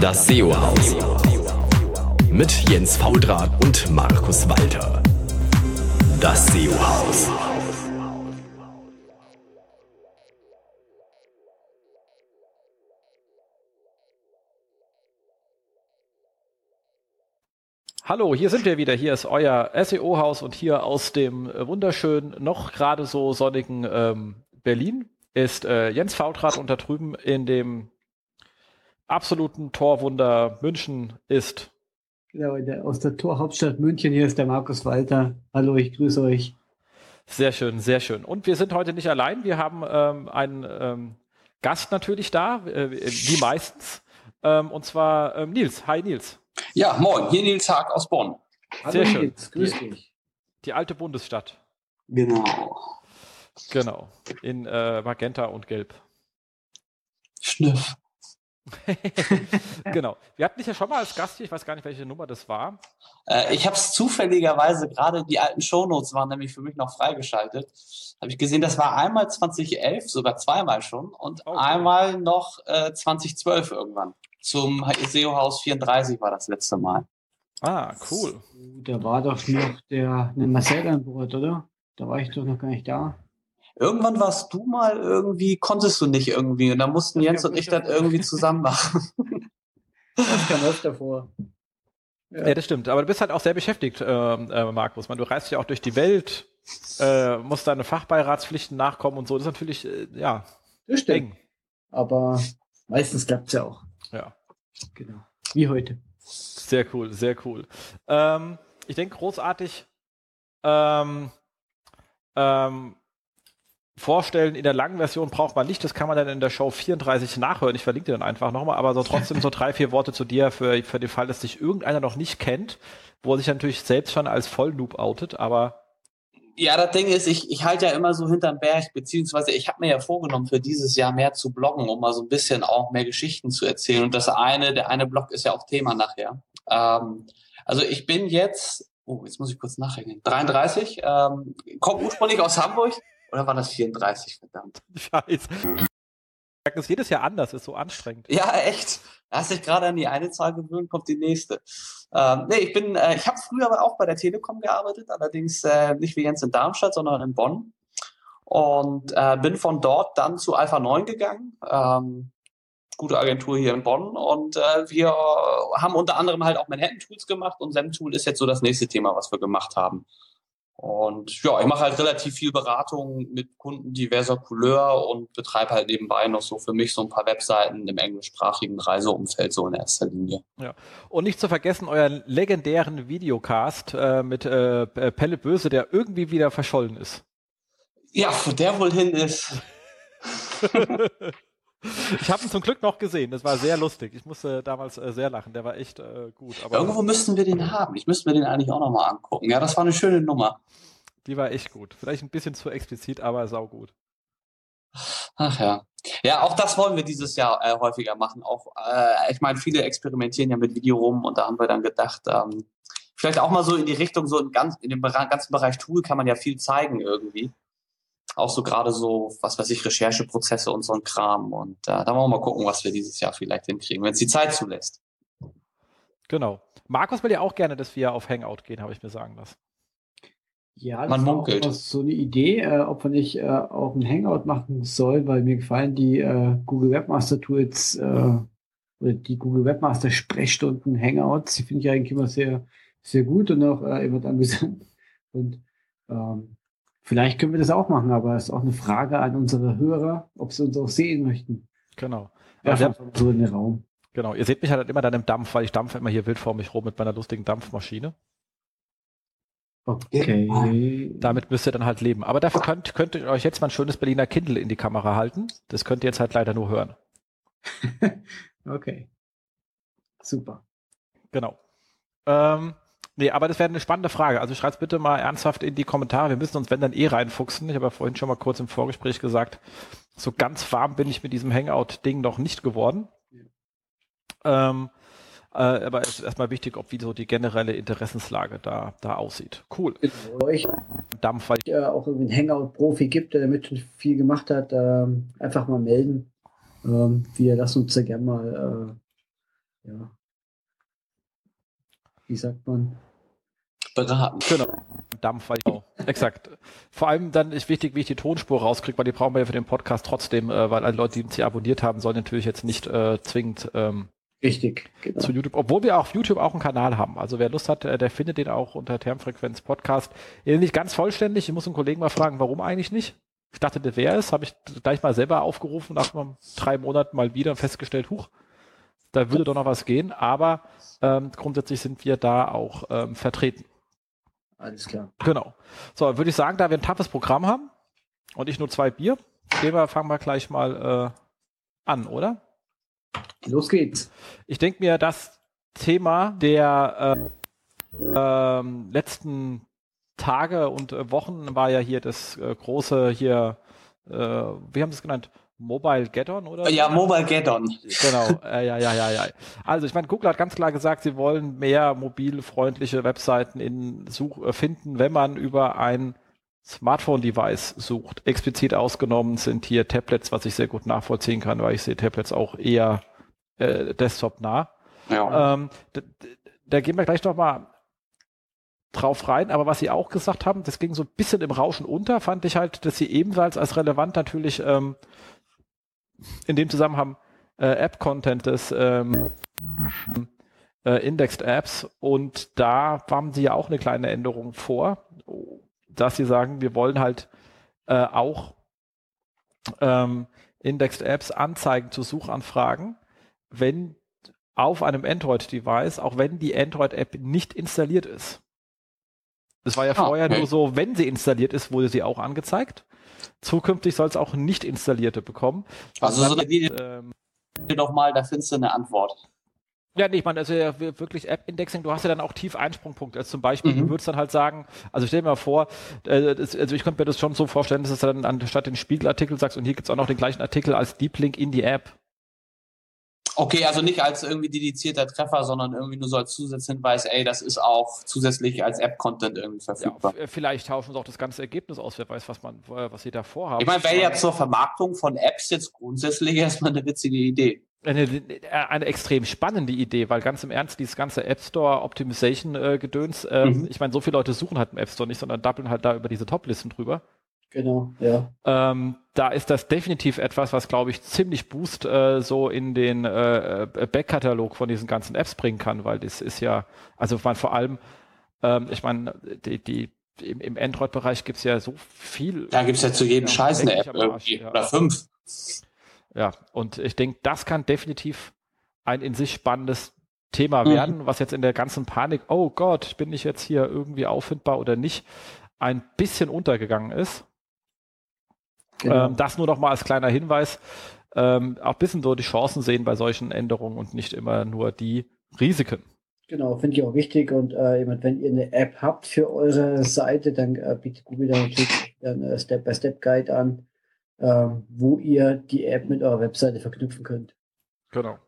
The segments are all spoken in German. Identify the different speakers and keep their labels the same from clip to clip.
Speaker 1: Das SEO-Haus. Mit Jens Faudrat und Markus Walter. Das SEO-Haus.
Speaker 2: Hallo, hier sind wir wieder. Hier ist euer SEO-Haus und hier aus dem äh, wunderschönen, noch gerade so sonnigen ähm, Berlin ist äh, Jens Fautrat und da drüben in dem absoluten Torwunder München ist.
Speaker 3: Genau, der, aus der Torhauptstadt München, hier ist der Markus Walter. Hallo, ich grüße euch.
Speaker 2: Sehr schön, sehr schön. Und wir sind heute nicht allein. Wir haben ähm, einen ähm, Gast natürlich da, äh, wie meistens. Ähm, und zwar ähm, Nils. Hi Nils.
Speaker 4: Ja, moin, hier Nils Haag aus Bonn.
Speaker 2: Hallo Sehr schön. Nils, grüß dich. Die alte Bundesstadt.
Speaker 4: Genau.
Speaker 2: Genau. In äh, Magenta und Gelb.
Speaker 4: Schnüff.
Speaker 2: genau. Wir hatten dich ja schon mal als Gast hier, ich weiß gar nicht, welche Nummer das war.
Speaker 4: Äh, ich habe es zufälligerweise, gerade die alten Shownotes waren nämlich für mich noch freigeschaltet. Habe ich gesehen, das war einmal 2011, sogar zweimal schon und okay. einmal noch äh, 2012 irgendwann. Zum SEO-Haus 34 war das letzte Mal.
Speaker 2: Ah, cool.
Speaker 3: Da war doch noch der ne, Marcel an Bord, oder? Da war ich doch noch gar nicht da.
Speaker 4: Irgendwann warst du mal irgendwie, konntest du nicht irgendwie. Und da mussten Jens und ich das irgendwie zusammen machen.
Speaker 3: Das kam öfter vor.
Speaker 2: Ja. ja. das stimmt. Aber du bist halt auch sehr beschäftigt, äh, äh, Markus. Man, du reist ja auch durch die Welt, äh, musst deine Fachbeiratspflichten nachkommen und so. Das ist natürlich, äh, ja,
Speaker 3: das stimmt. eng. Aber meistens klappt es ja auch.
Speaker 2: Ja.
Speaker 3: Genau. Wie heute.
Speaker 2: Sehr cool, sehr cool. Ähm, ich denke, großartig. Ähm, ähm, vorstellen. In der langen Version braucht man nicht, das kann man dann in der Show 34 nachhören. Ich verlinke dir dann einfach nochmal, aber so trotzdem so drei, vier Worte zu dir für, für den Fall, dass dich irgendeiner noch nicht kennt, wo er sich natürlich selbst schon als Vollnoob outet, aber
Speaker 4: ja, das Ding ist, ich, ich halte ja immer so hinterm Berg, beziehungsweise ich habe mir ja vorgenommen, für dieses Jahr mehr zu bloggen, um mal so ein bisschen auch mehr Geschichten zu erzählen. Und das eine, der eine Blog ist ja auch Thema nachher. Ähm, also ich bin jetzt, oh, jetzt muss ich kurz nachrechnen, 33, ähm, komme ursprünglich aus Hamburg, oder war das 34, verdammt?
Speaker 2: Scheiße. Das ist jedes Jahr anders, ist so anstrengend.
Speaker 4: Ja, echt. Hast dich gerade an die eine Zahl gewöhnt, kommt die nächste. Ähm, nee, ich bin, äh, ich habe früher aber auch bei der Telekom gearbeitet, allerdings äh, nicht wie Jens in Darmstadt, sondern in Bonn. Und äh, bin von dort dann zu Alpha 9 gegangen. Ähm, gute Agentur hier in Bonn. Und äh, wir haben unter anderem halt auch Manhattan Tools gemacht und SEM-Tool ist jetzt so das nächste Thema, was wir gemacht haben. Und ja, ich mache halt relativ viel Beratung mit Kunden diverser Couleur und betreibe halt nebenbei noch so für mich so ein paar Webseiten im englischsprachigen Reiseumfeld so in erster Linie.
Speaker 2: Ja. Und nicht zu vergessen euren legendären Videocast äh, mit äh, Pelle Böse, der irgendwie wieder verschollen ist.
Speaker 4: Ja, wo der wohl hin ist.
Speaker 2: Ich habe ihn zum Glück noch gesehen. Das war sehr lustig. Ich musste damals äh, sehr lachen. Der war echt äh, gut.
Speaker 4: Aber Irgendwo müssten wir den haben. Ich müsste mir den eigentlich auch nochmal angucken. Ja, das war eine schöne Nummer.
Speaker 2: Die war echt gut. Vielleicht ein bisschen zu explizit, aber saugut.
Speaker 4: Ach ja. Ja, auch das wollen wir dieses Jahr äh, häufiger machen. Auch, äh, ich meine, viele experimentieren ja mit Video rum und da haben wir dann gedacht, ähm, vielleicht auch mal so in die Richtung, so in, ganz, in dem ganzen Bereich Tool kann man ja viel zeigen irgendwie auch so gerade so, was weiß ich, Rechercheprozesse und so ein Kram. Und äh, da wollen wir mal gucken, was wir dieses Jahr vielleicht hinkriegen, wenn es die Zeit zulässt.
Speaker 2: Genau. Markus will ja auch gerne, dass wir auf Hangout gehen, habe ich mir sagen lassen.
Speaker 3: Ja, das Man munkelt. War so eine Idee, äh, ob man nicht äh, auch ein Hangout machen soll, weil mir gefallen die äh, Google Webmaster Tools äh, oder die Google Webmaster Sprechstunden Hangouts, die finde ich eigentlich immer sehr, sehr gut und auch äh, immer amüsant. Und ähm, Vielleicht können wir das auch machen, aber es ist auch eine Frage an unsere Hörer, ob sie uns auch sehen möchten.
Speaker 2: Genau.
Speaker 3: Ja, also, so in den Raum.
Speaker 2: Genau. Ihr seht mich halt immer dann im Dampf, weil ich dampfe immer hier wild vor mich rum mit meiner lustigen Dampfmaschine.
Speaker 3: Okay.
Speaker 2: Damit müsst ihr dann halt leben. Aber dafür könnt, könnt ihr euch jetzt mal ein schönes Berliner Kindle in die Kamera halten. Das könnt ihr jetzt halt leider nur hören.
Speaker 3: okay. Super.
Speaker 2: Genau. Ähm, Nee, aber das wäre eine spannende Frage. Also schreibt bitte mal ernsthaft in die Kommentare. Wir müssen uns, wenn dann eh reinfuchsen. Ich habe ja vorhin schon mal kurz im Vorgespräch gesagt, so ganz warm bin ich mit diesem Hangout-Ding noch nicht geworden. Ja. Ähm, äh, aber es ist erstmal wichtig, ob wie so die generelle Interessenslage da, da aussieht. Cool.
Speaker 3: Genau, ich Dampf, weil ich ja auch irgendwie einen Hangout-Profi gibt, der damit schon viel gemacht hat, ähm, einfach mal melden. Ähm, wir lassen uns da gerne mal ja, wie sagt man?
Speaker 2: Beraten. Genau. Dampf, weil ich auch. Exakt. Vor allem dann ist wichtig, wie ich die Tonspur rauskriege, weil die brauchen wir ja für den Podcast trotzdem, äh, weil alle Leute, die uns hier abonniert haben, sollen natürlich jetzt nicht äh, zwingend ähm,
Speaker 3: Richtig,
Speaker 2: genau. zu YouTube, obwohl wir auf YouTube auch einen Kanal haben. Also wer Lust hat, äh, der findet den auch unter Termfrequenz Podcast. Nicht ganz vollständig. Ich muss einen Kollegen mal fragen, warum eigentlich nicht? Ich dachte, der wäre es, habe ich gleich mal selber aufgerufen, nach drei Monaten mal wieder festgestellt, huch, da würde doch noch was gehen, aber ähm, grundsätzlich sind wir da auch ähm, vertreten.
Speaker 3: Alles klar.
Speaker 2: Genau. So, würde ich sagen, da wir ein toughes Programm haben und ich nur zwei Bier, gehen wir, fangen wir gleich mal äh, an, oder?
Speaker 3: Los geht's.
Speaker 2: Ich denke mir, das Thema der äh, äh, letzten Tage und äh, Wochen war ja hier das äh, große hier, äh, wie haben Sie es genannt? Mobile Get-On oder?
Speaker 4: Ja, Mobile Get-On.
Speaker 2: Genau, äh, ja, ja, ja, ja. Also ich meine, Google hat ganz klar gesagt, sie wollen mehr mobilfreundliche Webseiten in Such äh, finden, wenn man über ein Smartphone-Device sucht. Explizit ausgenommen sind hier Tablets, was ich sehr gut nachvollziehen kann, weil ich sehe Tablets auch eher äh, Desktop-nah. Ja. Ähm, da, da gehen wir gleich nochmal drauf rein, aber was sie auch gesagt haben, das ging so ein bisschen im Rauschen unter, fand ich halt, dass sie ebenfalls als relevant natürlich ähm, in dem Zusammenhang äh, App-Content des ähm, äh, Indexed Apps und da haben sie ja auch eine kleine Änderung vor, dass sie sagen, wir wollen halt äh, auch ähm, Indexed Apps anzeigen zu Suchanfragen, wenn auf einem Android-Device, auch wenn die Android-App nicht installiert ist. Das war ja ah, vorher okay. nur so, wenn sie installiert ist, wurde sie auch angezeigt. Zukünftig soll es auch nicht installierte bekommen.
Speaker 4: Also so eine Video ähm, nochmal, da findest du eine Antwort.
Speaker 2: Ja, nee, ich meine, also ja, wirklich App-Indexing, du hast ja dann auch tief Einsprungpunkte. Also zum Beispiel, mhm. du würdest dann halt sagen, also stell dir mal vor, äh, das, also ich könnte mir das schon so vorstellen, dass du dann anstatt den Spiegelartikel sagst, und hier gibt's auch noch den gleichen Artikel als Deep Link in die App.
Speaker 4: Okay, also nicht als irgendwie dedizierter Treffer, sondern irgendwie nur so als Zusatzhinweis, ey, das ist auch zusätzlich als App-Content irgendwie verfügbar.
Speaker 2: Ja, vielleicht tauschen sie auch das ganze Ergebnis aus, wer weiß, was man, was sie da vorhaben.
Speaker 4: Ich meine, wäre ja zur Vermarktung von Apps jetzt grundsätzlich erstmal eine witzige Idee.
Speaker 2: Eine, eine extrem spannende Idee, weil ganz im Ernst, dieses ganze App Store Optimization äh, Gedöns, äh, mhm. ich meine, so viele Leute suchen halt im App Store nicht, sondern doppeln halt da über diese Top-Listen drüber.
Speaker 3: Genau, ja.
Speaker 2: Ähm, da ist das definitiv etwas, was, glaube ich, ziemlich Boost äh, so in den äh, äh, Backkatalog von diesen ganzen Apps bringen kann, weil das ist ja, also man vor allem, ähm, ich meine, die, die im, im Android-Bereich gibt es ja so viel.
Speaker 4: Da gibt es ja zu jedem ja, Scheiß eine App irgendwie, ja. oder fünf.
Speaker 2: Ja, und ich denke, das kann definitiv ein in sich spannendes Thema mhm. werden, was jetzt in der ganzen Panik, oh Gott, bin ich jetzt hier irgendwie auffindbar oder nicht, ein bisschen untergegangen ist. Genau. Ähm, das nur noch mal als kleiner Hinweis. Ähm, auch ein bisschen so die Chancen sehen bei solchen Änderungen und nicht immer nur die Risiken.
Speaker 3: Genau, finde ich auch wichtig. Und äh, wenn ihr eine App habt für eure Seite, dann äh, bietet Google dann natürlich einen Step-by-Step-Guide an, äh, wo ihr die App mit eurer Webseite verknüpfen könnt.
Speaker 2: Genau.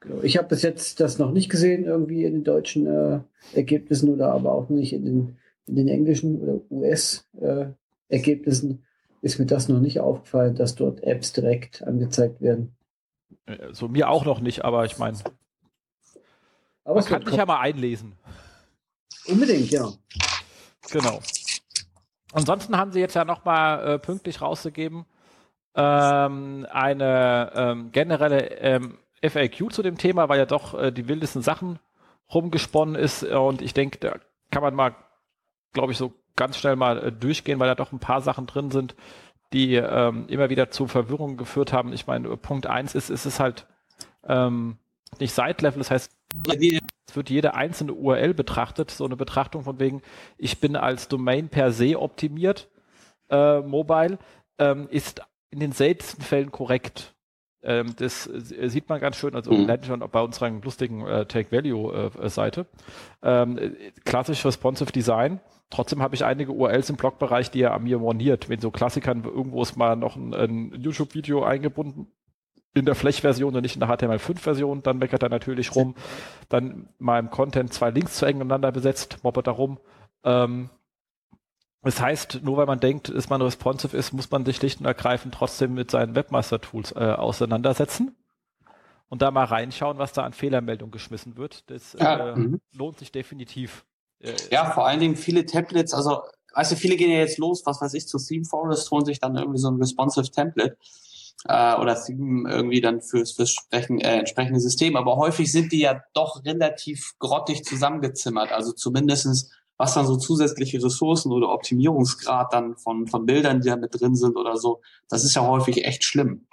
Speaker 3: genau. Ich habe bis jetzt das noch nicht gesehen, irgendwie in den deutschen äh, Ergebnissen oder aber auch nicht in den, in den englischen oder US-Ergebnissen. Ist mir das noch nicht aufgefallen, dass dort Apps direkt angezeigt werden.
Speaker 2: Äh, so mir auch noch nicht, aber ich meine, man kann sich ja mal einlesen.
Speaker 3: Unbedingt, ja.
Speaker 2: Genau. Ansonsten haben sie jetzt ja nochmal äh, pünktlich rauszugeben ähm, eine ähm, generelle ähm, FAQ zu dem Thema, weil ja doch äh, die wildesten Sachen rumgesponnen ist und ich denke, da kann man mal, glaube ich, so ganz schnell mal äh, durchgehen, weil da doch ein paar Sachen drin sind, die ähm, immer wieder zu Verwirrung geführt haben. Ich meine, Punkt eins ist, ist es halt ähm, nicht Side-Level, das heißt, es wird jede einzelne URL betrachtet, so eine Betrachtung von wegen, ich bin als Domain per se optimiert, äh, mobile, ähm, ist in den seltensten Fällen korrekt. Ähm, das äh, sieht man ganz schön, also mhm. schon bei unserer lustigen äh, Take-Value-Seite. Äh, ähm, klassisch responsive Design Trotzdem habe ich einige URLs im Blogbereich, die er an mir moniert. Wenn so Klassikern irgendwo ist mal noch ein, ein YouTube-Video eingebunden in der Flash-Version und nicht in der HTML5-Version, dann meckert er natürlich rum. Dann mal im Content zwei Links zu eng miteinander besetzt, mobbert da rum. Ähm, das heißt, nur weil man denkt, dass man responsive ist, muss man sich schlicht und ergreifend trotzdem mit seinen Webmaster-Tools äh, auseinandersetzen. und da mal reinschauen, was da an Fehlermeldungen geschmissen wird. Das ja, äh, lohnt sich definitiv.
Speaker 4: Äh, ja, vor allen Dingen viele Tablets, also also viele gehen ja jetzt los, was weiß ich, zu Theme Forest, holen sich dann irgendwie so ein responsive Template äh, oder Theme irgendwie dann fürs, fürs sprechen, äh, entsprechende System. Aber häufig sind die ja doch relativ grottig zusammengezimmert. Also zumindestens was dann so zusätzliche Ressourcen oder Optimierungsgrad dann von, von Bildern, die da mit drin sind oder so, das ist ja häufig echt schlimm.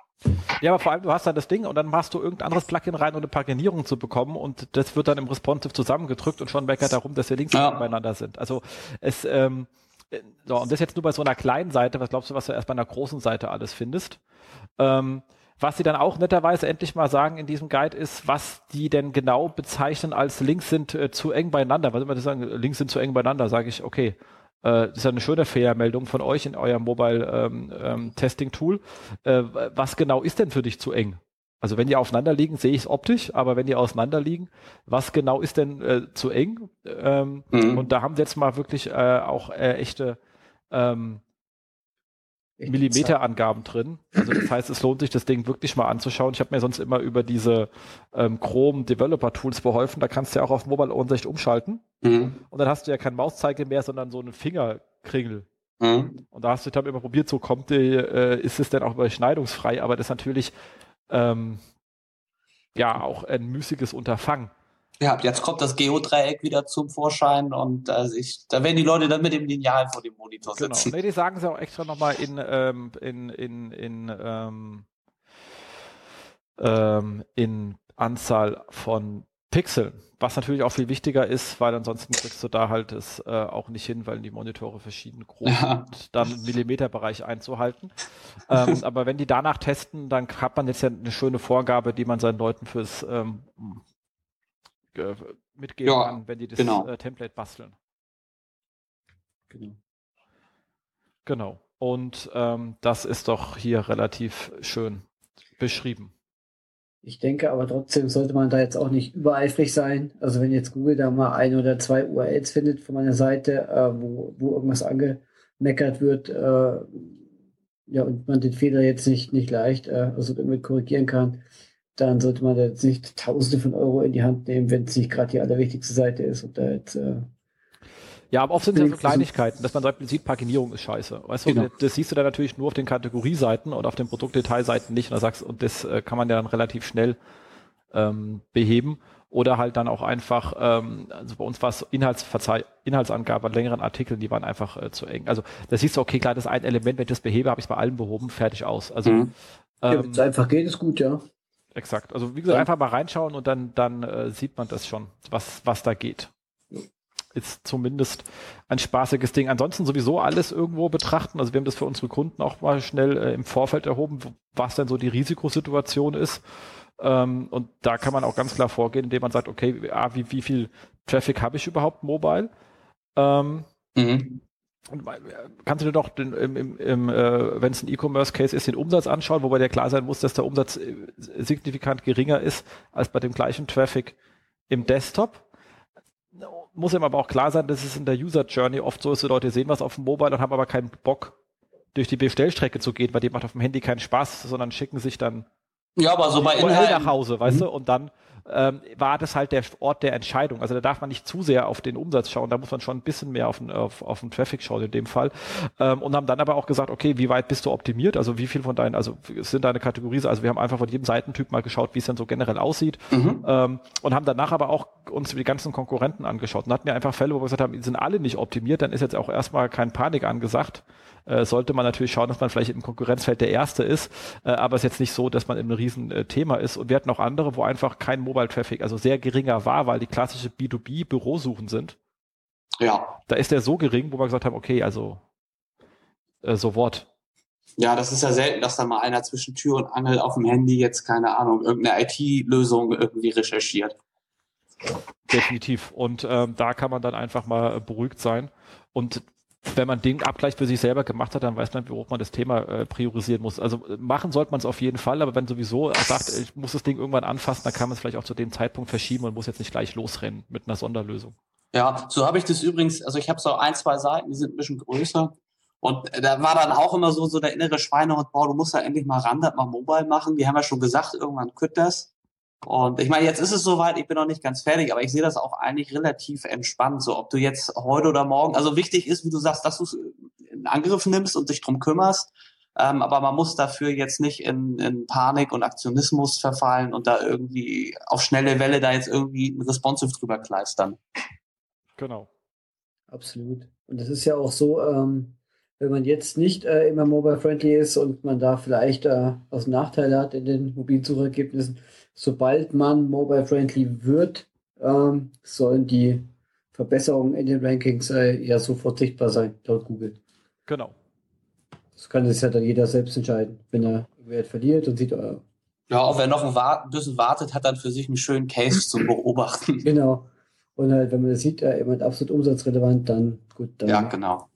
Speaker 2: Ja, aber vor allem, du hast dann das Ding und dann machst du irgendein anderes Plugin rein, um eine Paginierung zu bekommen und das wird dann im Responsive zusammengedrückt und schon meckert darum, dass die Links ja. beieinander sind. Also es, ähm, so, und das jetzt nur bei so einer kleinen Seite, was glaubst du, was du erst bei einer großen Seite alles findest? Ähm, was sie dann auch netterweise endlich mal sagen in diesem Guide ist, was die denn genau bezeichnen als Links sind äh, zu eng beieinander. Was immer das sagen, Links sind zu eng beieinander, sage ich, okay, äh, das ist ja eine schöne Fehlermeldung von euch in eurem Mobile ähm, ähm, Testing Tool. Äh, was genau ist denn für dich zu eng? Also wenn die aufeinander liegen, sehe ich es optisch, aber wenn die auseinander liegen, was genau ist denn äh, zu eng? Ähm, mhm. Und da haben sie jetzt mal wirklich äh, auch äh, echte ähm, Millimeterangaben drin. Also das heißt, es lohnt sich, das Ding wirklich mal anzuschauen. Ich habe mir sonst immer über diese ähm, Chrome Developer Tools beholfen. Da kannst du ja auch auf Mobile Ansicht umschalten. Mhm. Und dann hast du ja kein Mauszeiger mehr, sondern so einen Fingerkringel. Mhm. Und da hast du dann immer probiert, so kommt die, äh, ist es denn auch überschneidungsfrei, aber das ist natürlich ähm, ja auch ein müßiges Unterfangen.
Speaker 4: Ja, jetzt kommt das Geodreieck wieder zum Vorschein und äh, ich, da werden die Leute dann mit dem Lineal vor dem Monitor genau. sitzen.
Speaker 2: Genau. Nee, die sagen es ja auch extra nochmal in, ähm, in, in, in, ähm, ähm, in Anzahl von Pixeln. Was natürlich auch viel wichtiger ist, weil ansonsten kriegst du da halt es äh, auch nicht hin, weil die Monitore verschieden groß ja. sind, dann im Millimeterbereich einzuhalten. ähm, aber wenn die danach testen, dann hat man jetzt ja eine schöne Vorgabe, die man seinen Leuten fürs ähm, äh, mitgeben ja, kann, wenn die das genau. äh, Template basteln. Genau. Genau. Und ähm, das ist doch hier relativ schön beschrieben.
Speaker 3: Ich denke aber trotzdem sollte man da jetzt auch nicht übereifrig sein. Also wenn jetzt Google da mal ein oder zwei URLs findet von meiner Seite, äh, wo, wo irgendwas angemeckert wird, äh, ja, und man den Fehler jetzt nicht, nicht leicht, äh, also irgendwie korrigieren kann, dann sollte man jetzt nicht Tausende von Euro in die Hand nehmen, wenn es nicht gerade die allerwichtigste Seite ist und da jetzt äh,
Speaker 2: ja, aber oft sind es ja so Kleinigkeiten, dass man zum Beispiel sieht, Paginierung ist scheiße. Weißt du, genau. das siehst du dann natürlich nur auf den Kategorieseiten und auf den Produktdetailseiten nicht. Und da sagst und das äh, kann man ja dann relativ schnell ähm, beheben. Oder halt dann auch einfach, ähm, also bei uns war es Inhaltsverzeih Inhaltsangabe an längeren Artikeln, die waren einfach äh, zu eng. Also da siehst du, okay, klar, das ist ein Element, wenn ich das behebe, habe ich es bei allen behoben, fertig aus. Also mhm.
Speaker 3: ähm, ja, wenn es einfach geht, ist gut, ja.
Speaker 2: Exakt. Also wie gesagt, einfach mal reinschauen und dann, dann äh, sieht man das schon, was, was da geht. Ist zumindest ein spaßiges Ding. Ansonsten sowieso alles irgendwo betrachten. Also wir haben das für unsere Kunden auch mal schnell äh, im Vorfeld erhoben, was denn so die Risikosituation ist. Ähm, und da kann man auch ganz klar vorgehen, indem man sagt, okay, ah, wie, wie viel Traffic habe ich überhaupt mobile? Ähm, mhm kannst du dir doch den, im, im, im, äh, wenn es ein E-Commerce-Case ist, den Umsatz anschauen, wobei dir klar sein muss, dass der Umsatz äh, signifikant geringer ist als bei dem gleichen Traffic im Desktop. Muss ihm aber auch klar sein, dass es in der User Journey oft so ist, die Leute sehen was auf dem Mobile und haben aber keinen Bock, durch die Bestellstrecke zu gehen, weil die macht auf dem Handy keinen Spaß, sondern schicken sich dann
Speaker 4: ja, aber so bei Inhalten
Speaker 2: nach Hause, weißt mhm. du, und dann ähm, war das halt der Ort der Entscheidung. Also da darf man nicht zu sehr auf den Umsatz schauen, da muss man schon ein bisschen mehr auf den, auf, auf den Traffic schauen in dem Fall. Ähm, und haben dann aber auch gesagt, okay, wie weit bist du optimiert? Also wie viel von deinen, also sind deine Kategorien, also wir haben einfach von jedem Seitentyp mal geschaut, wie es denn so generell aussieht mhm. ähm, und haben danach aber auch uns die ganzen Konkurrenten angeschaut und hatten ja einfach Fälle, wo wir gesagt haben, die sind alle nicht optimiert, dann ist jetzt auch erstmal kein Panik angesagt äh, sollte man natürlich schauen, dass man vielleicht im Konkurrenzfeld der Erste ist, äh, aber es ist jetzt nicht so, dass man in einem riesen äh, ist. Und wir hatten auch andere, wo einfach kein Mobile Traffic, also sehr geringer war, weil die klassische B2B-Bürosuchen sind. Ja. Da ist der so gering, wo wir gesagt haben, okay, also äh, so what.
Speaker 4: Ja, das ist ja selten, dass da mal einer zwischen Tür und Angel auf dem Handy jetzt, keine Ahnung, irgendeine IT-Lösung irgendwie recherchiert.
Speaker 2: Definitiv. Und ähm, da kann man dann einfach mal beruhigt sein. Und wenn man den Abgleich für sich selber gemacht hat, dann weiß man, hoch man das Thema äh, priorisieren muss. Also äh, machen sollte man es auf jeden Fall, aber wenn sowieso sagt, ich muss das Ding irgendwann anfassen, dann kann man es vielleicht auch zu dem Zeitpunkt verschieben und muss jetzt nicht gleich losrennen mit einer Sonderlösung.
Speaker 4: Ja, so habe ich das übrigens, also ich habe so ein, zwei Seiten, die sind ein bisschen größer. Und da war dann auch immer so, so der innere Schweinehund, boah, du musst ja endlich mal ran, das mal mobile machen. Die haben ja schon gesagt, irgendwann könnt das. Und ich meine, jetzt ist es soweit, ich bin noch nicht ganz fertig, aber ich sehe das auch eigentlich relativ entspannt, so ob du jetzt heute oder morgen, also wichtig ist, wie du sagst, dass du es in Angriff nimmst und dich drum kümmerst, ähm, aber man muss dafür jetzt nicht in, in Panik und Aktionismus verfallen und da irgendwie auf schnelle Welle da jetzt irgendwie ein Responsive drüber kleistern.
Speaker 2: Genau.
Speaker 3: Absolut. Und es ist ja auch so, ähm, wenn man jetzt nicht äh, immer mobile-friendly ist und man da vielleicht äh, aus Nachteile hat in den mobilen Suchergebnissen, sobald man mobile-friendly wird, ähm, sollen die Verbesserungen in den Rankings äh, ja sofort sichtbar sein, laut Google.
Speaker 2: Genau.
Speaker 3: Das kann sich ja dann jeder selbst entscheiden. Wenn er Wert verliert und sieht, äh,
Speaker 4: ja, auch wer noch ein bisschen wartet, hat dann für sich einen schönen Case zum Beobachten.
Speaker 3: Genau. Und halt, wenn man das sieht, äh, jemand absolut umsatzrelevant, dann gut. Dann,
Speaker 4: ja, genau.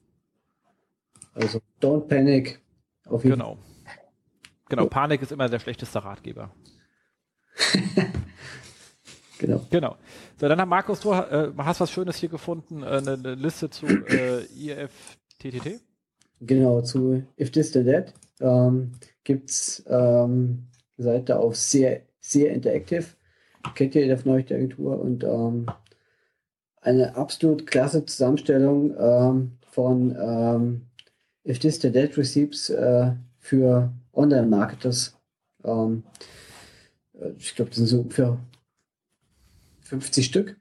Speaker 3: Also, don't panic.
Speaker 2: Auf jeden genau. Genau, Panik ist immer der schlechteste Ratgeber.
Speaker 3: genau.
Speaker 2: Genau. So, dann hat Markus, du äh, hast was Schönes hier gefunden, äh, eine, eine, Liste zu äh, IFTTT.
Speaker 3: Genau, zu If This Then That ähm, gibt es ähm, Seite auf sehr, sehr interactive. Kennt ihr von euch die Agentur und ähm, eine absolut klasse Zusammenstellung ähm, von ähm, If This Then That Receipts äh, für Online-Marketers. Ähm, äh, ich glaube, das sind so ungefähr 50 Stück.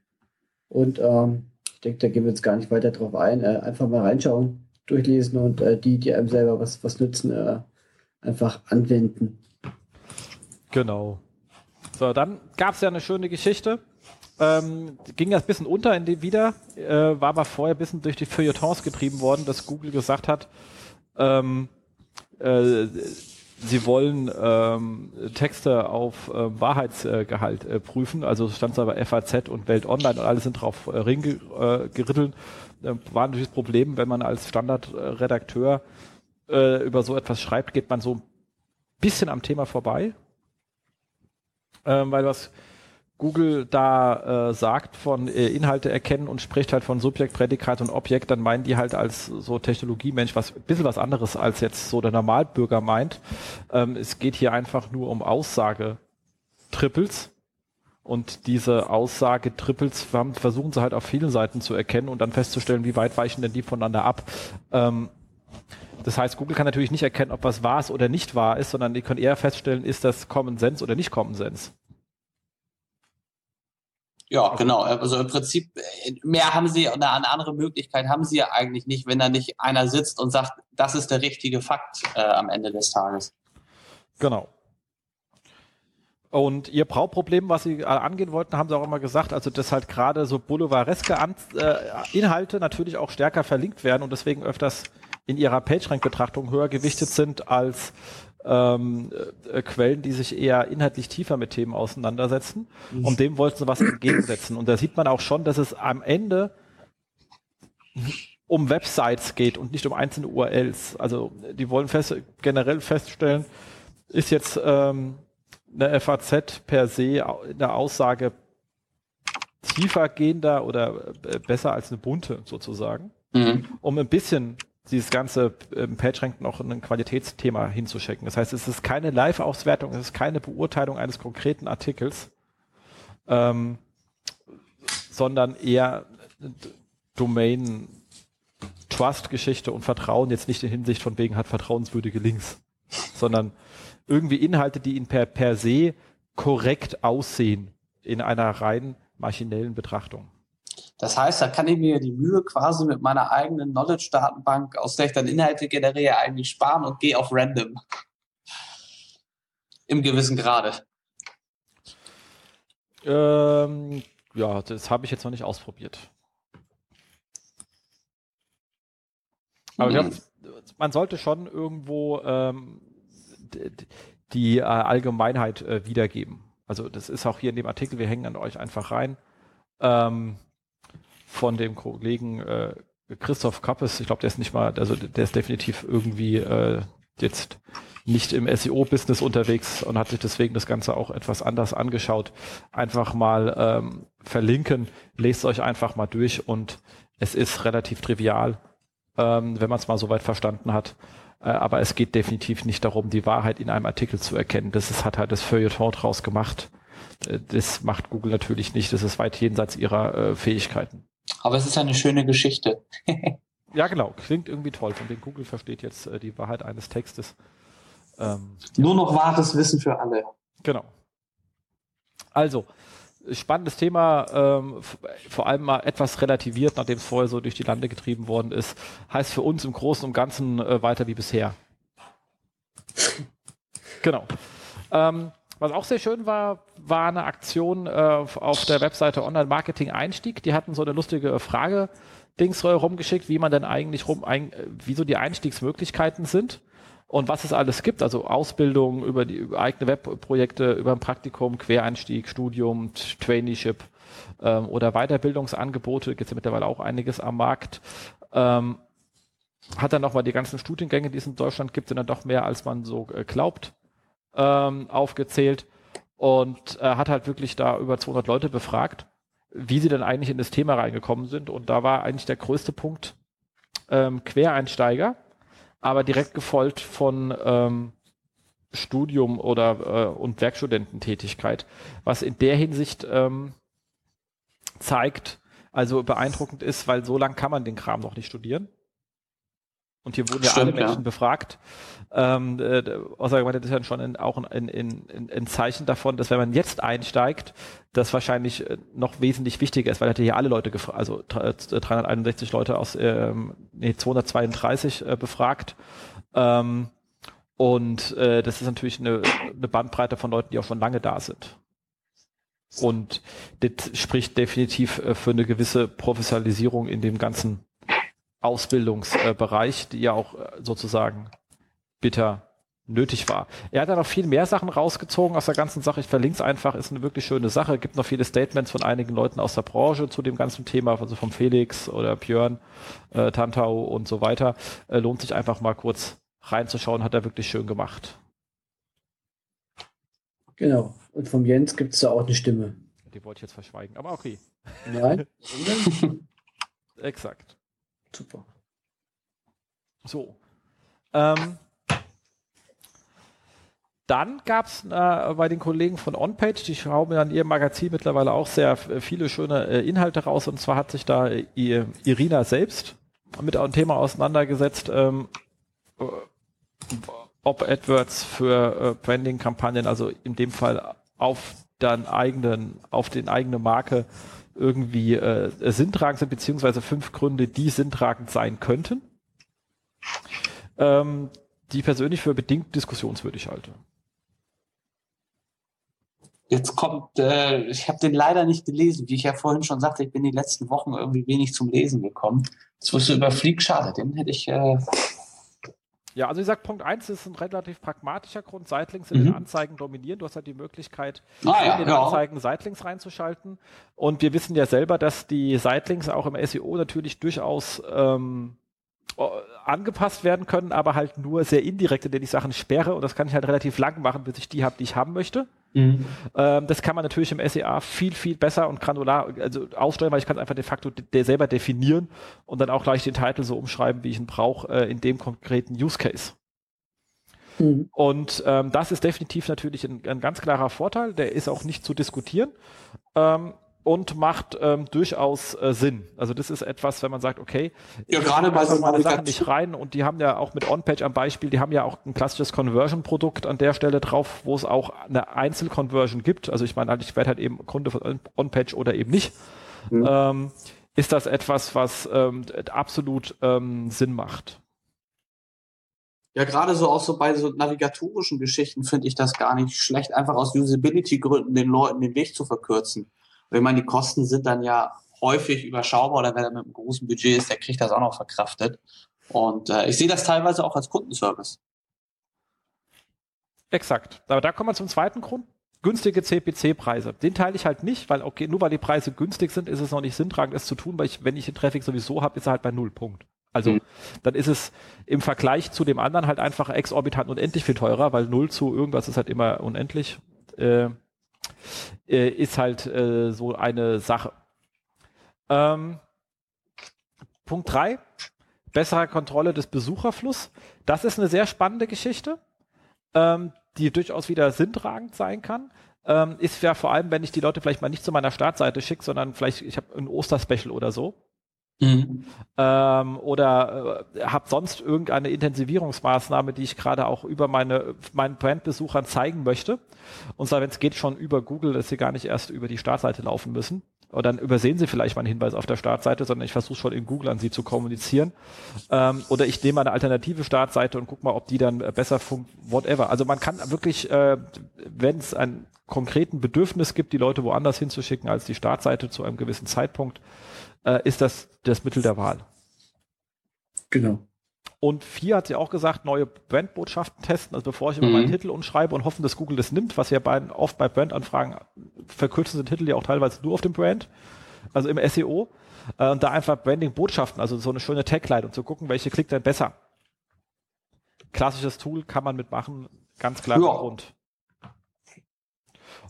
Speaker 3: Und ähm, ich denke, da gehen wir jetzt gar nicht weiter drauf ein. Äh, einfach mal reinschauen durchlesen und äh, die, die einem selber was, was nützen, äh, einfach anwenden.
Speaker 2: Genau. So, dann gab es ja eine schöne Geschichte. Ähm, ging das ein bisschen unter in die wieder, äh, war aber vorher ein bisschen durch die Feuilletons getrieben worden, dass Google gesagt hat, ähm, äh, sie wollen ähm, Texte auf äh, Wahrheitsgehalt äh, prüfen. Also stand es aber FAZ und Welt Online und alle sind drauf äh, ring äh, gerüttelt. Äh, war natürlich das Problem, wenn man als Standardredakteur äh, über so etwas schreibt, geht man so ein bisschen am Thema vorbei. Ähm, weil was Google da äh, sagt von äh, Inhalte erkennen und spricht halt von Subjekt, Prädikat und Objekt, dann meinen die halt als so Technologiemensch was ein bisschen was anderes als jetzt so der Normalbürger meint. Ähm, es geht hier einfach nur um Aussage-Triples. Und diese Aussage-Triples versuchen sie halt auf vielen Seiten zu erkennen und dann festzustellen, wie weit weichen denn die voneinander ab. Ähm, das heißt, Google kann natürlich nicht erkennen, ob was wahr ist oder nicht wahr ist, sondern die können eher feststellen, ist das Common Sense oder nicht Common Sense.
Speaker 4: Ja, genau. Also im Prinzip, mehr haben sie, eine, eine andere Möglichkeit haben sie ja eigentlich nicht, wenn da nicht einer sitzt und sagt, das ist der richtige Fakt äh, am Ende des Tages.
Speaker 2: Genau. Und ihr Brauproblem, was sie angehen wollten, haben sie auch immer gesagt, also dass halt gerade so boulevardeske äh, Inhalte natürlich auch stärker verlinkt werden und deswegen öfters in ihrer PageRank-Betrachtung höher gewichtet sind als ähm, äh, Quellen, die sich eher inhaltlich tiefer mit Themen auseinandersetzen. Mhm. Und dem wollten sie was entgegensetzen. Und da sieht man auch schon, dass es am Ende um Websites geht und nicht um einzelne URLs. Also die wollen fest, generell feststellen, ist jetzt ähm, eine FAZ per se eine Aussage tiefergehender oder äh, besser als eine bunte sozusagen, mhm. um ein bisschen dieses ganze ähm, PageRank noch ein Qualitätsthema hinzuschicken. Das heißt, es ist keine Live-Auswertung, es ist keine Beurteilung eines konkreten Artikels, ähm, sondern eher Domain Trust-Geschichte und Vertrauen, jetzt nicht in Hinsicht von wegen hat vertrauenswürdige Links, sondern irgendwie Inhalte, die ihn per, per se korrekt aussehen in einer rein maschinellen Betrachtung.
Speaker 4: Das heißt, da kann ich mir die Mühe quasi mit meiner eigenen Knowledge-Datenbank, aus der ich dann Inhalte generiere, eigentlich sparen und gehe auf Random. Im gewissen Grade.
Speaker 2: Ähm, ja, das habe ich jetzt noch nicht ausprobiert. Aber hm. glaub, man sollte schon irgendwo ähm, die äh, Allgemeinheit äh, wiedergeben. Also das ist auch hier in dem Artikel, wir hängen an euch einfach rein. Ähm, von dem Kollegen äh, Christoph Kappes, ich glaube, der ist nicht mal, also der ist definitiv irgendwie äh, jetzt nicht im SEO-Business unterwegs und hat sich deswegen das Ganze auch etwas anders angeschaut. Einfach mal ähm, verlinken, lest euch einfach mal durch und es ist relativ trivial, ähm, wenn man es mal soweit verstanden hat. Äh, aber es geht definitiv nicht darum, die Wahrheit in einem Artikel zu erkennen. Das ist, hat halt das Feuilleton draus gemacht. Äh, das macht Google natürlich nicht. Das ist weit jenseits ihrer äh, Fähigkeiten.
Speaker 4: Aber es ist eine schöne Geschichte.
Speaker 2: ja, genau. Klingt irgendwie toll. Von dem Google versteht jetzt äh, die Wahrheit eines Textes.
Speaker 4: Ähm, Nur noch wahres Wissen für alle.
Speaker 2: Genau. Also, spannendes Thema, ähm, vor allem mal etwas relativiert, nachdem es vorher so durch die Lande getrieben worden ist, heißt für uns im Großen und Ganzen äh, weiter wie bisher. genau. Ähm, was auch sehr schön war, war eine Aktion äh, auf der Webseite Online Marketing Einstieg. Die hatten so eine lustige Frage Dings rumgeschickt, wie man denn eigentlich rum, ein, wieso die Einstiegsmöglichkeiten sind und was es alles gibt, also Ausbildung über die über eigene Webprojekte, über ein Praktikum, Quereinstieg, Studium, Traineeship ähm, oder Weiterbildungsangebote, gibt es ja mittlerweile auch einiges am Markt. Ähm, hat dann nochmal die ganzen Studiengänge, die es in Deutschland gibt, sind dann doch mehr, als man so äh, glaubt ähm, aufgezählt und äh, hat halt wirklich da über 200 Leute befragt, wie sie denn eigentlich in das Thema reingekommen sind. Und da war eigentlich der größte Punkt ähm, Quereinsteiger, aber direkt gefolgt von ähm, Studium oder äh, und Werkstudententätigkeit, was in der Hinsicht ähm, zeigt, also beeindruckend ist, weil so lang kann man den Kram noch nicht studieren. Und hier wurden ja Stimmt, alle Menschen ja. befragt. Ähm, äh, Außergemeinde ist ja schon in, auch ein, ein, ein, Zeichen davon, dass wenn man jetzt einsteigt, das wahrscheinlich äh, noch wesentlich wichtiger ist, weil er hat hier alle Leute gefragt, also 361 äh, Leute aus, ähm, nee, 232 äh, befragt. Ähm, und äh, das ist natürlich eine, eine Bandbreite von Leuten, die auch schon lange da sind. Und das spricht definitiv äh, für eine gewisse Professionalisierung in dem ganzen Ausbildungsbereich, die ja auch äh, sozusagen bitter nötig war. Er hat da noch viel mehr Sachen rausgezogen aus der ganzen Sache. Ich verlinke es einfach, ist eine wirklich schöne Sache. Gibt noch viele Statements von einigen Leuten aus der Branche zu dem ganzen Thema, also vom Felix oder Björn, äh, Tantau und so weiter. Äh, lohnt sich einfach mal kurz reinzuschauen, hat er wirklich schön gemacht.
Speaker 3: Genau. Und vom Jens gibt es da auch eine Stimme.
Speaker 2: Die wollte ich jetzt verschweigen, aber okay.
Speaker 3: Nein.
Speaker 2: Exakt.
Speaker 3: Super.
Speaker 2: So. Ähm, dann gab es äh, bei den Kollegen von OnPage, die schrauben ja in ihrem Magazin mittlerweile auch sehr viele schöne äh, Inhalte raus. Und zwar hat sich da äh, Irina selbst mit einem Thema auseinandergesetzt, ähm, äh, ob AdWords für äh, Branding-Kampagnen, also in dem Fall auf den eigenen, auf den eigene Marke irgendwie äh, sinntragend sind, beziehungsweise fünf Gründe, die sinntragend sein könnten, ähm, die persönlich für bedingt diskussionswürdig halte.
Speaker 4: Jetzt kommt, äh, ich habe den leider nicht gelesen, wie ich ja vorhin schon sagte, ich bin die letzten Wochen irgendwie wenig zum Lesen gekommen. Jetzt wirst du über Fleek schade, den hätte ich äh,
Speaker 2: ja, also ich sage, Punkt 1 ist ein relativ pragmatischer Grund. Seitlinks in mhm. den Anzeigen dominieren. Du hast halt die Möglichkeit, ah, ja, in den ja. Anzeigen Seitlinks reinzuschalten. Und wir wissen ja selber, dass die Seitlinks auch im SEO natürlich durchaus ähm, angepasst werden können, aber halt nur sehr indirekt, indem ich Sachen sperre. Und das kann ich halt relativ lang machen, bis ich die habe, die ich haben möchte. Mhm. Ähm, das kann man natürlich im SEA viel, viel besser und granular also aussteuern, weil ich kann es einfach de facto de selber definieren und dann auch gleich den Titel so umschreiben, wie ich ihn brauche, äh, in dem konkreten Use Case. Mhm. Und ähm, das ist definitiv natürlich ein, ein, ganz klarer Vorteil, der ist auch nicht zu diskutieren. Ähm, und macht ähm, durchaus äh, Sinn. Also das ist etwas, wenn man sagt, okay,
Speaker 4: ja, gerade bei so
Speaker 2: meine Sachen nicht rein und die haben ja auch mit OnPage am Beispiel, die haben ja auch ein klassisches Conversion-Produkt an der Stelle drauf, wo es auch eine Einzelconversion gibt. Also ich meine, ich werde halt eben Kunde von OnPage oder eben nicht. Mhm. Ähm, ist das etwas, was ähm, absolut ähm, Sinn macht.
Speaker 4: Ja, gerade so auch so bei so navigatorischen Geschichten finde ich das gar nicht schlecht, einfach aus Usability-Gründen den Leuten den Weg zu verkürzen. Und ich meine, die Kosten sind dann ja häufig überschaubar oder wer da mit einem großen Budget ist, der kriegt das auch noch verkraftet. Und äh, ich sehe das teilweise auch als Kundenservice.
Speaker 2: Exakt. Aber da kommen wir zum zweiten Grund. Günstige CPC-Preise. Den teile ich halt nicht, weil okay, nur weil die Preise günstig sind, ist es noch nicht sinntragend, es zu tun, weil ich, wenn ich den Traffic sowieso habe, ist er halt bei null Punkt. Also mhm. dann ist es im Vergleich zu dem anderen halt einfach exorbitant unendlich viel teurer, weil null zu irgendwas ist halt immer unendlich. Äh, äh, ist halt äh, so eine Sache. Ähm, Punkt 3, bessere Kontrolle des Besucherflusses. Das ist eine sehr spannende Geschichte, ähm, die durchaus wieder sinntragend sein kann. ähm, ist ja vor allem, wenn ich die Leute vielleicht mal nicht zu meiner Startseite schicke, sondern vielleicht, ich habe ein Osterspecial oder so. Mhm. Ähm, oder äh, habe sonst irgendeine Intensivierungsmaßnahme, die ich gerade auch über meine meinen Brandbesuchern zeigen möchte. Und zwar, wenn es geht, schon über Google, dass sie gar nicht erst über die Startseite laufen müssen. Und dann übersehen sie vielleicht mal einen Hinweis auf der Startseite, sondern ich versuche schon in Google an sie zu kommunizieren. Ähm, oder ich nehme eine alternative Startseite und gucke mal, ob die dann äh, besser funktioniert, whatever. Also man kann wirklich, äh, wenn es ein konkreten Bedürfnis gibt, die Leute woanders hinzuschicken als die Startseite zu einem gewissen Zeitpunkt, äh, ist das das Mittel der Wahl.
Speaker 3: Genau.
Speaker 2: Und vier hat sie auch gesagt, neue Brandbotschaften testen, also bevor ich immer mhm. meinen Titel umschreibe und hoffen, dass Google das nimmt, was ja bei, oft bei Brandanfragen verkürzen sind Titel ja auch teilweise nur auf dem Brand, also im SEO. Äh, und da einfach Branding-Botschaften, also so eine schöne Tagline und zu gucken, welche klickt denn besser. Klassisches Tool kann man mitmachen, ganz klar ja. Grund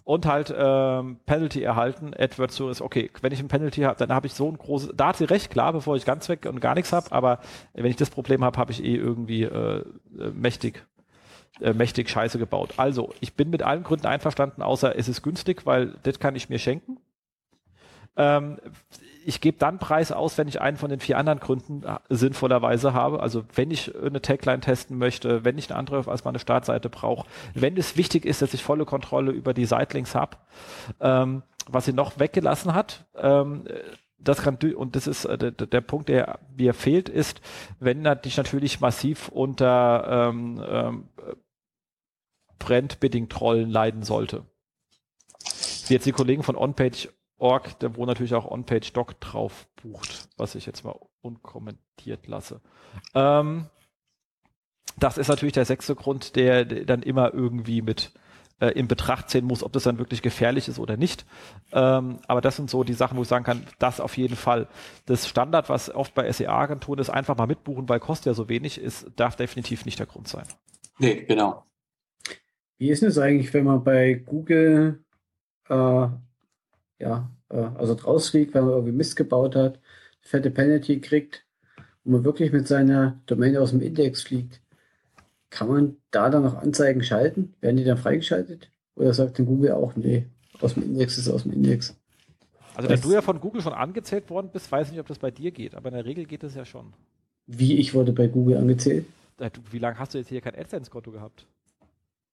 Speaker 2: und halt ähm, Penalty erhalten. AdWords so ist okay. Wenn ich ein Penalty habe, dann habe ich so ein großes. Da hat sie recht, klar, bevor ich ganz weg und gar nichts habe. Aber wenn ich das Problem habe, habe ich eh irgendwie äh, äh, mächtig äh, mächtig Scheiße gebaut. Also, ich bin mit allen Gründen einverstanden, außer es ist günstig, weil das kann ich mir schenken. Ähm, ich gebe dann Preis aus, wenn ich einen von den vier anderen Gründen äh, sinnvollerweise habe. Also wenn ich eine Tagline testen möchte, wenn ich eine andere als meine Startseite brauche, wenn es wichtig ist, dass ich volle Kontrolle über die Sitelinks habe. Ähm, was sie noch weggelassen hat, ähm, das kann und das ist äh, der, der, Punkt, der mir fehlt, ist, wenn dich natürlich massiv unter ähm, ähm, Brandbidding-Trollen leiden sollte. Wie jetzt die Kollegen von OnPage Org, wo natürlich auch OnPage-Doc drauf bucht, was ich jetzt mal unkommentiert lasse. Ähm, das ist natürlich der sechste Grund, der, der dann immer irgendwie mit äh, in Betracht ziehen muss, ob das dann wirklich gefährlich ist oder nicht. Ähm, aber das sind so die Sachen, wo ich sagen kann, das auf jeden Fall. Das Standard, was oft bei SEA-Agenturen ist, einfach mal mitbuchen, weil kostet ja so wenig, ist, darf definitiv nicht der Grund sein.
Speaker 4: Nee, genau.
Speaker 3: Wie ist es eigentlich, wenn man bei Google äh, ja, äh, also rausfliegt, weil man irgendwie Mist gebaut hat, fette Penalty kriegt und man wirklich mit seiner Domain aus dem Index fliegt, kann man da dann noch Anzeigen schalten? Werden die dann freigeschaltet? Oder sagt dann Google auch, nee, aus dem Index ist aus dem Index?
Speaker 2: Also, wenn du ja von Google schon angezählt worden bist, weiß ich nicht, ob das bei dir geht, aber in der Regel geht es ja schon.
Speaker 3: Wie, ich wurde bei Google angezählt?
Speaker 2: Wie lange hast du jetzt hier kein AdSense-Konto gehabt?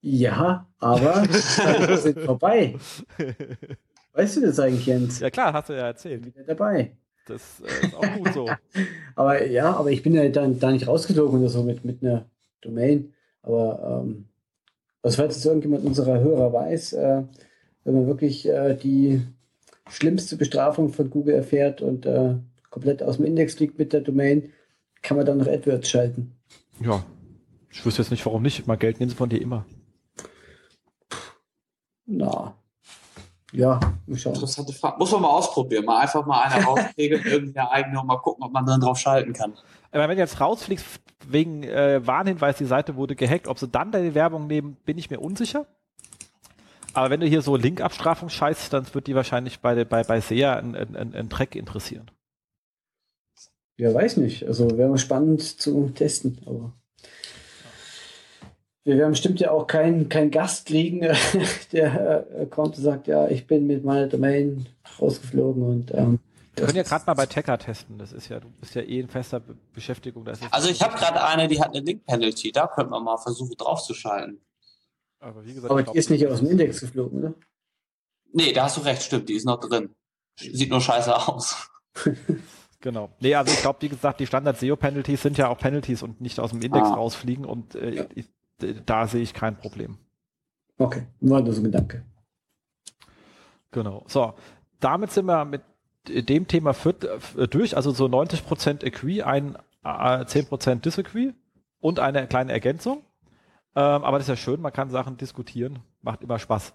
Speaker 3: Ja, aber wir sind vorbei. Weißt du das eigentlich, Jens?
Speaker 2: Ja klar, hast du ja erzählt.
Speaker 3: Wieder dabei.
Speaker 2: Das äh, ist auch gut so.
Speaker 3: aber ja, aber ich bin ja dann da nicht rausgeflogen oder so mit, mit einer Domain. Aber ähm, was falls jetzt irgendjemand unserer Hörer weiß, äh, wenn man wirklich äh, die schlimmste Bestrafung von Google erfährt und äh, komplett aus dem Index liegt mit der Domain, kann man dann noch AdWords schalten.
Speaker 2: Ja, ich wüsste jetzt nicht, warum nicht. Mal Geld nehmen sie von dir immer.
Speaker 3: Na, ja,
Speaker 4: schauen. Interessante Frage. Muss man mal ausprobieren. Mal einfach mal einer rauskriegen, irgendeine eigene und mal gucken, ob man dann drauf schalten kann.
Speaker 2: Aber wenn du jetzt rausfliegst, wegen äh, Warnhinweis, die Seite wurde gehackt, ob sie dann deine Werbung nehmen, bin ich mir unsicher. Aber wenn du hier so Linkabstrafung scheißt, dann wird die wahrscheinlich bei, bei, bei SEA ein, ein, ein Track interessieren.
Speaker 3: Ja, weiß nicht. Also wäre spannend zu testen, aber wir werden bestimmt ja auch keinen kein Gast kriegen, der äh, kommt und sagt, ja, ich bin mit meiner Domain rausgeflogen und ähm,
Speaker 2: wir können ja gerade mal bei Tecker testen. Das ist ja, du bist ja eh in fester Be Beschäftigung.
Speaker 4: also ich habe gerade eine, die hat eine Link-Penalty. Da könnte man mal versuchen draufzuschalten.
Speaker 3: Aber, wie gesagt, Aber die ist nicht aus dem Index geflogen, oder?
Speaker 4: Nee, da hast du recht, stimmt. Die ist noch drin. Sieht nur scheiße aus.
Speaker 2: genau. Nee, also ich glaube, wie gesagt, die Standard-SEO-Penalties sind ja auch Penalties und nicht aus dem Index ah. rausfliegen. Und äh, ja. ich, da sehe ich kein Problem.
Speaker 3: Okay, war das ein Gedanke.
Speaker 2: Genau. So, damit sind wir mit dem Thema äh, durch, also so 90% Agree, ein äh, 10% Disagree und eine kleine Ergänzung. Ähm, aber das ist ja schön, man kann Sachen diskutieren, macht immer Spaß.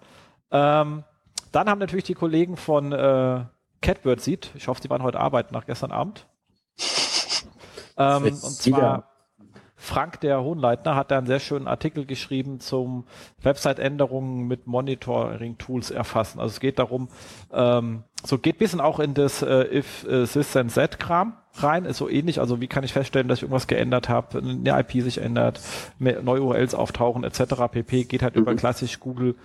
Speaker 2: Ähm, dann haben natürlich die Kollegen von äh, Catbird Seed, ich hoffe, sie waren heute arbeiten nach gestern Abend. Ähm, und zwar Frank, der Hohenleitner, hat da einen sehr schönen Artikel geschrieben zum Website-Änderungen mit Monitoring-Tools erfassen. Also es geht darum, ähm, so geht bisschen auch in das äh, if äh, this and that Kram rein, ist so ähnlich. Also wie kann ich feststellen, dass ich irgendwas geändert habe, eine IP sich ändert, neue URLs auftauchen etc. pp. Geht halt mhm. über klassisch Google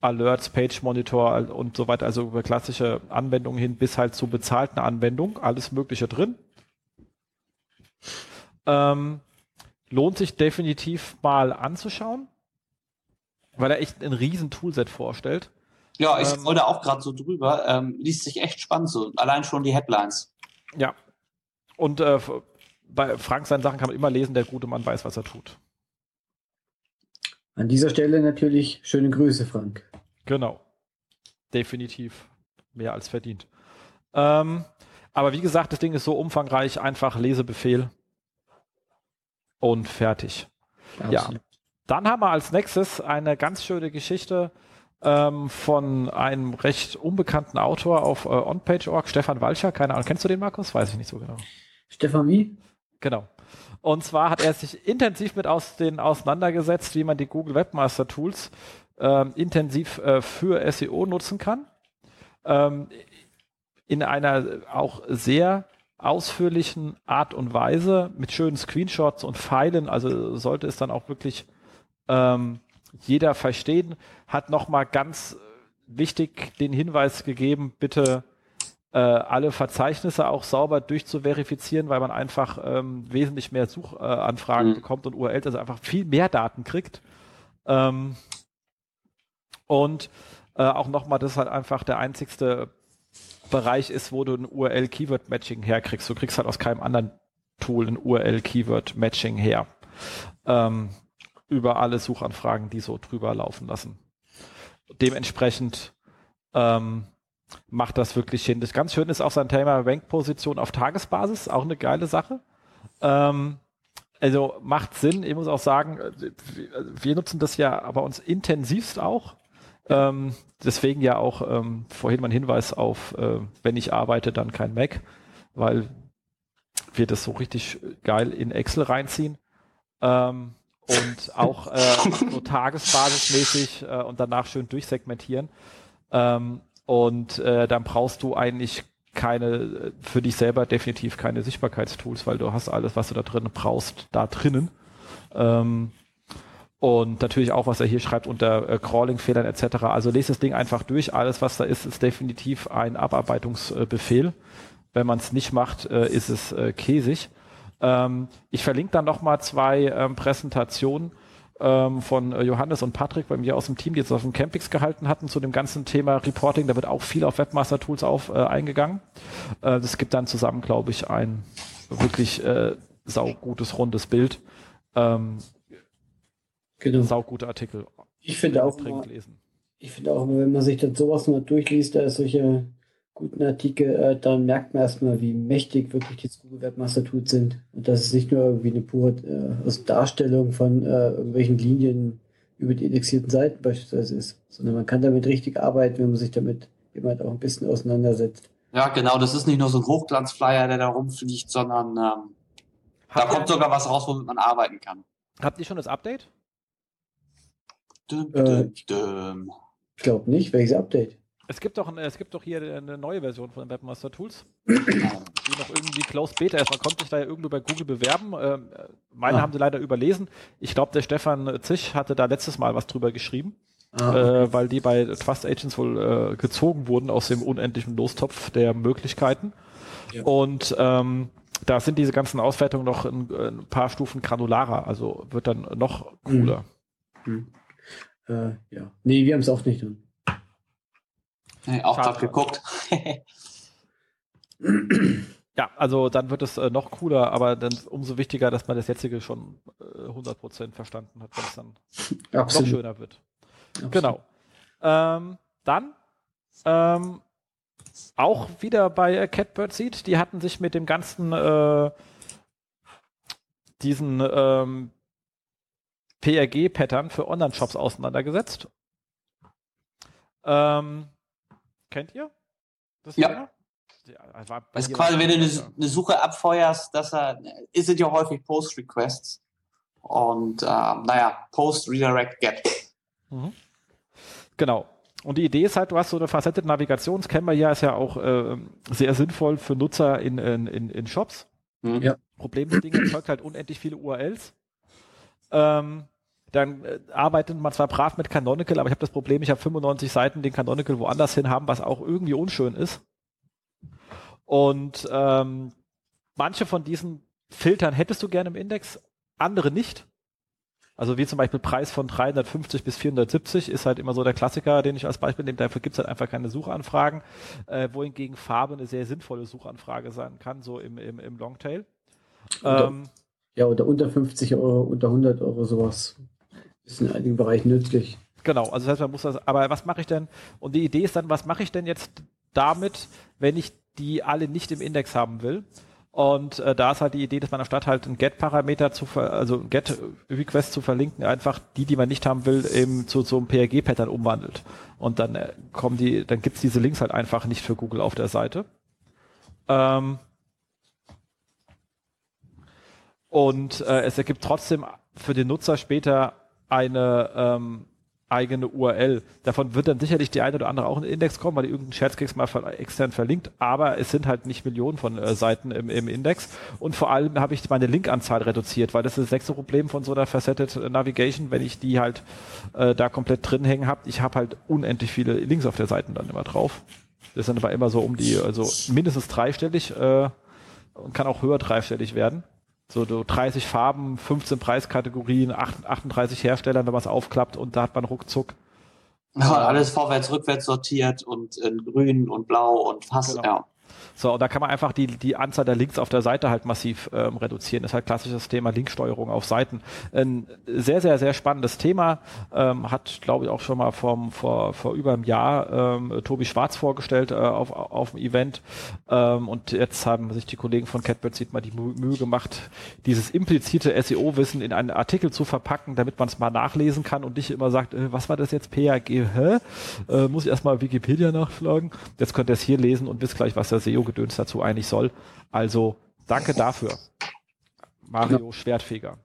Speaker 2: Alerts, Page Monitor und so weiter, also über klassische Anwendungen hin bis halt zu bezahlten Anwendungen, alles Mögliche drin. Ähm, lohnt sich definitiv mal anzuschauen, weil er echt ein riesen Toolset vorstellt.
Speaker 4: Ja, ich ähm, wollte auch gerade so drüber. Ähm, liest sich echt spannend so. Allein schon die Headlines.
Speaker 2: Ja. Und äh, bei Frank seinen Sachen kann man immer lesen, der gute Mann weiß, was er tut.
Speaker 3: An dieser Stelle natürlich schöne Grüße, Frank.
Speaker 2: Genau. Definitiv mehr als verdient. Ähm, aber wie gesagt, das Ding ist so umfangreich, einfach Lesebefehl und fertig. Absolut. Ja. Dann haben wir als nächstes eine ganz schöne Geschichte ähm, von einem recht unbekannten Autor auf äh, OnPage.org, Stefan Walcher. Keine Ahnung, kennst du den, Markus? Weiß ich nicht so genau.
Speaker 3: Stefan wie?
Speaker 2: Genau. Und zwar hat er sich intensiv mit aus den auseinandergesetzt, wie man die Google Webmaster Tools ähm, intensiv äh, für SEO nutzen kann. Ähm, in einer auch sehr ausführlichen Art und Weise mit schönen Screenshots und Pfeilen. Also sollte es dann auch wirklich ähm, jeder verstehen. Hat nochmal ganz wichtig den Hinweis gegeben, bitte äh, alle Verzeichnisse auch sauber durchzuverifizieren, weil man einfach ähm, wesentlich mehr Suchanfragen äh, mhm. bekommt und URLs, also einfach viel mehr Daten kriegt. Ähm, und äh, auch nochmal, das ist halt einfach der einzigste Bereich ist, wo du ein URL-Keyword-Matching herkriegst. Du kriegst halt aus keinem anderen Tool ein URL-Keyword-Matching her. Ähm, über alle Suchanfragen, die so drüber laufen lassen. Dementsprechend ähm, macht das wirklich hin. Das ganz schön ist auch sein Thema Rank-Position auf Tagesbasis, auch eine geile Sache. Ähm, also macht Sinn. Ich muss auch sagen, wir nutzen das ja bei uns intensivst auch. Ähm, deswegen ja auch ähm, vorhin mein Hinweis auf, äh, wenn ich arbeite, dann kein Mac, weil wir das so richtig geil in Excel reinziehen. Ähm, und auch äh, so tagesbasismäßig äh, und danach schön durchsegmentieren. Ähm, und äh, dann brauchst du eigentlich keine, für dich selber definitiv keine Sichtbarkeitstools, weil du hast alles, was du da drin brauchst, da drinnen. Ähm, und natürlich auch, was er hier schreibt unter äh, Crawling-Fehlern etc. Also lest das Ding einfach durch. Alles, was da ist, ist definitiv ein Abarbeitungsbefehl. Wenn man es nicht macht, äh, ist es äh, käsig. Ähm, ich verlinke dann nochmal zwei ähm, Präsentationen ähm, von äh, Johannes und Patrick bei mir aus dem Team, die jetzt auf dem Campix gehalten hatten zu dem ganzen Thema Reporting. Da wird auch viel auf Webmaster Tools auf äh, eingegangen. Äh, das gibt dann zusammen, glaube ich, ein wirklich saugutes, rundes Bild. Genau. Saugute Artikel.
Speaker 3: Ich finde auch, immer, ich finde auch immer, wenn man sich dann sowas mal durchliest, da ist solche guten Artikel, äh, dann merkt man erstmal, wie mächtig wirklich die Google Webmaster Tools sind. Und dass es nicht nur irgendwie eine pure äh, Darstellung von äh, irgendwelchen Linien über die indexierten Seiten beispielsweise ist, sondern man kann damit richtig arbeiten, wenn man sich damit jemand auch ein bisschen auseinandersetzt.
Speaker 4: Ja, genau, das ist nicht nur so ein Hochglanzflyer, der da rumfliegt, sondern ähm, da kommt sogar was raus, womit man arbeiten kann.
Speaker 2: Habt ihr schon das Update?
Speaker 3: Dum, dum, äh, dum. Ich glaube nicht. Welches Update?
Speaker 2: Es gibt doch, es gibt doch hier eine neue Version von den Webmaster Tools, die noch irgendwie Closed Beta ist. Man konnte sich da ja irgendwo bei Google bewerben. Ähm, meine ah. haben sie leider überlesen. Ich glaube, der Stefan Zisch hatte da letztes Mal was drüber geschrieben, ah, okay. äh, weil die bei Trust Agents wohl äh, gezogen wurden aus dem unendlichen Lostopf der Möglichkeiten. Ja. Und ähm, da sind diese ganzen Auswertungen noch ein, ein, paar Stufen granularer, also wird dann noch cooler.
Speaker 3: Hm. Hm. Äh, ja. Nee, wir haben es auch nicht. Drin.
Speaker 4: Nee, auch gerade geguckt.
Speaker 2: ja, also dann wird es äh, noch cooler, aber dann umso wichtiger, dass man das jetzige schon äh, 100% verstanden hat, wenn es dann Absolut. noch schöner wird. Absolut. Genau. Ähm, dann ähm, auch wieder bei äh, Catbird Seed, die hatten sich mit dem ganzen äh, diesen ähm, PRG-Pattern für Online-Shops auseinandergesetzt. Ähm, Kennt ihr?
Speaker 4: Das ja. ja das ist quasi, wenn du eine, eine, Suche abfeuerst, das er, ist es ja häufig Post-Requests. Und äh, naja, Post-Redirect-Get. Mhm.
Speaker 2: Genau. Und die Idee ist halt, du hast so eine facettete Navigation, das kennen wir ja, ist ja auch äh, sehr sinnvoll für Nutzer in, in, in, in Shops. Mhm. Ja. Problem des Ding erzeugt halt unendlich viele URLs. Ähm, dann äh, arbeitet man zwar brav mit Canonical, aber ich habe das Problem, ich habe 95 Seiten den Canonical woanders hin haben, was auch irgendwie unschön ist. Und ähm, manche von diesen Filtern hättest du gerne im Index, andere nicht. Also wie zum Beispiel Preis von 350 bis 470 ist halt immer so der Klassiker, den ich als Beispiel nehme. Dafür gibt es halt einfach keine Suchanfragen, äh, wohingegen Farbe eine sehr sinnvolle Suchanfrage sein kann, so im, im, im Longtail.
Speaker 3: Ähm, ja, oder unter 50 Euro, unter 100 Euro sowas. Ist in einigen Bereichen nützlich.
Speaker 2: Genau, also das heißt, man muss das, aber was mache ich denn? Und die Idee ist dann, was mache ich denn jetzt damit, wenn ich die alle nicht im Index haben will? Und äh, da ist halt die Idee, dass man anstatt halt einen Get-Parameter zu, also Get-Request zu verlinken, einfach die, die man nicht haben will, eben zu so einem PRG-Pattern umwandelt. Und dann äh, kommen die, dann gibt's diese Links halt einfach nicht für Google auf der Seite. Ähm, und äh, es ergibt trotzdem für den Nutzer später eine ähm, eigene URL. Davon wird dann sicherlich die eine oder andere auch in den Index kommen, weil die irgendein Scherzkeks mal extern verlinkt, aber es sind halt nicht Millionen von äh, Seiten im, im, Index und vor allem habe ich meine Linkanzahl reduziert, weil das ist das nächste Problem von so einer Faceted Navigation, wenn ich die halt äh, da komplett drin hängen habe. Ich habe halt unendlich viele Links auf der Seite dann immer drauf. Das sind aber immer so um die, also mindestens dreistellig äh, und kann auch höher dreistellig werden. So, so 30 Farben, 15 Preiskategorien, 38 Hersteller, wenn man es aufklappt und da hat man ruckzuck.
Speaker 4: Ja, alles vorwärts, rückwärts sortiert und in grün und blau und fast, genau. ja.
Speaker 2: So, und da kann man einfach die, die Anzahl der Links auf der Seite halt massiv ähm, reduzieren. Das ist halt klassisches Thema Linksteuerung auf Seiten. Ein sehr, sehr, sehr spannendes Thema. Ähm, hat, glaube ich, auch schon mal vom, vor, vor über einem Jahr ähm, Tobi Schwarz vorgestellt äh, auf, auf dem Event. Ähm, und jetzt haben sich die Kollegen von Catbird Seed mal die Mühe gemacht, dieses implizite SEO-Wissen in einen Artikel zu verpacken, damit man es mal nachlesen kann und nicht immer sagt, äh, was war das jetzt, PAG, hä? Äh, muss ich erstmal Wikipedia nachschlagen? Jetzt könnt ihr es hier lesen und wisst gleich, was der SEO Gedöns dazu eigentlich soll. Also danke dafür. Mario genau. Schwertfeger.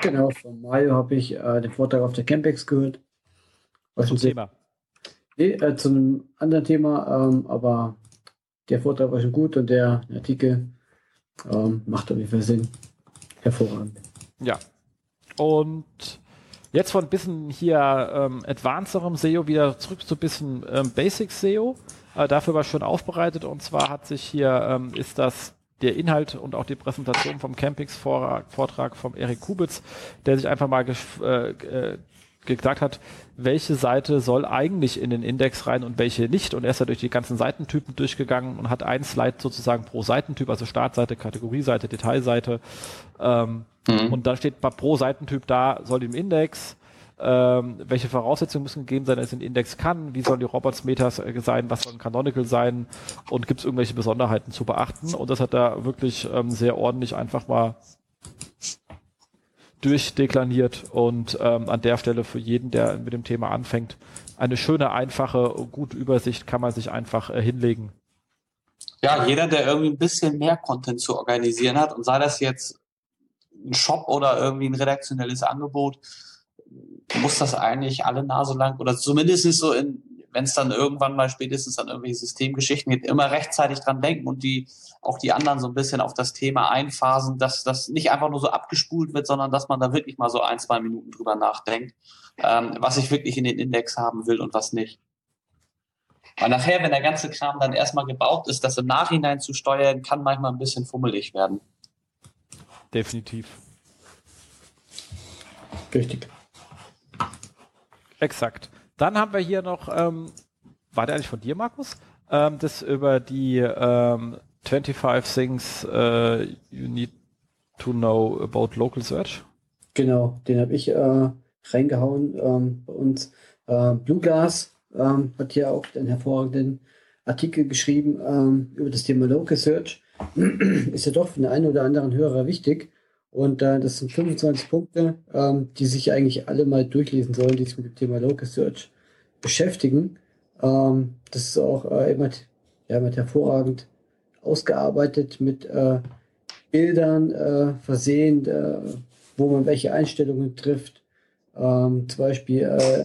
Speaker 3: Genau, von Mario habe ich äh, den Vortrag auf der Campex gehört.
Speaker 2: Was zum Thema?
Speaker 3: Nee, äh, zu einem anderen Thema, ähm, aber der Vortrag war schon gut und der Artikel ähm, macht auf jeden Fall Sinn. Hervorragend.
Speaker 2: Ja. Und jetzt von ein bisschen hier ähm, advancedem SEO wieder zurück zu ein bisschen ähm, Basic SEO. Äh, dafür war schon aufbereitet und zwar hat sich hier, ähm, ist das der Inhalt und auch die Präsentation vom Campings-Vortrag vom Erik Kubitz, der sich einfach mal äh, äh, gesagt hat, welche Seite soll eigentlich in den Index rein und welche nicht. Und er ist ja durch die ganzen Seitentypen durchgegangen und hat ein Slide sozusagen pro Seitentyp, also Startseite, Kategorieseite, Detailseite. Ähm, mhm. Und da steht pro Seitentyp da, soll im Index, ähm, welche Voraussetzungen müssen gegeben sein, dass ein Index kann, wie sollen die Robots-Metas äh, sein, was soll ein Canonical sein? Und gibt es irgendwelche Besonderheiten zu beachten. Und das hat er wirklich ähm, sehr ordentlich einfach mal durchdeklaniert. Und ähm, an der Stelle für jeden, der mit dem Thema anfängt, eine schöne, einfache, gute Übersicht kann man sich einfach äh, hinlegen.
Speaker 4: Ja, jeder, der irgendwie ein bisschen mehr Content zu organisieren hat und sei das jetzt ein Shop oder irgendwie ein redaktionelles Angebot, muss das eigentlich alle Nase lang oder zumindest so in, wenn es dann irgendwann mal spätestens an irgendwelche Systemgeschichten geht, immer rechtzeitig dran denken und die auch die anderen so ein bisschen auf das Thema einphasen, dass das nicht einfach nur so abgespult wird, sondern dass man da wirklich mal so ein, zwei Minuten drüber nachdenkt, ähm, was ich wirklich in den Index haben will und was nicht. Weil nachher, wenn der ganze Kram dann erstmal gebaut ist, das im Nachhinein zu steuern, kann manchmal ein bisschen fummelig werden.
Speaker 2: Definitiv.
Speaker 3: Richtig.
Speaker 2: Exakt. Dann haben wir hier noch, ähm, war der eigentlich von dir, Markus? Ähm, das über die ähm, 25 Things uh, You Need to Know About Local Search.
Speaker 3: Genau, den habe ich äh, reingehauen ähm, bei uns. Äh, Blue Glass ähm, hat hier auch einen hervorragenden Artikel geschrieben ähm, über das Thema Local Search. Ist ja doch für den einen oder anderen Hörer wichtig. Und äh, das sind 25 Punkte, ähm, die sich eigentlich alle mal durchlesen sollen, die sich mit dem Thema Local Search beschäftigen. Ähm, das ist auch äh, immer, ja, mit hervorragend ausgearbeitet, mit äh, Bildern äh, versehen, äh, wo man welche Einstellungen trifft. Ähm, zum Beispiel, äh,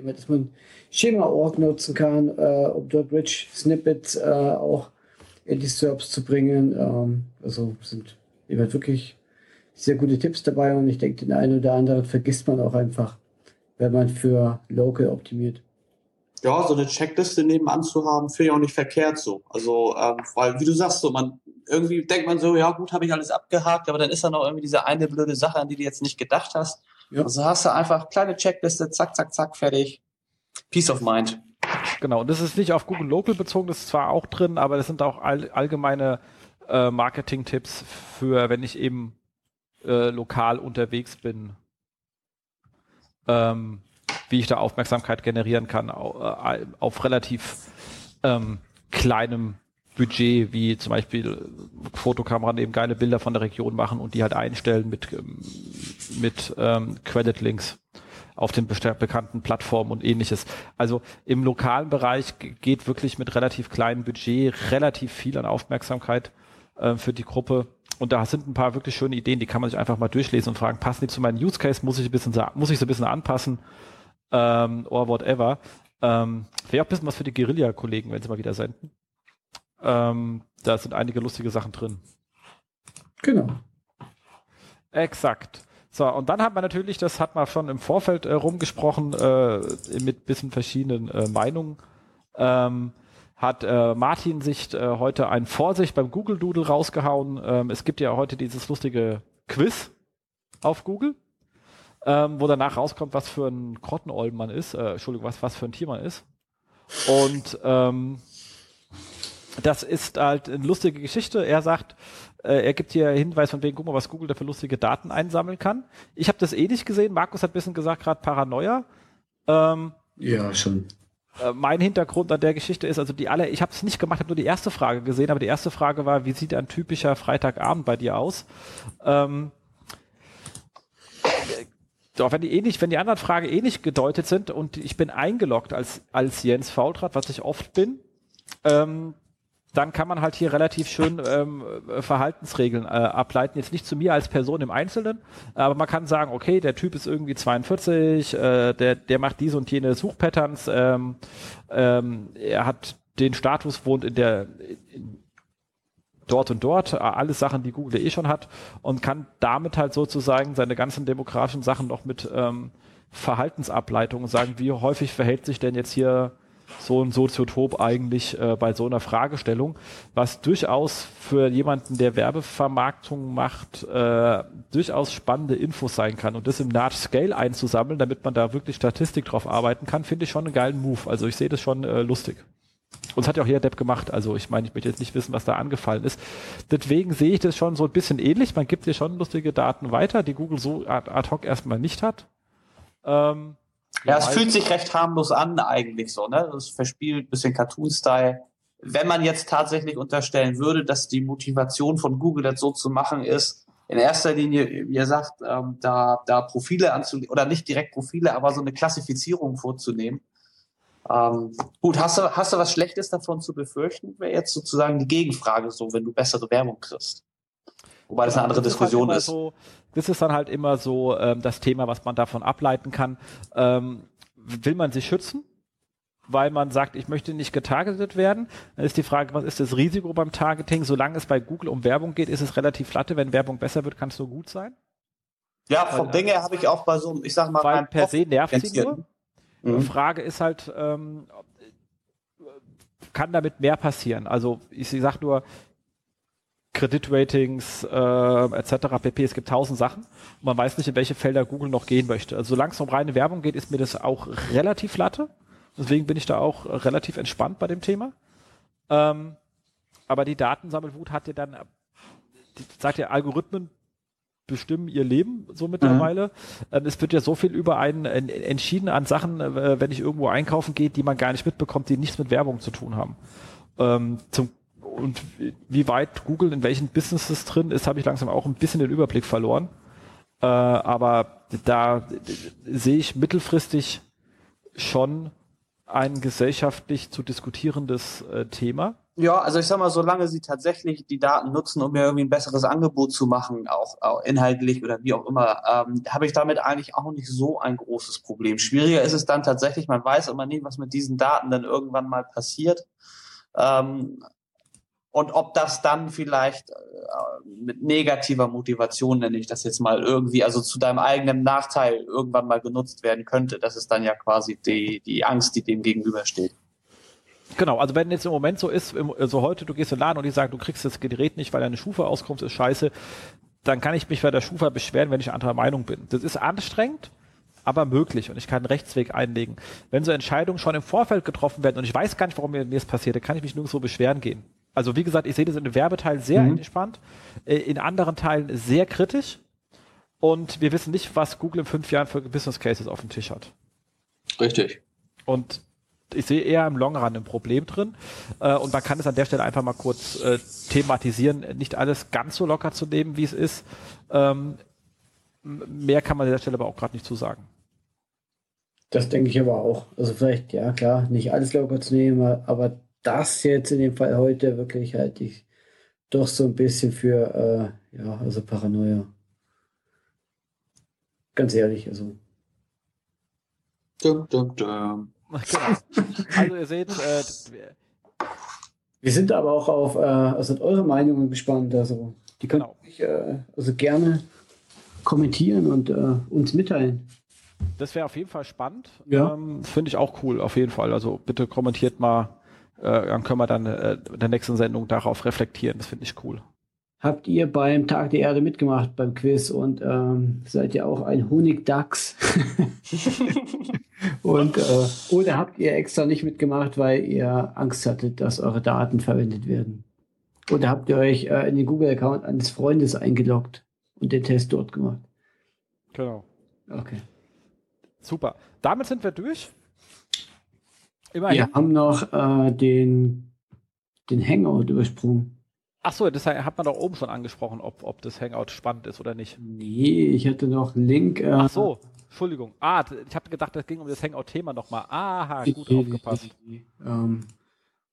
Speaker 3: dass man Schema-Org nutzen kann, äh, um dort Rich Snippets äh, auch in die SERPs zu bringen. Ähm, also sind eben wirklich sehr gute Tipps dabei und ich denke, den einen oder anderen vergisst man auch einfach, wenn man für Local optimiert.
Speaker 4: Ja, so eine Checkliste nebenan zu haben, finde ich auch nicht verkehrt so. Also, ähm, weil, wie du sagst, so, man irgendwie denkt man so, ja gut, habe ich alles abgehakt, aber dann ist da noch irgendwie diese eine blöde Sache, an die du jetzt nicht gedacht hast. Ja. Also hast du einfach kleine Checkliste, zack, zack, zack, fertig. Peace of Mind.
Speaker 2: Genau, und das ist nicht auf Google Local bezogen, das ist zwar auch drin, aber das sind auch all, allgemeine äh, Marketing-Tipps für, wenn ich eben äh, lokal unterwegs bin, ähm, wie ich da Aufmerksamkeit generieren kann auf, äh, auf relativ ähm, kleinem Budget, wie zum Beispiel Fotokameran eben geile Bilder von der Region machen und die halt einstellen mit, ähm, mit ähm, Credit-Links auf den bekannten Plattformen und ähnliches. Also im lokalen Bereich geht wirklich mit relativ kleinem Budget relativ viel an Aufmerksamkeit äh, für die Gruppe. Und da sind ein paar wirklich schöne Ideen, die kann man sich einfach mal durchlesen und fragen, passen die zu meinem Use Case? Muss ich ein bisschen, muss ich so ein bisschen anpassen? Ähm, or whatever. Ähm, Wäre auch ein bisschen was für die Guerilla-Kollegen, wenn sie mal wieder senden. Ähm, da sind einige lustige Sachen drin.
Speaker 3: Genau.
Speaker 2: Exakt. So, und dann hat man natürlich, das hat man schon im Vorfeld äh, rumgesprochen, äh, mit bisschen verschiedenen äh, Meinungen, ähm, hat äh, Martin sich äh, heute ein Vorsicht beim Google Doodle rausgehauen. Ähm, es gibt ja heute dieses lustige Quiz auf Google, ähm, wo danach rauskommt, was für ein Grottenolm man ist, äh, Entschuldigung, was, was für ein Tier man ist. Und ähm, das ist halt eine lustige Geschichte. Er sagt, äh, er gibt hier Hinweis von wegen, guck mal, was Google da für lustige Daten einsammeln kann. Ich habe das eh nicht gesehen. Markus hat ein bisschen gesagt, gerade Paranoia.
Speaker 3: Ähm, ja, schon.
Speaker 2: Äh, mein Hintergrund an der Geschichte ist, also die alle, ich habe es nicht gemacht, habe nur die erste Frage gesehen, aber die erste Frage war, wie sieht ein typischer Freitagabend bei dir aus? Ähm, doch, wenn die ähnlich, wenn die anderen Fragen ähnlich gedeutet sind und ich bin eingeloggt als, als Jens Faultrat, was ich oft bin, ähm, dann kann man halt hier relativ schön ähm, Verhaltensregeln äh, ableiten. Jetzt nicht zu mir als Person im Einzelnen, aber man kann sagen, okay, der Typ ist irgendwie 42, äh, der, der macht diese und jene Suchpatterns, ähm, ähm, er hat den Status, wohnt in der in, dort und dort, alles Sachen, die Google eh schon hat und kann damit halt sozusagen seine ganzen demografischen Sachen noch mit ähm, Verhaltensableitungen sagen, wie häufig verhält sich denn jetzt hier so ein Soziotop eigentlich äh, bei so einer Fragestellung, was durchaus für jemanden, der Werbevermarktung macht, äh, durchaus spannende Infos sein kann. Und das im Large Scale einzusammeln, damit man da wirklich Statistik drauf arbeiten kann, finde ich schon einen geilen Move. Also ich sehe das schon äh, lustig. Und das hat ja auch jeder Depp gemacht. Also ich meine, ich möchte jetzt nicht wissen, was da angefallen ist. Deswegen sehe ich das schon so ein bisschen ähnlich. Man gibt dir schon lustige Daten weiter, die Google so ad, ad hoc erstmal nicht hat.
Speaker 4: Ähm, ja, es fühlt sich recht harmlos an eigentlich so, ne? Das verspielt, bisschen Cartoon-Style. Wenn man jetzt tatsächlich unterstellen würde, dass die Motivation von Google das so zu machen ist, in erster Linie, wie ihr sagt, ähm, da, da Profile anzulegen, oder nicht direkt Profile, aber so eine Klassifizierung vorzunehmen. Ähm, gut, hast du, hast du was Schlechtes davon zu befürchten? Wäre jetzt sozusagen die Gegenfrage so, wenn du bessere Werbung kriegst. Wobei das eine andere das Diskussion ist.
Speaker 2: Halt ist. So, das ist dann halt immer so ähm, das Thema, was man davon ableiten kann. Ähm, will man sich schützen? Weil man sagt, ich möchte nicht getargetet werden. Dann ist die Frage, was ist das Risiko beim Targeting? Solange es bei Google um Werbung geht, ist es relativ flatte. Wenn Werbung besser wird, kann es so gut sein.
Speaker 4: Ja, vom Ding her habe ich auch bei so, ich sag mal,
Speaker 2: weil per se nervt sie nur. Mhm. Die Frage ist halt, ähm, kann damit mehr passieren? Also ich, ich sag nur, Kreditratings äh, etc. pp. Es gibt tausend Sachen und man weiß nicht, in welche Felder Google noch gehen möchte. Also solange es um reine Werbung geht, ist mir das auch relativ latte. Deswegen bin ich da auch relativ entspannt bei dem Thema. Ähm, aber die Datensammelwut hat ja dann, die, sagt ja, Algorithmen bestimmen ihr Leben so mittlerweile. Mhm. Es wird ja so viel über einen entschieden an Sachen, äh, wenn ich irgendwo einkaufen gehe, die man gar nicht mitbekommt, die nichts mit Werbung zu tun haben. Ähm, zum und wie weit Google in welchen Businesses drin ist, habe ich langsam auch ein bisschen den Überblick verloren. Äh, aber da sehe ich mittelfristig schon ein gesellschaftlich zu diskutierendes äh, Thema.
Speaker 4: Ja, also ich sag mal, solange sie tatsächlich die Daten nutzen, um mir irgendwie ein besseres Angebot zu machen, auch, auch inhaltlich oder wie auch immer, ähm, habe ich damit eigentlich auch nicht so ein großes Problem. Schwieriger ist es dann tatsächlich, man weiß immer nicht, was mit diesen Daten dann irgendwann mal passiert. Ähm, und ob das dann vielleicht äh, mit negativer Motivation, nenne ich das jetzt mal irgendwie, also zu deinem eigenen Nachteil irgendwann mal genutzt werden könnte. Das ist dann ja quasi die, die Angst, die dem gegenübersteht.
Speaker 2: Genau, also wenn jetzt im Moment so ist, so also heute, du gehst in den Laden und die sagen, du kriegst das Gerät nicht, weil deine Schufa auskommt, ist scheiße, dann kann ich mich bei der Schufa beschweren, wenn ich anderer Meinung bin. Das ist anstrengend, aber möglich und ich kann einen Rechtsweg einlegen. Wenn so Entscheidungen schon im Vorfeld getroffen werden und ich weiß gar nicht, warum mir das passiert, dann kann ich mich nirgendwo beschweren gehen. Also wie gesagt, ich sehe das in dem Werbeteil sehr mhm. entspannt, äh, in anderen Teilen sehr kritisch und wir wissen nicht, was Google in fünf Jahren für Business Cases auf dem Tisch hat.
Speaker 4: Richtig.
Speaker 2: Und ich sehe eher im Long Run ein Problem drin. Äh, und man kann es an der Stelle einfach mal kurz äh, thematisieren, nicht alles ganz so locker zu nehmen, wie es ist. Ähm, mehr kann man an der Stelle aber auch gerade nicht zu sagen.
Speaker 3: Das denke ich aber auch. Also vielleicht, ja klar, nicht alles locker zu nehmen, aber das jetzt in dem Fall heute wirklich halte ich doch so ein bisschen für, äh, ja, also Paranoia. Ganz ehrlich, also.
Speaker 4: Dum, dum, dum.
Speaker 2: Also ihr seht, äh,
Speaker 3: wir sind aber auch auf, äh, also eure Meinungen gespannt. Also die könnt genau. ihr äh, also gerne kommentieren und äh, uns mitteilen.
Speaker 2: Das wäre auf jeden Fall spannend.
Speaker 3: Ja.
Speaker 2: Ähm, Finde ich auch cool, auf jeden Fall. Also bitte kommentiert mal, dann können wir dann äh, in der nächsten Sendung darauf reflektieren. Das finde ich cool.
Speaker 3: Habt ihr beim Tag der Erde mitgemacht beim Quiz und ähm, seid ihr auch ein Honigdachs? und äh, oder habt ihr extra nicht mitgemacht, weil ihr Angst hattet, dass eure Daten verwendet werden? Oder habt ihr euch äh, in den Google-Account eines Freundes eingeloggt und den Test dort gemacht?
Speaker 2: Genau.
Speaker 3: Okay.
Speaker 2: Super. Damit sind wir durch. Immerhin.
Speaker 3: Wir haben noch äh, den, den Hangout übersprungen.
Speaker 2: Ach so, das hat man doch oben schon angesprochen, ob, ob das Hangout spannend ist oder nicht.
Speaker 3: Nee, ich hatte noch Link.
Speaker 2: Äh, Ach so, Entschuldigung. Ah, ich habe gedacht, das ging um das Hangout-Thema nochmal. Aha, gut nee, aufgepasst. Nee,
Speaker 3: nee, ähm,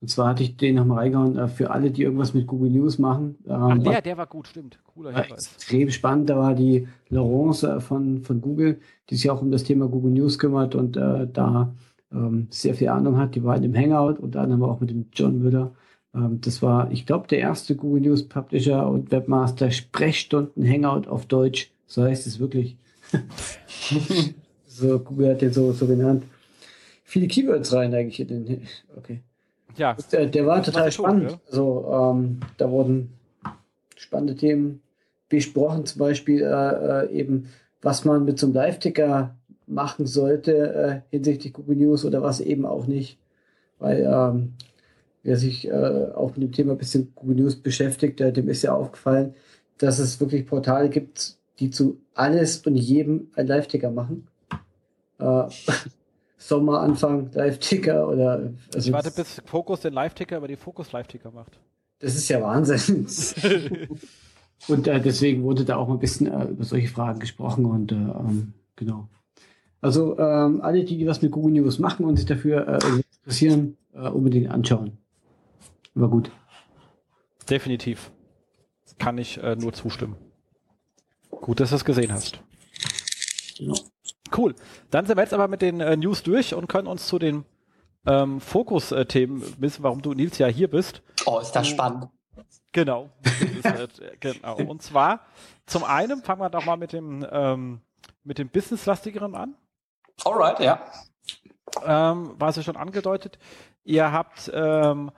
Speaker 3: und zwar hatte ich den nochmal reingehauen äh, für alle, die irgendwas mit Google News machen.
Speaker 2: Ähm, Ach, der, der war gut, stimmt. Cooler
Speaker 3: Hinweis. Extrem spannend. Da war die Laurence äh, von, von Google, die sich auch um das Thema Google News kümmert und äh, da ähm, sehr viel Ahnung hat. Die war in dem Hangout und dann haben wir auch mit dem John Müller ähm, das war, ich glaube, der erste Google News Publisher und Webmaster Sprechstunden Hangout auf Deutsch. So heißt es wirklich. so, Google hat den so, so genannt. Viele Keywords rein eigentlich in den. Okay.
Speaker 2: Ja.
Speaker 3: Der, der war total spannend. Ja. Also, ähm, da wurden spannende Themen besprochen, zum Beispiel äh, äh, eben, was man mit so einem Live-Ticker machen sollte äh, hinsichtlich Google News oder was eben auch nicht. Weil ähm, wer sich äh, auch mit dem Thema ein bisschen Google News beschäftigt, äh, dem ist ja aufgefallen, dass es wirklich Portale gibt, die zu alles und jedem ein Live-Ticker machen. Äh, Sommeranfang Live-Ticker oder.
Speaker 2: Also ich warte, bis Focus den Live-Ticker über die Focus Live-Ticker macht.
Speaker 3: Das ist ja Wahnsinn. und äh, deswegen wurde da auch mal ein bisschen äh, über solche Fragen gesprochen und äh, ähm, genau. Also ähm, alle, die was mit Google News machen und sich dafür äh, interessieren, äh, unbedingt anschauen. War gut.
Speaker 2: Definitiv. Kann ich äh, nur zustimmen. Gut, dass du es gesehen hast.
Speaker 3: Genau.
Speaker 2: Cool. Dann sind wir jetzt aber mit den äh, News durch und können uns zu den ähm, Fokus-Themen wissen, warum du, Nils, ja hier bist.
Speaker 4: Oh, ist das spannend.
Speaker 2: Genau. Ist, äh, genau. Und zwar, zum einen fangen wir doch mal mit dem, ähm, mit dem Business-lastigeren an.
Speaker 4: Alright, ja.
Speaker 2: Ähm, war es ja schon angedeutet. Ihr habt ähm,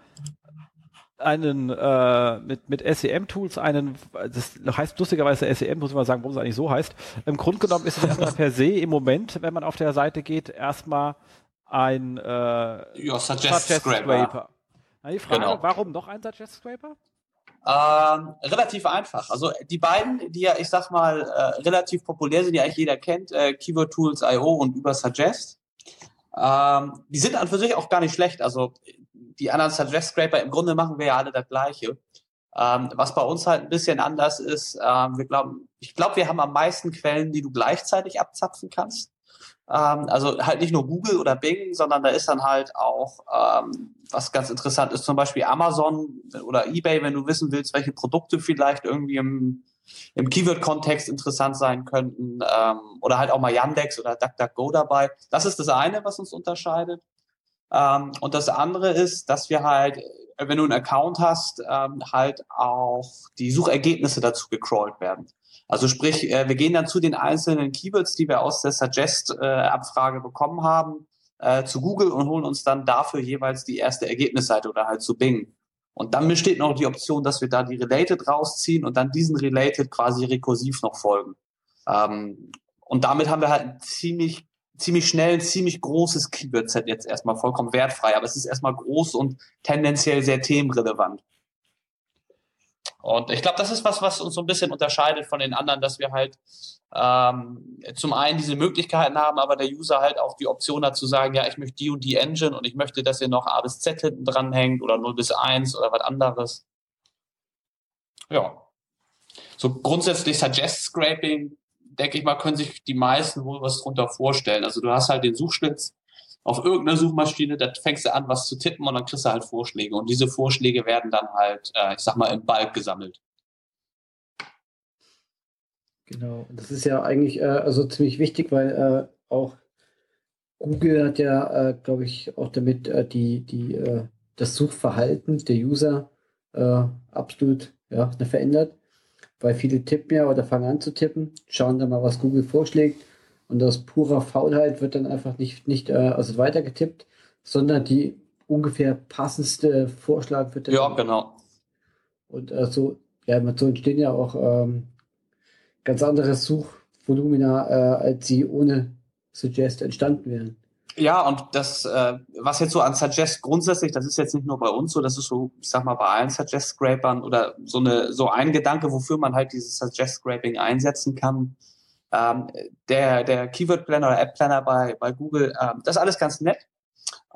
Speaker 2: einen äh, mit, mit SEM-Tools einen, das heißt lustigerweise SEM, muss ich mal sagen, warum es eigentlich so heißt. Im Grunde genommen ist es erstmal per se im Moment, wenn man auf der Seite geht, erstmal ein äh,
Speaker 4: Suggest, Suggest Scraper.
Speaker 2: Scraper. die Frage, genau. warum noch ein Suggest Scraper?
Speaker 4: Ähm, relativ einfach. Also die beiden, die ja, ich sag mal, äh, relativ populär sind, die eigentlich jeder kennt, äh, Keyword Tools IO und über Suggest. Ähm, die sind an für sich auch gar nicht schlecht. Also die anderen Suggest Scraper, im Grunde machen wir ja alle das Gleiche. Ähm, was bei uns halt ein bisschen anders ist, ähm, wir glauben, ich glaube, wir haben am meisten Quellen, die du gleichzeitig abzapfen kannst. Ähm, also halt nicht nur Google oder Bing, sondern da ist dann halt auch, ähm, was ganz interessant ist, zum Beispiel Amazon oder eBay, wenn du wissen willst, welche Produkte vielleicht irgendwie im, im Keyword-Kontext interessant sein könnten, ähm, oder halt auch mal Yandex oder DuckDuckGo dabei. Das ist das eine, was uns unterscheidet. Ähm, und das andere ist, dass wir halt wenn du einen Account hast, ähm, halt auch die Suchergebnisse dazu gecrawlt werden. Also sprich, äh, wir gehen dann zu den einzelnen Keywords, die wir aus der Suggest-Abfrage äh, bekommen haben, äh, zu Google und holen uns dann dafür jeweils die erste Ergebnisseite oder halt zu Bing. Und dann besteht noch die Option, dass wir da die Related rausziehen und dann diesen Related quasi rekursiv noch folgen. Ähm, und damit haben wir halt ein ziemlich, ziemlich schnell ein ziemlich großes Keyword-Set jetzt erstmal vollkommen wertfrei. Aber es ist erstmal groß und tendenziell sehr themenrelevant. Und ich glaube, das ist was, was uns so ein bisschen unterscheidet von den anderen, dass wir halt ähm, zum einen diese Möglichkeiten haben, aber der User halt auch die Option hat zu sagen, ja, ich möchte die und die Engine und ich möchte, dass ihr noch A bis Z hinten dran hängt oder 0 bis 1 oder was anderes. Ja. So grundsätzlich Suggest Scraping, denke ich mal, können sich die meisten wohl was drunter vorstellen. Also du hast halt den Suchschlitz auf irgendeiner Suchmaschine, da fängst du an, was zu tippen und dann kriegst du halt Vorschläge. Und diese Vorschläge werden dann halt, äh, ich sag mal, im Balk gesammelt.
Speaker 3: Genau, das ist ja eigentlich äh, also ziemlich wichtig, weil äh, auch Google hat ja, äh, glaube ich, auch damit äh, die, die, äh, das Suchverhalten der User absolut ja, verändert, weil viele tippen ja oder fangen an zu tippen, schauen dann mal, was Google vorschlägt und aus purer Faulheit wird dann einfach nicht, nicht also weitergetippt, sondern die ungefähr passendste Vorschlag wird dann.
Speaker 4: Ja, genau.
Speaker 3: Und äh, so, ja, so entstehen ja auch ähm, ganz anderes Suchvolumina, äh, als sie ohne Suggest entstanden wären.
Speaker 4: Ja, und das, äh, was jetzt so an Suggest grundsätzlich, das ist jetzt nicht nur bei uns so, das ist so, ich sag mal, bei allen Suggest-Scrapern oder so eine, so ein Gedanke, wofür man halt dieses Suggest-Scraping einsetzen kann. Ähm, der, der Keyword-Planner oder App-Planner bei, bei Google, ähm, das ist alles ganz nett.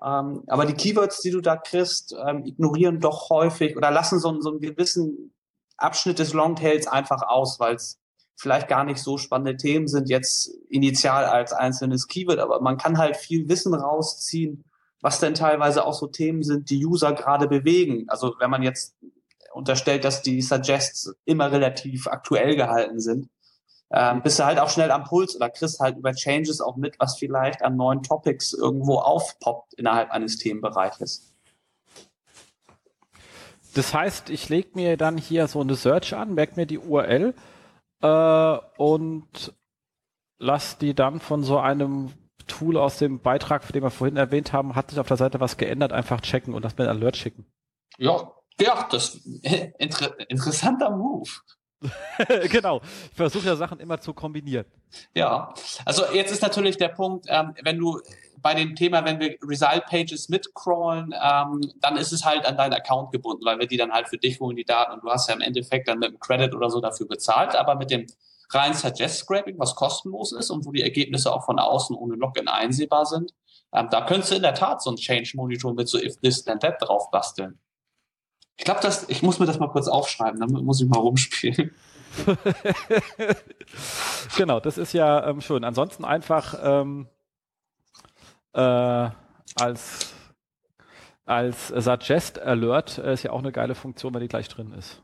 Speaker 4: Ähm, aber die Keywords, die du da kriegst, ähm, ignorieren doch häufig oder lassen so, so einen gewissen Abschnitt des Longtails einfach aus, weil es vielleicht gar nicht so spannende Themen sind jetzt initial als einzelnes Keyword, aber man kann halt viel Wissen rausziehen, was denn teilweise auch so Themen sind, die User gerade bewegen. Also wenn man jetzt unterstellt, dass die Suggests immer relativ aktuell gehalten sind, ähm, bist du halt auch schnell am Puls oder kriegst halt über Changes auch mit, was vielleicht an neuen Topics irgendwo aufpoppt innerhalb eines Themenbereiches.
Speaker 2: Das heißt, ich lege mir dann hier so eine Search an, merke mir die URL äh, und lass die dann von so einem Tool aus dem Beitrag, für den wir vorhin erwähnt haben, hat sich auf der Seite was geändert, einfach checken und das mit einem Alert schicken.
Speaker 4: Ja, ja, das inter interessanter Move.
Speaker 2: genau. Ich versuche ja Sachen immer zu kombinieren.
Speaker 4: Ja, also jetzt ist natürlich der Punkt, ähm, wenn du bei dem Thema, wenn wir Result Pages mitcrawlen, ähm, dann ist es halt an deinen Account gebunden, weil wir die dann halt für dich holen, die Daten. Und du hast ja im Endeffekt dann mit dem Credit oder so dafür bezahlt. Aber mit dem rein Suggest Scraping, was kostenlos ist und wo die Ergebnisse auch von außen ohne Login einsehbar sind, ähm, da könntest du in der Tat so ein Change Monitor mit so if this then that drauf basteln. Ich glaube, ich muss mir das mal kurz aufschreiben, damit muss ich mal rumspielen.
Speaker 2: genau, das ist ja ähm, schön. Ansonsten einfach ähm, äh, als, als Suggest Alert ist ja auch eine geile Funktion, wenn die gleich drin ist.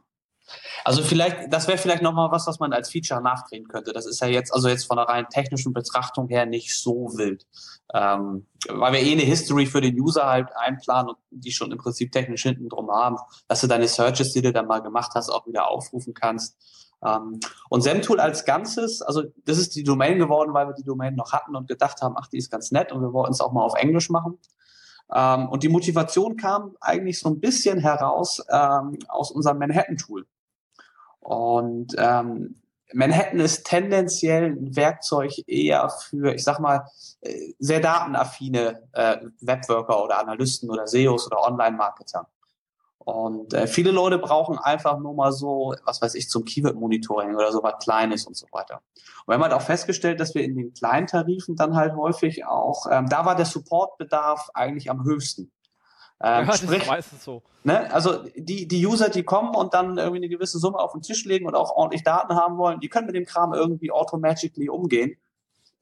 Speaker 4: Also vielleicht, das wäre vielleicht nochmal was, was man als Feature nachdrehen könnte. Das ist ja jetzt, also jetzt von der rein technischen Betrachtung her nicht so wild. Ähm, weil wir eh eine History für den User halt einplanen und die schon im Prinzip technisch hinten drum haben, dass du deine Searches, die du dann mal gemacht hast, auch wieder aufrufen kannst. Ähm, und Semtool als Ganzes, also das ist die Domain geworden, weil wir die Domain noch hatten und gedacht haben, ach, die ist ganz nett und wir wollten es auch mal auf Englisch machen. Ähm, und die Motivation kam eigentlich so ein bisschen heraus ähm, aus unserem Manhattan-Tool. Und ähm, Manhattan ist tendenziell ein Werkzeug eher für, ich sag mal, äh, sehr datenaffine äh, Webworker oder Analysten oder SEOs oder Online-Marketer. Und äh, viele Leute brauchen einfach nur mal so, was weiß ich, zum Keyword-Monitoring oder so was Kleines und so weiter. Und wir haben halt auch festgestellt, dass wir in den kleinen Tarifen dann halt häufig auch, ähm, da war der Supportbedarf eigentlich am höchsten. Ähm, ja, sprich, meistens so. Ne, also die, die User, die kommen und dann irgendwie eine gewisse Summe auf den Tisch legen und auch ordentlich Daten haben wollen, die können mit dem Kram irgendwie automatically umgehen.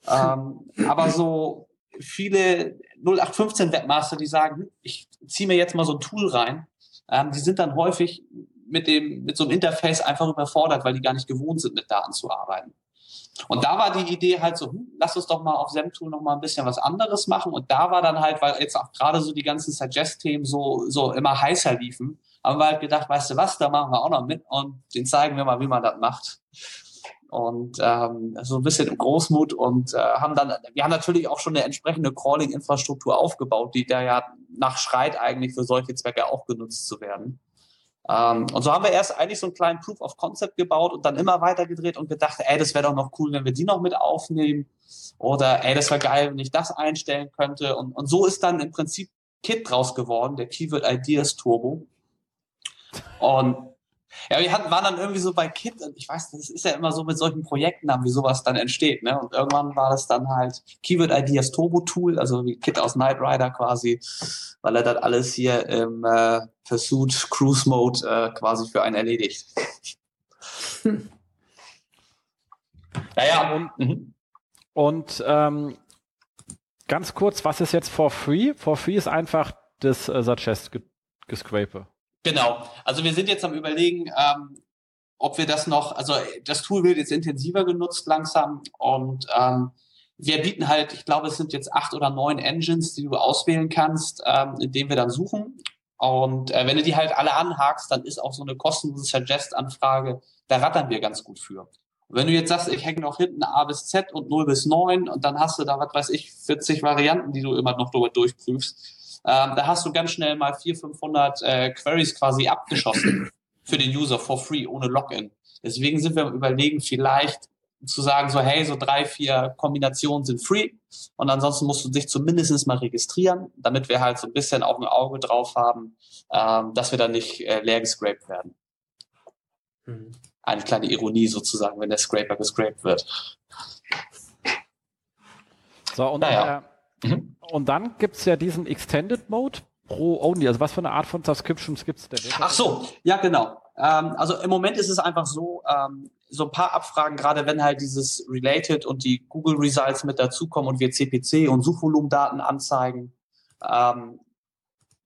Speaker 4: ähm, aber so viele 0815 Webmaster, die sagen, hm, ich ziehe mir jetzt mal so ein Tool rein, ähm, die sind dann häufig mit dem, mit so einem Interface einfach überfordert, weil die gar nicht gewohnt sind, mit Daten zu arbeiten. Und da war die Idee halt so, hm, lass uns doch mal auf SEMtool noch mal ein bisschen was anderes machen. Und da war dann halt, weil jetzt auch gerade so die ganzen Suggest-Themen so, so immer heißer liefen, haben wir halt gedacht, weißt du was, da machen wir auch noch mit und den zeigen wir mal, wie man das macht. Und ähm, so ein bisschen im Großmut und äh, haben dann, wir haben natürlich auch schon eine entsprechende Crawling-Infrastruktur aufgebaut, die da ja nachschreit, eigentlich für solche Zwecke auch genutzt zu werden. Ähm, und so haben wir erst eigentlich so einen kleinen Proof of Concept gebaut und dann immer weiter gedreht und gedacht, ey, das wäre doch noch cool, wenn wir die noch mit aufnehmen. Oder ey, das wäre geil, wenn ich das einstellen könnte. Und, und so ist dann im Prinzip Kit draus geworden, der Keyword Ideas Turbo. Und ja, wir hatten, waren dann irgendwie so bei Kit und ich weiß, das ist ja immer so mit solchen Projekten, wie sowas dann entsteht. Ne? Und irgendwann war das dann halt Keyword Ideas Turbo Tool, also wie Kit aus Knight Rider quasi, weil er das alles hier im äh, Pursuit Cruise Mode äh, quasi für einen erledigt. Hm.
Speaker 2: Naja, und, mhm. und ähm, ganz kurz, was ist jetzt for free? For free ist einfach das äh, Suggest-Gescrape.
Speaker 4: Genau. Also wir sind jetzt am überlegen, ähm, ob wir das noch, also das Tool wird jetzt intensiver genutzt langsam und ähm, wir bieten halt, ich glaube, es sind jetzt acht oder neun Engines, die du auswählen kannst, ähm, in denen wir dann suchen. Und äh, wenn du die halt alle anhakst, dann ist auch so eine kostenlose Suggest-Anfrage, da rattern wir ganz gut für. Und wenn du jetzt sagst, ich hänge noch hinten A bis Z und 0 bis 9 und dann hast du da, was weiß ich, 40 Varianten, die du immer noch durchprüfst, ähm, da hast du ganz schnell mal 400, 500 äh, Queries quasi abgeschossen für den User for free, ohne Login. Deswegen sind wir am überlegen, vielleicht zu sagen, so hey, so drei, vier Kombinationen sind free und ansonsten musst du dich zumindest mal registrieren, damit wir halt so ein bisschen auch ein Auge drauf haben, ähm, dass wir dann nicht äh, leer gescraped werden. Mhm. Eine kleine Ironie sozusagen, wenn der Scraper gescraped wird.
Speaker 2: So, und naja. Mhm. Und dann gibt es ja diesen Extended Mode Pro Only. Also was für eine Art von Subscriptions gibt es denn?
Speaker 4: Ach so, ja genau. Ähm, also im Moment ist es einfach so, ähm, so ein paar Abfragen, gerade wenn halt dieses Related und die Google Results mit dazukommen und wir CPC und Suchvolumendaten anzeigen, ähm,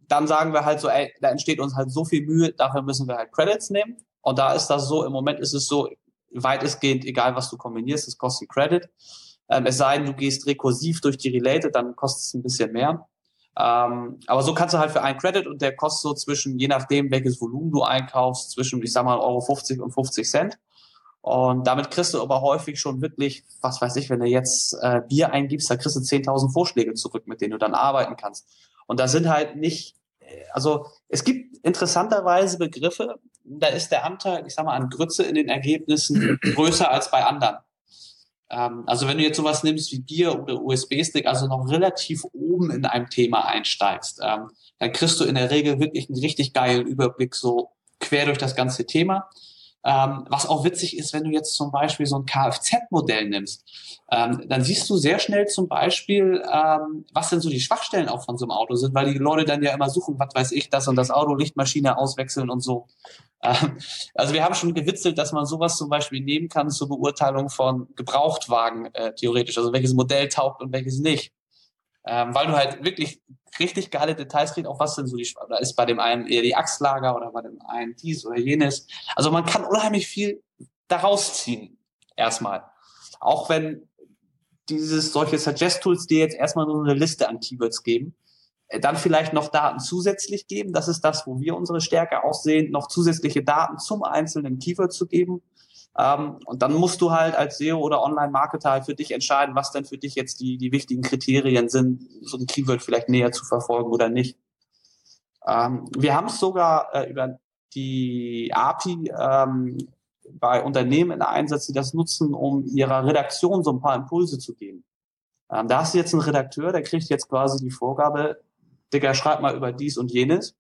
Speaker 4: dann sagen wir halt so, ey, da entsteht uns halt so viel Mühe, dafür müssen wir halt Credits nehmen. Und da ist das so, im Moment ist es so, weitestgehend, egal was du kombinierst, es kostet Credit. Ähm, es sei denn, du gehst rekursiv durch die Related, dann kostet es ein bisschen mehr. Ähm, aber so kannst du halt für einen Credit und der kostet so zwischen, je nachdem, welches Volumen du einkaufst, zwischen, ich sag mal, Euro 50 und 50 Cent. Und damit kriegst du aber häufig schon wirklich, was weiß ich, wenn du jetzt äh, Bier eingibst, da kriegst du 10.000 Vorschläge zurück, mit denen du dann arbeiten kannst. Und da sind halt nicht, also es gibt interessanterweise Begriffe, da ist der Anteil, ich sag mal, an Grütze in den Ergebnissen größer als bei anderen. Ähm, also wenn du jetzt sowas nimmst wie Gear oder USB-Stick, also noch relativ oben in einem Thema einsteigst, ähm, dann kriegst du in der Regel wirklich einen richtig geilen Überblick so quer durch das ganze Thema. Ähm, was auch witzig ist, wenn du jetzt zum Beispiel so ein Kfz-Modell nimmst, ähm, dann siehst du sehr schnell zum Beispiel, ähm, was denn so die Schwachstellen auch von so einem Auto sind, weil die Leute dann ja immer suchen, was weiß ich, das und das Auto, Lichtmaschine auswechseln und so. Ähm, also wir haben schon gewitzelt, dass man sowas zum Beispiel nehmen kann zur Beurteilung von Gebrauchtwagen äh, theoretisch, also welches Modell taugt und welches nicht. Ähm, weil du halt wirklich richtig geile Details kriegst, auch was denn so die, da ist bei dem einen eher die Achslager oder bei dem einen dies oder jenes. Also man kann unheimlich viel daraus ziehen, erstmal. Auch wenn dieses, solche Suggest-Tools dir jetzt erstmal nur eine Liste an Keywords geben, äh, dann vielleicht noch Daten zusätzlich geben. Das ist das, wo wir unsere Stärke aussehen, noch zusätzliche Daten zum einzelnen Keyword zu geben. Ähm, und dann musst du halt als SEO oder Online-Marketer halt für dich entscheiden, was denn für dich jetzt die, die wichtigen Kriterien sind, so ein Keyword vielleicht näher zu verfolgen oder nicht. Ähm, wir haben es sogar äh, über die API ähm, bei Unternehmen in Einsatz, die das nutzen, um ihrer Redaktion so ein paar Impulse zu geben. Ähm, da hast du jetzt einen Redakteur, der kriegt jetzt quasi die Vorgabe, Digga, schreib mal über dies und jenes.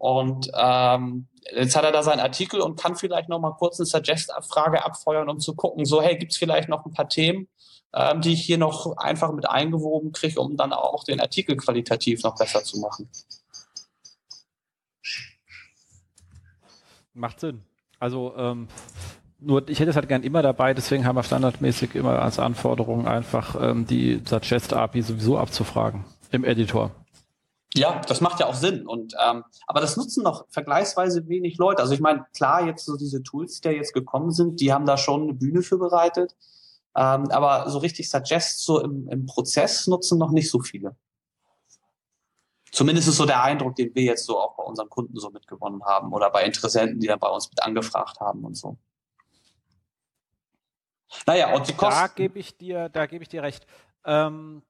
Speaker 4: Und ähm, jetzt hat er da seinen Artikel und kann vielleicht noch mal kurz eine Suggest-Frage abfeuern, um zu gucken, so, hey, gibt's vielleicht noch ein paar Themen, ähm, die ich hier noch einfach mit eingewoben kriege, um dann auch den Artikel qualitativ noch besser zu machen.
Speaker 2: Macht Sinn. Also ähm, nur ich hätte es halt gern immer dabei, deswegen haben wir standardmäßig immer als Anforderung einfach ähm, die Suggest API sowieso abzufragen im Editor.
Speaker 4: Ja, das macht ja auch Sinn. Und ähm, aber das nutzen noch vergleichsweise wenig Leute. Also ich meine, klar, jetzt so diese Tools, die da jetzt gekommen sind, die haben da schon eine Bühne für bereitet. Ähm, aber so richtig Suggest so im, im Prozess nutzen noch nicht so viele. Zumindest ist so der Eindruck, den wir jetzt so auch bei unseren Kunden so mitgewonnen haben oder bei Interessenten, die dann bei uns mit angefragt haben und so.
Speaker 2: Naja, und die Kosten. Da gebe ich dir, da gebe ich dir recht. Ähm,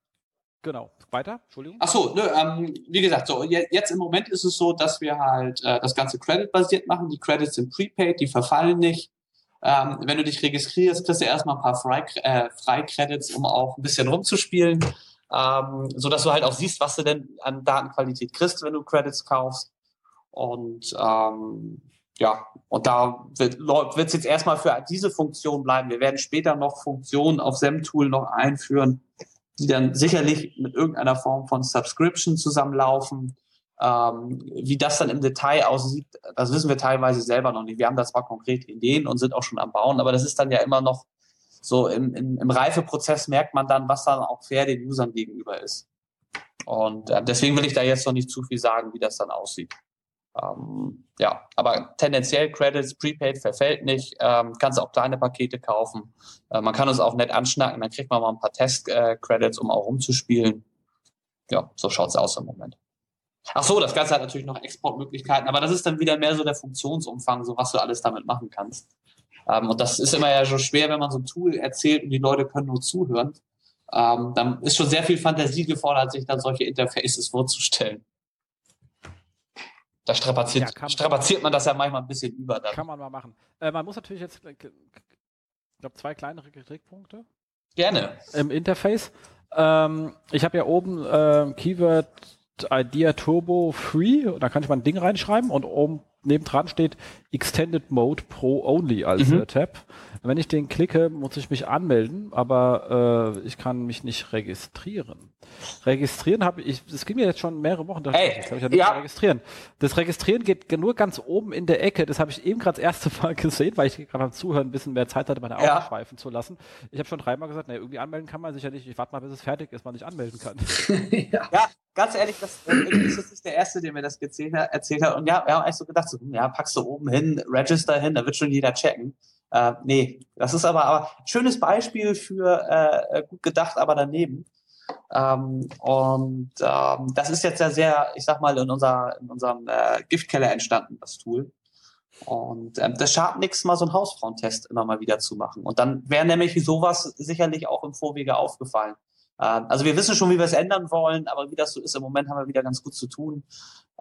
Speaker 2: genau. Weiter, Entschuldigung.
Speaker 4: Ach so, nö, ähm, wie gesagt, so jetzt im Moment ist es so, dass wir halt äh, das ganze Credit-basiert machen. Die Credits sind prepaid, die verfallen nicht. Ähm, wenn du dich registrierst, kriegst du erstmal ein paar Frei-Credits, äh, um auch ein bisschen rumzuspielen, ähm, so dass du halt auch siehst, was du denn an Datenqualität kriegst, wenn du Credits kaufst. Und ähm, ja, und da wird es jetzt erstmal für diese Funktion bleiben. Wir werden später noch Funktionen auf SEM-Tool noch einführen, die dann sicherlich mit irgendeiner Form von Subscription zusammenlaufen. Ähm, wie das dann im Detail aussieht, das wissen wir teilweise selber noch nicht. Wir haben da zwar konkrete Ideen und sind auch schon am Bauen, aber das ist dann ja immer noch so im, im, im Reifeprozess merkt man dann, was dann auch fair den Usern gegenüber ist. Und äh, deswegen will ich da jetzt noch nicht zu viel sagen, wie das dann aussieht. Ähm, ja, aber tendenziell Credits, Prepaid verfällt nicht. Ähm, kannst auch kleine Pakete kaufen. Äh, man kann uns auch nett anschnacken, dann kriegt man mal ein paar Test-Credits, um auch rumzuspielen. Ja, so schaut's aus im Moment. Ach so, das Ganze hat natürlich noch Exportmöglichkeiten, aber das ist dann wieder mehr so der Funktionsumfang, so was du alles damit machen kannst. Ähm, und das ist immer ja schon schwer, wenn man so ein Tool erzählt und die Leute können nur zuhören. Ähm, dann ist schon sehr viel Fantasie gefordert, sich dann solche Interfaces vorzustellen. Da strapaziert, ja, strapaziert man das ja manchmal ein bisschen über.
Speaker 2: Dann. Kann man mal machen. Äh, man muss natürlich jetzt, ich glaube, zwei kleinere Kritikpunkte.
Speaker 4: Gerne.
Speaker 2: Im Interface. Ähm, ich habe ja oben äh, Keyword Idea Turbo Free, da kann ich mal ein Ding reinschreiben und oben nebendran steht Extended Mode Pro Only als mhm. äh, Tab. Wenn ich den klicke, muss ich mich anmelden, aber äh, ich kann mich nicht registrieren. Registrieren habe ich, das ging mir jetzt schon mehrere Wochen, da
Speaker 4: hey,
Speaker 2: ich ja nicht ja. registrieren. Das Registrieren geht nur ganz oben in der Ecke, das habe ich eben gerade das erste Mal gesehen, weil ich gerade beim Zuhören ein bisschen mehr Zeit hatte, meine Augen ja. schweifen zu lassen. Ich habe schon dreimal gesagt, naja, irgendwie anmelden kann man sicher nicht. Ich warte mal, bis es fertig ist, man sich anmelden kann.
Speaker 4: ja. ja, ganz ehrlich, das, äh, ist nicht der Erste, der mir das erzählt hat. Und ja, wir haben eigentlich so gedacht, so, ja, packst du oben hin, Register hin, da wird schon jeder checken. Äh, nee, das ist aber, aber schönes Beispiel für äh, gut gedacht, aber daneben. Ähm, und ähm, das ist jetzt ja sehr, ich sag mal, in, unser, in unserem äh, Giftkeller entstanden, das Tool. Und ähm, das schadet nichts, mal so einen Hausfrauentest immer mal wieder zu machen. Und dann wäre nämlich sowas sicherlich auch im Vorwege aufgefallen. Ähm, also wir wissen schon, wie wir es ändern wollen, aber wie das so ist, im Moment haben wir wieder ganz gut zu tun.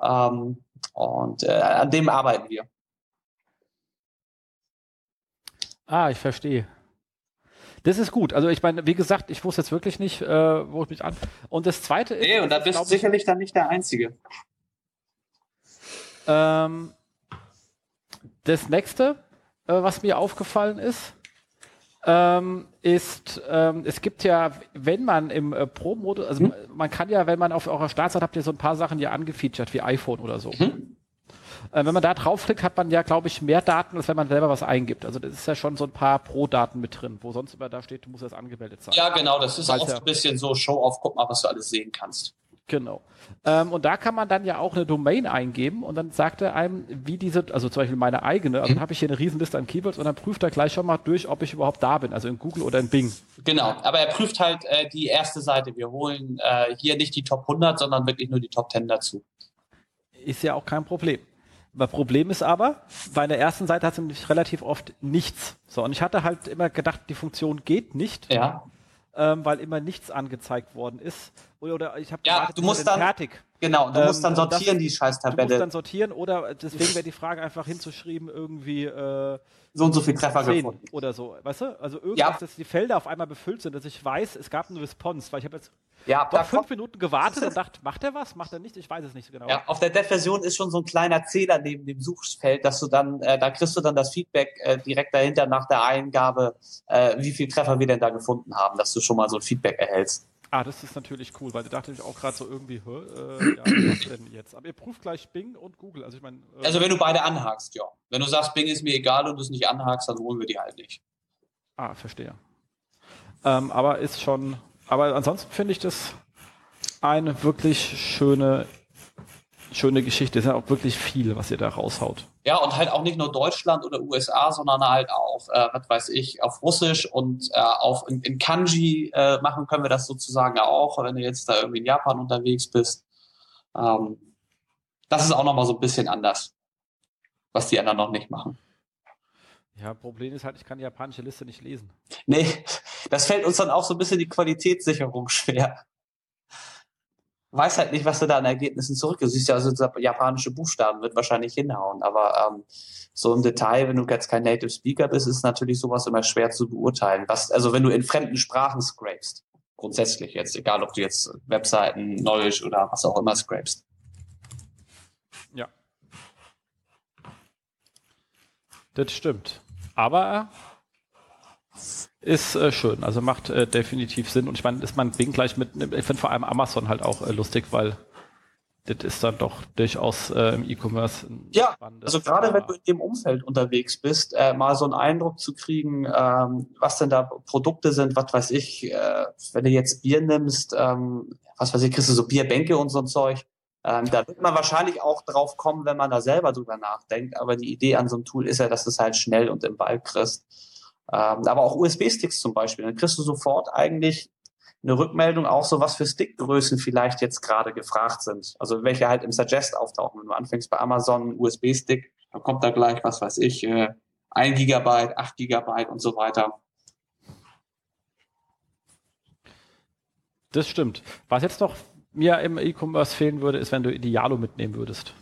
Speaker 4: Ähm, und äh, an dem arbeiten wir.
Speaker 2: Ah, ich verstehe. Das ist gut. Also ich meine, wie gesagt, ich wusste jetzt wirklich nicht, äh, wo ich mich an. Und das zweite
Speaker 4: ist. Nee, und da bist du sicherlich dann nicht der Einzige.
Speaker 2: Ähm, das nächste, äh, was mir aufgefallen ist, ähm, ist, ähm, es gibt ja, wenn man im äh, Pro-Modus, also mhm. man kann ja, wenn man auf eurer Startseite habt ihr so ein paar Sachen ja angefeatured, wie iPhone oder so. Mhm. Äh, wenn man da draufklickt, hat man ja, glaube ich, mehr Daten, als wenn man selber was eingibt. Also das ist ja schon so ein paar Pro-Daten mit drin, wo sonst immer da steht, du musst das angemeldet sein.
Speaker 4: Ja, genau, das ist Weil's oft ja ein bisschen so Show-off, guck mal, was du alles sehen kannst.
Speaker 2: Genau. Ähm, und da kann man dann ja auch eine Domain eingeben und dann sagt er einem, wie diese, also zum Beispiel meine eigene, also mhm. dann habe ich hier eine Riesenliste an Keywords und dann prüft er gleich schon mal durch, ob ich überhaupt da bin, also in Google oder in Bing.
Speaker 4: Genau, aber er prüft halt äh, die erste Seite. Wir holen äh, hier nicht die Top 100, sondern wirklich nur die Top 10 dazu.
Speaker 2: Ist ja auch kein Problem. Das Problem ist aber, bei der ersten Seite hat es nämlich relativ oft nichts. So, und ich hatte halt immer gedacht, die Funktion geht nicht.
Speaker 4: Ja.
Speaker 2: Ähm, weil immer nichts angezeigt worden ist. Oder, oder ich habe
Speaker 4: ja, gewartet, du musst dann fertig. Genau, du ähm, musst dann sortieren das, die Scheißtabelle. Du musst
Speaker 2: dann sortieren oder deswegen wäre die Frage einfach hinzuschreiben irgendwie äh,
Speaker 4: so und so viel Treffer gefunden
Speaker 2: oder so, weißt du? Also irgendwas, ja. dass die Felder auf einmal befüllt sind, dass ich weiß, es gab eine Response, weil ich habe jetzt ja, doch fünf Minuten gewartet und dachte, macht er was, macht er nicht? Ich weiß es nicht so genau.
Speaker 4: Ja, auf der Dev-Version ist schon so ein kleiner Zähler neben dem Suchfeld, dass du dann, äh, da kriegst du dann das Feedback äh, direkt dahinter nach der Eingabe, äh, wie viel Treffer wir denn da gefunden haben, dass du schon mal so ein Feedback erhältst.
Speaker 2: Ah, das ist natürlich cool, weil da dachte ich auch gerade so irgendwie, äh, ja, was denn jetzt? Aber ihr prüft gleich Bing und Google. Also ich meine.
Speaker 4: Äh, also wenn du beide anhakst, ja. Wenn du sagst, Bing ist mir egal und du es nicht anhakst, dann holen wir die halt nicht.
Speaker 2: Ah, verstehe. Ähm, aber ist schon. Aber ansonsten finde ich das eine wirklich schöne schöne Geschichte. Es ist ja auch wirklich viel, was ihr da raushaut.
Speaker 4: Ja, und halt auch nicht nur Deutschland oder USA, sondern halt auch, äh, was weiß ich, auf Russisch und äh, auf in, in Kanji äh, machen können wir das sozusagen auch, wenn du jetzt da irgendwie in Japan unterwegs bist. Ähm, das ist auch nochmal so ein bisschen anders, was die anderen noch nicht machen.
Speaker 2: Ja, Problem ist halt, ich kann die japanische Liste nicht lesen.
Speaker 4: Nee, das fällt uns dann auch so ein bisschen die Qualitätssicherung schwer weiß halt nicht, was du da an Ergebnissen zurück. Du siehst ja, also japanische Buchstaben wird wahrscheinlich hinhauen, aber ähm, so im Detail, wenn du jetzt kein Native Speaker bist, ist natürlich sowas immer schwer zu beurteilen. Was, also wenn du in fremden Sprachen scrapest, grundsätzlich jetzt, egal ob du jetzt Webseiten, Knowledge oder was auch immer scrapest.
Speaker 2: Ja. Das stimmt. Aber ist äh, schön, also macht äh, definitiv Sinn. Und ich meine, ist man Ding gleich mit, ich finde vor allem Amazon halt auch äh, lustig, weil das ist dann doch durchaus äh, im E-Commerce.
Speaker 4: Ja, also gerade wenn du in dem Umfeld unterwegs bist, äh, mal so einen Eindruck zu kriegen, ähm, was denn da Produkte sind, was weiß ich, äh, wenn du jetzt Bier nimmst, ähm, was weiß ich, kriegst du so Bierbänke und so ein Zeug. Ähm, da wird man wahrscheinlich auch drauf kommen, wenn man da selber drüber nachdenkt. Aber die Idee an so einem Tool ist ja, dass du es halt schnell und im Ball kriegst. Ähm, aber auch USB-Sticks zum Beispiel. Dann kriegst du sofort eigentlich eine Rückmeldung auch so, was für Stickgrößen vielleicht jetzt gerade gefragt sind. Also welche halt im Suggest auftauchen. Wenn du anfängst bei Amazon USB-Stick, dann kommt da gleich, was weiß ich, äh, 1 Gigabyte, 8 Gigabyte und so weiter.
Speaker 2: Das stimmt. Was jetzt noch mir im E-Commerce fehlen würde, ist, wenn du Idealo mitnehmen würdest.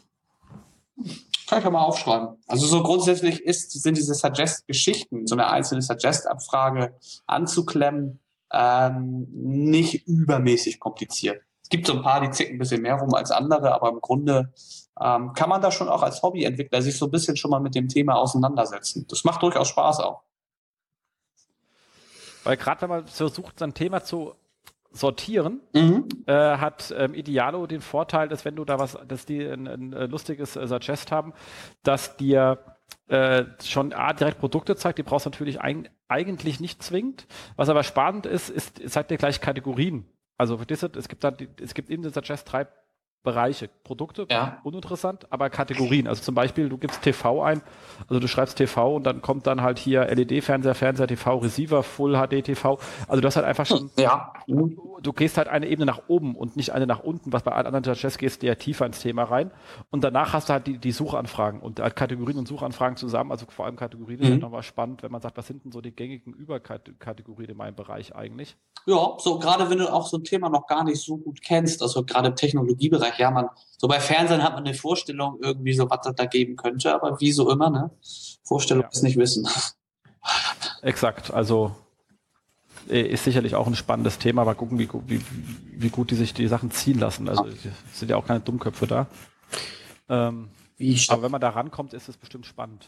Speaker 4: Kann ich ja mal aufschreiben. Also so grundsätzlich ist, sind diese Suggest-Geschichten, so eine einzelne Suggest-Abfrage anzuklemmen, ähm, nicht übermäßig kompliziert. Es gibt so ein paar, die zicken ein bisschen mehr rum als andere, aber im Grunde ähm, kann man da schon auch als Hobbyentwickler sich so ein bisschen schon mal mit dem Thema auseinandersetzen. Das macht durchaus Spaß auch.
Speaker 2: Weil gerade wenn man versucht, sein Thema zu sortieren, mhm. äh, hat ähm, Idealo den Vorteil, dass wenn du da was, dass die ein, ein lustiges äh, Suggest haben, dass dir äh, schon A, direkt Produkte zeigt, die brauchst du natürlich ein, eigentlich nicht zwingend. Was aber spannend ist, ist, zeigt dir gleich Kategorien. Also es gibt da, es gibt in den Suggest drei Bereiche. Produkte, ja. uninteressant, aber Kategorien. Also zum Beispiel, du gibst TV ein, also du schreibst TV und dann kommt dann halt hier LED-Fernseher, Fernseher, TV, Receiver, Full HD TV. Also du hast halt einfach schon, ja. Du, gehst halt eine Ebene nach oben und nicht eine nach unten, was bei anderen Judges gehst, du ja tiefer ins Thema rein. Und danach hast du halt die, die Suchanfragen und halt Kategorien und Suchanfragen zusammen, also vor allem Kategorien mhm. ist halt nochmal spannend, wenn man sagt, was sind denn so die gängigen Überkategorien in meinem Bereich eigentlich?
Speaker 4: Ja, so gerade wenn du auch so ein Thema noch gar nicht so gut kennst, also gerade im Technologiebereich, ja, man, so bei Fernsehen hat man eine Vorstellung irgendwie so, was das da geben könnte, aber wie so immer, ne? Vorstellung ja. ist nicht Wissen.
Speaker 2: Exakt, also ist sicherlich auch ein spannendes Thema, aber gucken, wie, wie, wie gut die sich die Sachen ziehen lassen. Also sind ja auch keine Dummköpfe da. Ähm, aber wenn man da rankommt, ist es bestimmt spannend.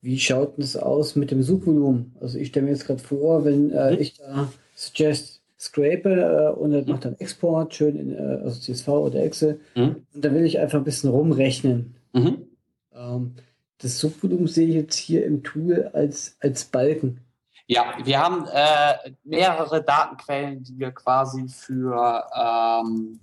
Speaker 3: Wie schaut es aus mit dem Suchvolumen? Also ich stelle mir jetzt gerade vor, wenn äh, hm? ich da suggest scrape äh, und dann macht dann Export schön in äh, also CSV oder Excel. Mhm. Und dann will ich einfach ein bisschen rumrechnen. Mhm. Ähm, das Subvolumen sehe ich jetzt hier im Tool als, als Balken.
Speaker 4: Ja, wir haben äh, mehrere Datenquellen, die wir quasi für ähm,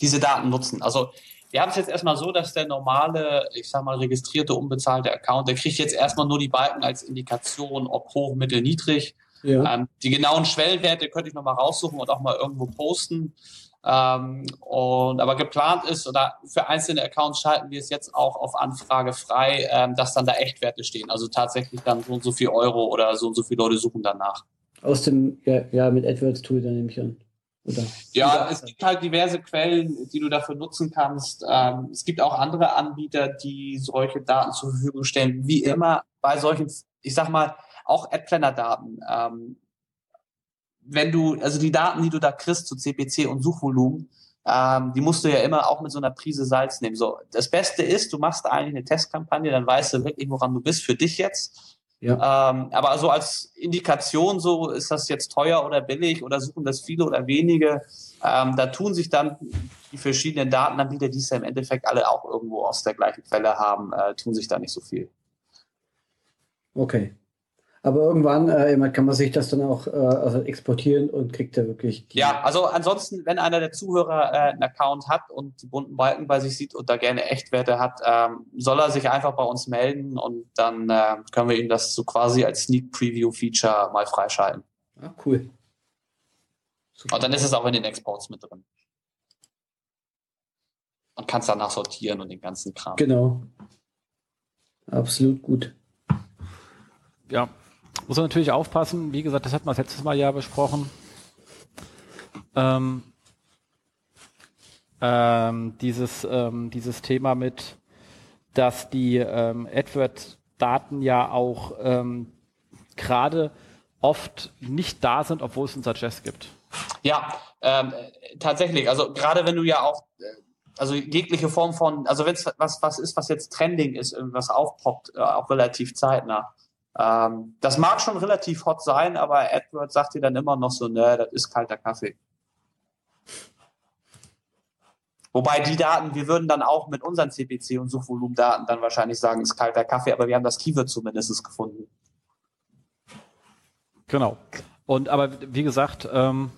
Speaker 4: diese Daten nutzen. Also wir haben es jetzt erstmal so, dass der normale, ich sag mal, registrierte, unbezahlte Account, der kriegt jetzt erstmal nur die Balken als Indikation, ob hoch, mittel, niedrig. Ja. Ähm, die genauen Schwellenwerte könnte ich nochmal raussuchen und auch mal irgendwo posten. Ähm, und aber geplant ist oder für einzelne Accounts schalten wir es jetzt auch auf Anfrage frei, ähm, dass dann da Echtwerte stehen. Also tatsächlich dann so und so viel Euro oder so und so viele Leute suchen danach.
Speaker 3: Aus dem, ja, ja mit AdWords Tool dann nehme ich an.
Speaker 4: Oder? Ja, es gibt halt diverse Quellen, die du dafür nutzen kannst. Ähm, es gibt auch andere Anbieter, die solche Daten zur Verfügung stellen. Wie immer bei solchen, ich sag mal, auch AdPlanner-Daten. Ähm, wenn du, also die Daten, die du da kriegst zu CPC und Suchvolumen, ähm, die musst du ja immer auch mit so einer Prise Salz nehmen. So, das Beste ist, du machst eigentlich eine Testkampagne, dann weißt du wirklich, woran du bist für dich jetzt. Ja. Ähm, aber so als Indikation, so ist das jetzt teuer oder billig oder suchen das viele oder wenige. Ähm, da tun sich dann die verschiedenen Datenanbieter, die es ja im Endeffekt alle auch irgendwo aus der gleichen Quelle haben, äh, tun sich da nicht so viel.
Speaker 3: Okay. Aber irgendwann äh, kann man sich das dann auch äh, also exportieren und kriegt da wirklich.
Speaker 4: ja, also ansonsten, wenn einer der Zuhörer äh, einen Account hat und die bunten Balken bei sich sieht und da gerne Echtwerte hat, ähm, soll er sich einfach bei uns melden und dann äh, können wir ihm das so quasi als Sneak Preview Feature mal freischalten.
Speaker 3: Ah, cool.
Speaker 4: Super. Und dann ist es auch in den Exports mit drin. Und kannst danach sortieren und den ganzen Kram.
Speaker 3: Genau. Absolut gut.
Speaker 2: Ja, muss man natürlich aufpassen. Wie gesagt, das hat man letztes Mal ja besprochen. Ähm, ähm, dieses, ähm, dieses Thema mit, dass die ähm, AdWords-Daten ja auch ähm, gerade oft nicht da sind, obwohl es ein Suggest gibt.
Speaker 4: Ja, ähm, tatsächlich. Also gerade wenn du ja auch, äh, also jegliche Form von, also wenn es was, was ist, was jetzt Trending ist, was aufpoppt, äh, auch relativ zeitnah. Ähm, das mag schon relativ hot sein, aber AdWords sagt dir dann immer noch so, ne, das ist kalter Kaffee. Wobei die Daten, wir würden dann auch mit unseren CPC und Suchvolumendaten dann wahrscheinlich sagen, ist kalter Kaffee, aber wir haben das Keyword zumindest gefunden.
Speaker 2: Genau. Und aber wie gesagt, ähm,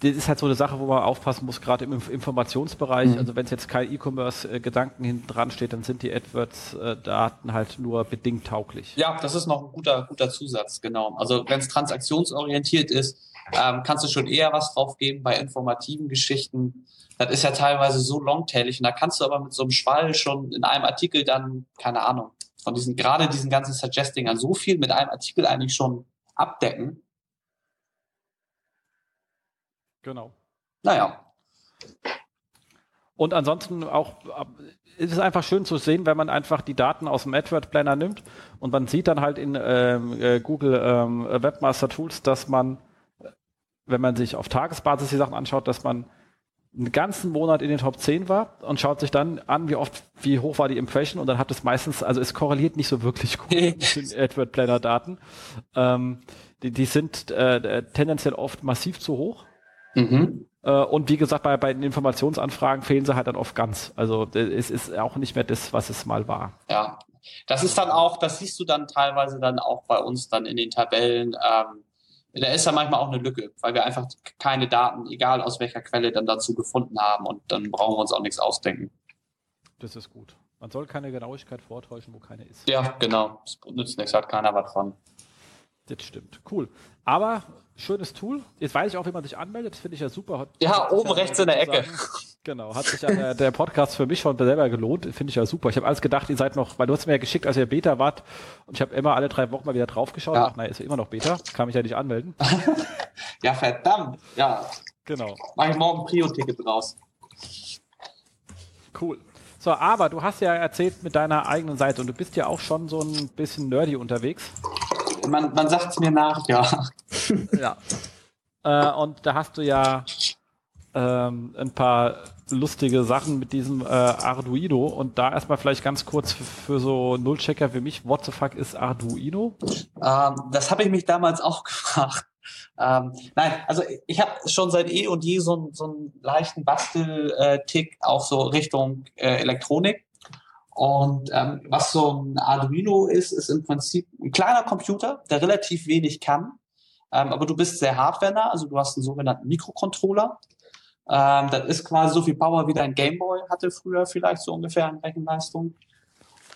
Speaker 2: das ist halt so eine Sache, wo man aufpassen muss, gerade im Informationsbereich. Mhm. Also wenn es jetzt kein E-Commerce-Gedanken hinten dran steht, dann sind die AdWords-Daten halt nur bedingt tauglich.
Speaker 4: Ja, das ist noch ein guter, guter Zusatz, genau. Also wenn es transaktionsorientiert ist, ähm, kannst du schon eher was drauf geben bei informativen Geschichten. Das ist ja teilweise so longtailig und da kannst du aber mit so einem Schwall schon in einem Artikel dann, keine Ahnung, von diesen, gerade diesen ganzen Suggestingern so viel mit einem Artikel eigentlich schon abdecken
Speaker 2: Genau.
Speaker 4: Naja.
Speaker 2: Und ansonsten auch ist es einfach schön zu sehen, wenn man einfach die Daten aus dem AdWord Planner nimmt und man sieht dann halt in ähm, äh, Google ähm, Webmaster Tools, dass man, wenn man sich auf Tagesbasis die Sachen anschaut, dass man einen ganzen Monat in den Top 10 war und schaut sich dann an, wie oft, wie hoch war die Impression und dann hat es meistens, also es korreliert nicht so wirklich gut mit den AdWord Planner Daten. Ähm, die, die sind äh, tendenziell oft massiv zu hoch. Mhm. Äh, und wie gesagt, bei, bei den Informationsanfragen fehlen sie halt dann oft ganz. Also es ist auch nicht mehr das, was es mal war.
Speaker 4: Ja, das ist dann auch, das siehst du dann teilweise dann auch bei uns dann in den Tabellen. Ähm, da ist ja manchmal auch eine Lücke, weil wir einfach keine Daten, egal aus welcher Quelle, dann dazu gefunden haben und dann brauchen wir uns auch nichts ausdenken.
Speaker 2: Das ist gut. Man soll keine Genauigkeit vortäuschen, wo keine ist.
Speaker 4: Ja, genau. Das nützt nichts, hat keiner was von.
Speaker 2: Das stimmt. Cool. Aber schönes Tool. Jetzt weiß ich auch, wie man sich anmeldet. Das finde ich ja super.
Speaker 4: Ja, oben rechts in der Ecke.
Speaker 2: Genau, hat sich ja der, der, Podcast für mich schon selber gelohnt. Finde ich ja super. Ich habe alles gedacht, ihr seid noch, weil du hast mir ja geschickt, als ihr Beta wart. Und ich habe immer alle drei Wochen mal wieder draufgeschaut. Ja. Nein, ist ja immer noch Beta. Kann mich ja nicht anmelden.
Speaker 4: ja, verdammt. Ja.
Speaker 2: Genau.
Speaker 4: Mach ich morgen Prio-Ticket raus.
Speaker 2: Cool. So, aber du hast ja erzählt mit deiner eigenen Seite und du bist ja auch schon so ein bisschen nerdy unterwegs
Speaker 4: man, man sagt es mir nach, ja.
Speaker 2: Ja. Äh, und da hast du ja ähm, ein paar lustige Sachen mit diesem äh, Arduino und da erstmal vielleicht ganz kurz für, für so Nullchecker wie mich, what the fuck ist Arduino?
Speaker 4: Ähm, das habe ich mich damals auch gefragt. Ähm, nein, also ich habe schon seit eh und je so, so einen leichten Bastel-Tick auch so Richtung äh, Elektronik. Und ähm, was so ein Arduino ist, ist im Prinzip ein kleiner Computer, der relativ wenig kann. Ähm, aber du bist sehr hardwarenah, also du hast einen sogenannten Mikrocontroller. Ähm, das ist quasi so viel Power wie dein Gameboy hatte früher vielleicht so ungefähr an Rechenleistung.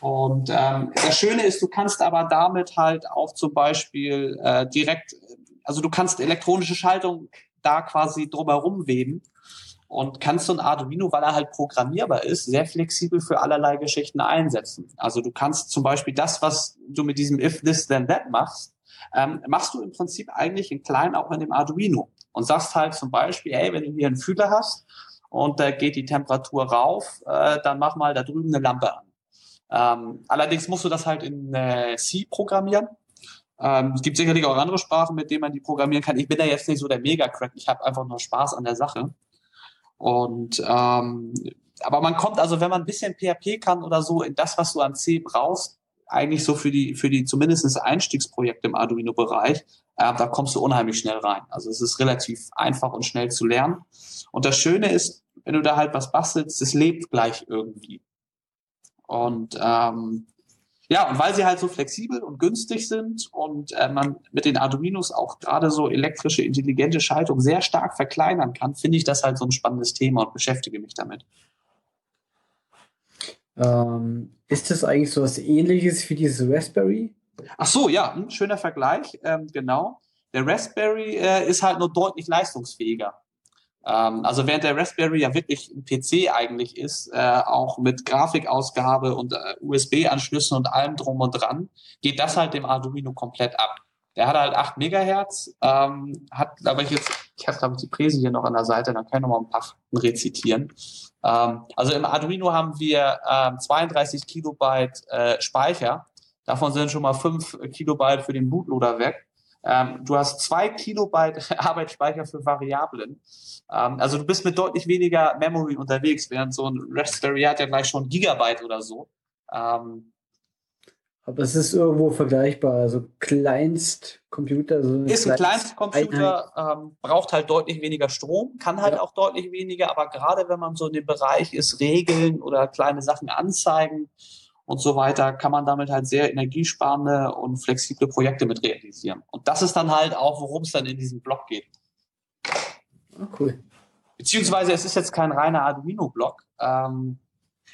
Speaker 4: Und ähm, das Schöne ist, du kannst aber damit halt auch zum Beispiel äh, direkt, also du kannst elektronische Schaltung da quasi drumherum weben und kannst so ein Arduino, weil er halt programmierbar ist, sehr flexibel für allerlei Geschichten einsetzen. Also du kannst zum Beispiel das, was du mit diesem if this then that machst, ähm, machst du im Prinzip eigentlich in klein auch in dem Arduino und sagst halt zum Beispiel, hey, wenn du hier einen Fühler hast und da geht die Temperatur rauf, äh, dann mach mal da drüben eine Lampe an. Ähm, allerdings musst du das halt in äh, C programmieren. Ähm, es gibt sicherlich auch andere Sprachen, mit denen man die programmieren kann. Ich bin da jetzt nicht so der Mega-Crack. Ich habe einfach nur Spaß an der Sache. Und ähm, aber man kommt also, wenn man ein bisschen PHP kann oder so, in das, was du an C brauchst, eigentlich so für die, für die zumindest Einstiegsprojekte im Arduino-Bereich, äh, da kommst du unheimlich schnell rein. Also es ist relativ einfach und schnell zu lernen. Und das Schöne ist, wenn du da halt was bastelst, es lebt gleich irgendwie. Und ähm, ja, und weil sie halt so flexibel und günstig sind und äh, man mit den Arduinos auch gerade so elektrische intelligente Schaltung sehr stark verkleinern kann, finde ich das halt so ein spannendes Thema und beschäftige mich damit.
Speaker 3: Ähm, ist das eigentlich so was ähnliches wie dieses Raspberry?
Speaker 4: Ach so, ja, ein schöner Vergleich, ähm, genau. Der Raspberry äh, ist halt nur deutlich leistungsfähiger. Ähm, also während der Raspberry ja wirklich ein PC eigentlich ist, äh, auch mit Grafikausgabe und äh, USB-Anschlüssen und allem drum und dran, geht das halt dem Arduino komplett ab. Der hat halt 8 Megahertz, ähm, hat, glaube ich, jetzt, ich habe, glaube ich, die Präse hier noch an der Seite, dann können wir mal ein paar rezitieren. Ähm, also im Arduino haben wir ähm, 32 Kilobyte äh, Speicher. Davon sind schon mal 5 Kilobyte für den Bootloader weg. Ähm, du hast 2 Kilobyte Arbeitsspeicher für Variablen. Ähm, also du bist mit deutlich weniger Memory unterwegs, während so ein Raspberry hat ja gleich schon Gigabyte oder so. Ähm,
Speaker 3: aber es ist irgendwo vergleichbar. Also Kleinstcomputer. So
Speaker 4: ist ein Kleinstcomputer, ähm, braucht halt deutlich weniger Strom, kann halt ja. auch deutlich weniger, aber gerade wenn man so in dem Bereich ist, Regeln oder kleine Sachen anzeigen und so weiter, kann man damit halt sehr energiesparende und flexible Projekte mit realisieren. Und das ist dann halt auch, worum es dann in diesem Blog geht.
Speaker 3: Oh, cool.
Speaker 4: Beziehungsweise es ist jetzt kein reiner Arduino-Blog. Ähm,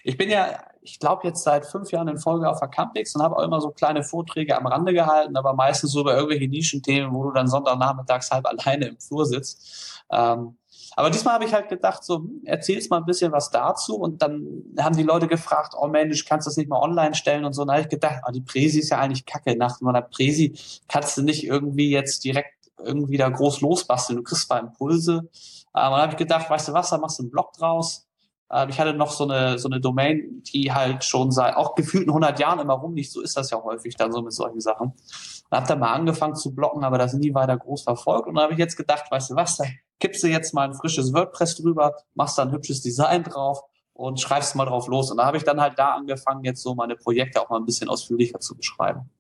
Speaker 4: ich bin ja, ich glaube, jetzt seit fünf Jahren in Folge auf der Campix und habe auch immer so kleine Vorträge am Rande gehalten, aber meistens so über irgendwelche Nischenthemen, wo du dann Sonntagnachmittags halb alleine im Flur sitzt. Ähm, aber diesmal habe ich halt gedacht, so, hm, erzählst mal ein bisschen was dazu. Und dann haben die Leute gefragt, oh Mensch, kannst du das nicht mal online stellen und so. Und dann habe ich gedacht, oh, die Präsi ist ja eigentlich kacke. Nach meiner Präsi kannst du nicht irgendwie jetzt direkt irgendwie da groß losbasteln. Du kriegst zwar Impulse. Und dann habe ich gedacht, weißt du was, da machst du einen Blog draus. Ähm, ich hatte noch so eine, so eine Domain, die halt schon seit auch gefühlten 100 Jahren immer rumliegt. So ist das ja häufig dann so mit solchen Sachen. Und habe dann mal angefangen zu blocken, aber das nie weiter groß verfolgt. Und dann habe ich jetzt gedacht, weißt du was, da kippst du jetzt mal ein frisches WordPress drüber, machst da ein hübsches Design drauf und schreibst mal drauf los. Und da habe ich dann halt da angefangen, jetzt so meine Projekte auch mal ein bisschen ausführlicher zu beschreiben.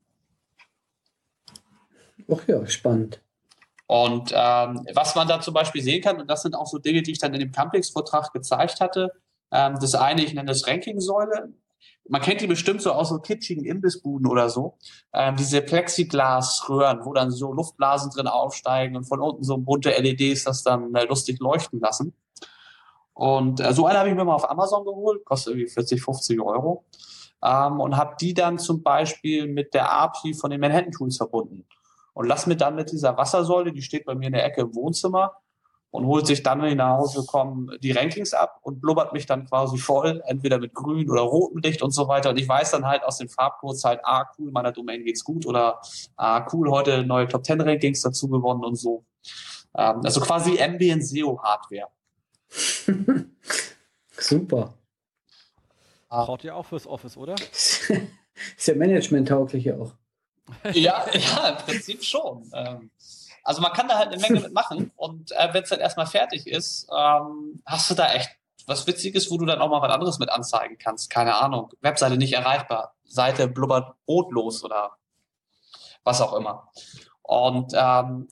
Speaker 3: Ach ja, spannend.
Speaker 4: Und ähm, was man da zum Beispiel sehen kann, und das sind auch so Dinge, die ich dann in dem Campix-Vortrag gezeigt hatte, ähm, das eine, ich nenne das Ranking-Säule. Man kennt die bestimmt so aus so kitschigen Imbissbuden oder so. Ähm, diese Plexiglas-Röhren, wo dann so Luftblasen drin aufsteigen und von unten so bunte LEDs das dann äh, lustig leuchten lassen. Und äh, so eine habe ich mir mal auf Amazon geholt, kostet irgendwie 40, 50 Euro. Ähm, und habe die dann zum Beispiel mit der API von den Manhattan Tools verbunden und lass mir dann mit dieser Wassersäule, die steht bei mir in der Ecke im Wohnzimmer und holt sich dann, wenn ich nach Hause komme, die Rankings ab und blubbert mich dann quasi voll, entweder mit grün oder rotem Licht und so weiter. Und ich weiß dann halt aus den Farbcodes halt, ah, cool, meiner Domain geht's gut oder ah, cool, heute neue Top 10 Rankings dazu gewonnen und so. Ähm, also quasi Ambient SEO Hardware.
Speaker 3: Super.
Speaker 2: Braucht ihr auch fürs Office, oder?
Speaker 3: ist ja management-tauglich auch
Speaker 4: ja, ja, im Prinzip schon. Ähm, also man kann da halt eine Menge mitmachen und äh, wenn es dann erstmal fertig ist, ähm, hast du da echt was Witziges, wo du dann auch mal was anderes mit anzeigen kannst. Keine Ahnung, Webseite nicht erreichbar, Seite blubbert brotlos oder was auch immer. Und ähm,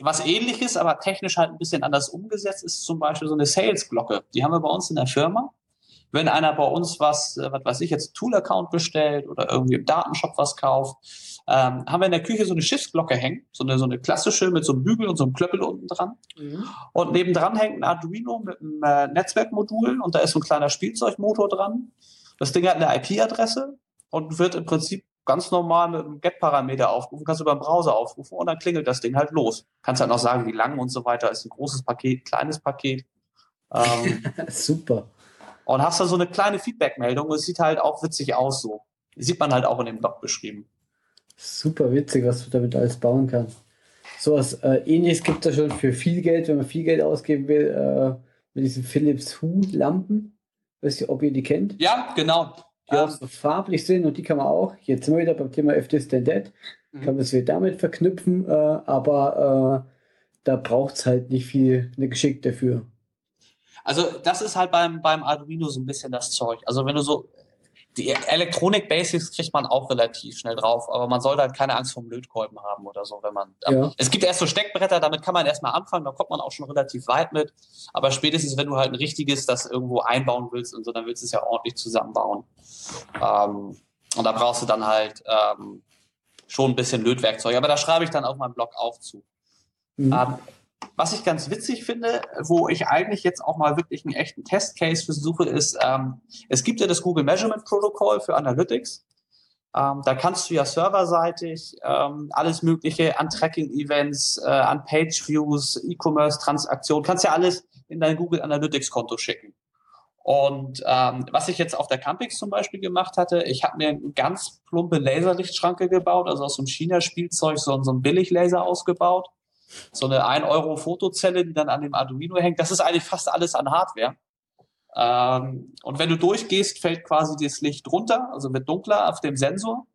Speaker 4: was ähnliches, aber technisch halt ein bisschen anders umgesetzt ist zum Beispiel so eine Sales-Glocke. Die haben wir bei uns in der Firma wenn einer bei uns was, äh, was weiß ich jetzt, Tool-Account bestellt oder irgendwie im Datenshop was kauft, ähm, haben wir in der Küche so eine Schiffsglocke hängen, so eine, so eine klassische mit so einem Bügel und so einem Klöppel unten dran. Mhm. Und nebendran hängt ein Arduino mit einem äh, Netzwerkmodul und da ist so ein kleiner Spielzeugmotor dran. Das Ding hat eine IP-Adresse und wird im Prinzip ganz normal mit einem Get-Parameter aufrufen, kannst du beim Browser aufrufen und dann klingelt das Ding halt los. Kannst halt noch sagen, wie lang und so weiter. Ist ein großes Paket, kleines Paket.
Speaker 3: Ähm, Super.
Speaker 4: Und hast da so eine kleine Feedback-Meldung und es sieht halt auch witzig aus so. Sieht man halt auch in dem Blog beschrieben.
Speaker 3: Super witzig, was du damit alles bauen kannst. So was äh, ähnliches gibt es schon für viel Geld, wenn man viel Geld ausgeben will, äh, mit diesen Philips Hue-Lampen. Weiß nicht, ob ihr die kennt.
Speaker 4: Ja, genau.
Speaker 3: Die ähm, auch so farblich sind und die kann man auch, jetzt sind wir wieder beim Thema Standard, mhm. kann man es wieder damit verknüpfen, äh, aber äh, da braucht es halt nicht viel eine Geschick dafür.
Speaker 4: Also das ist halt beim, beim Arduino so ein bisschen das Zeug. Also wenn du so, die Elektronik Basics kriegt man auch relativ schnell drauf, aber man sollte halt keine Angst vor Lötkolben haben oder so, wenn man. Ja. Es gibt erst so Steckbretter, damit kann man erstmal anfangen, da kommt man auch schon relativ weit mit. Aber spätestens, wenn du halt ein richtiges das irgendwo einbauen willst und so, dann willst du es ja ordentlich zusammenbauen. Ähm, und da brauchst du dann halt ähm, schon ein bisschen Lötwerkzeug. Aber da schreibe ich dann auf meinem Blog auch zu. Mhm. Ähm, was ich ganz witzig finde, wo ich eigentlich jetzt auch mal wirklich einen echten Testcase versuche, ist, ähm, es gibt ja das Google Measurement Protocol für Analytics. Ähm, da kannst du ja serverseitig ähm, alles Mögliche an Tracking-Events, äh, an Page-Views, E-Commerce-Transaktionen, kannst ja alles in dein Google Analytics-Konto schicken. Und ähm, was ich jetzt auf der Campix zum Beispiel gemacht hatte, ich habe mir eine ganz plumpe Laserlichtschranke gebaut, also aus so einem China-Spielzeug so, so ein Billiglaser ausgebaut. So eine 1-Euro-Fotozelle, die dann an dem Arduino hängt. Das ist eigentlich fast alles an Hardware. Ähm, und wenn du durchgehst, fällt quasi das Licht runter, also wird dunkler auf dem Sensor.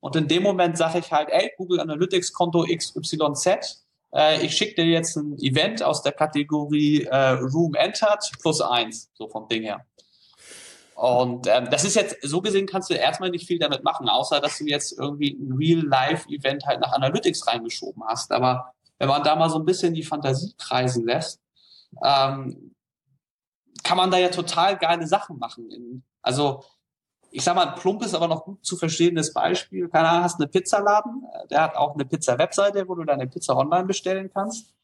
Speaker 4: Und in dem Moment sage ich halt, ey, Google Analytics Konto XYZ, äh, ich schicke dir jetzt ein Event aus der Kategorie äh, Room Entered plus eins, so vom Ding her. Und ähm, das ist jetzt, so gesehen kannst du erstmal nicht viel damit machen, außer dass du jetzt irgendwie ein Real-Life-Event halt nach Analytics reingeschoben hast. Aber wenn man da mal so ein bisschen die Fantasie kreisen lässt, ähm, kann man da ja total geile Sachen machen. Also ich sag mal, ein plumpes, aber noch gut zu verstehendes Beispiel. Keine Ahnung, hast eine Pizzaladen, der hat auch eine Pizza-Webseite, wo du deine Pizza online bestellen kannst.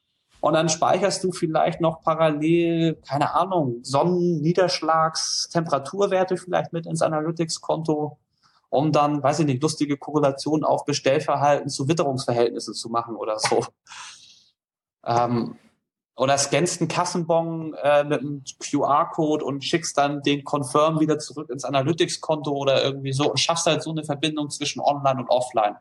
Speaker 4: Und dann speicherst du vielleicht noch parallel, keine Ahnung, Sonnenniederschlags, Temperaturwerte vielleicht mit ins Analytics-Konto, um dann, weiß ich nicht, lustige Korrelationen auf Bestellverhalten zu Witterungsverhältnissen zu machen oder so. Ähm, oder scannst einen Kassenbon äh, mit einem QR-Code und schickst dann den Confirm wieder zurück ins Analytics-Konto oder irgendwie so und schaffst halt so eine Verbindung zwischen Online und Offline.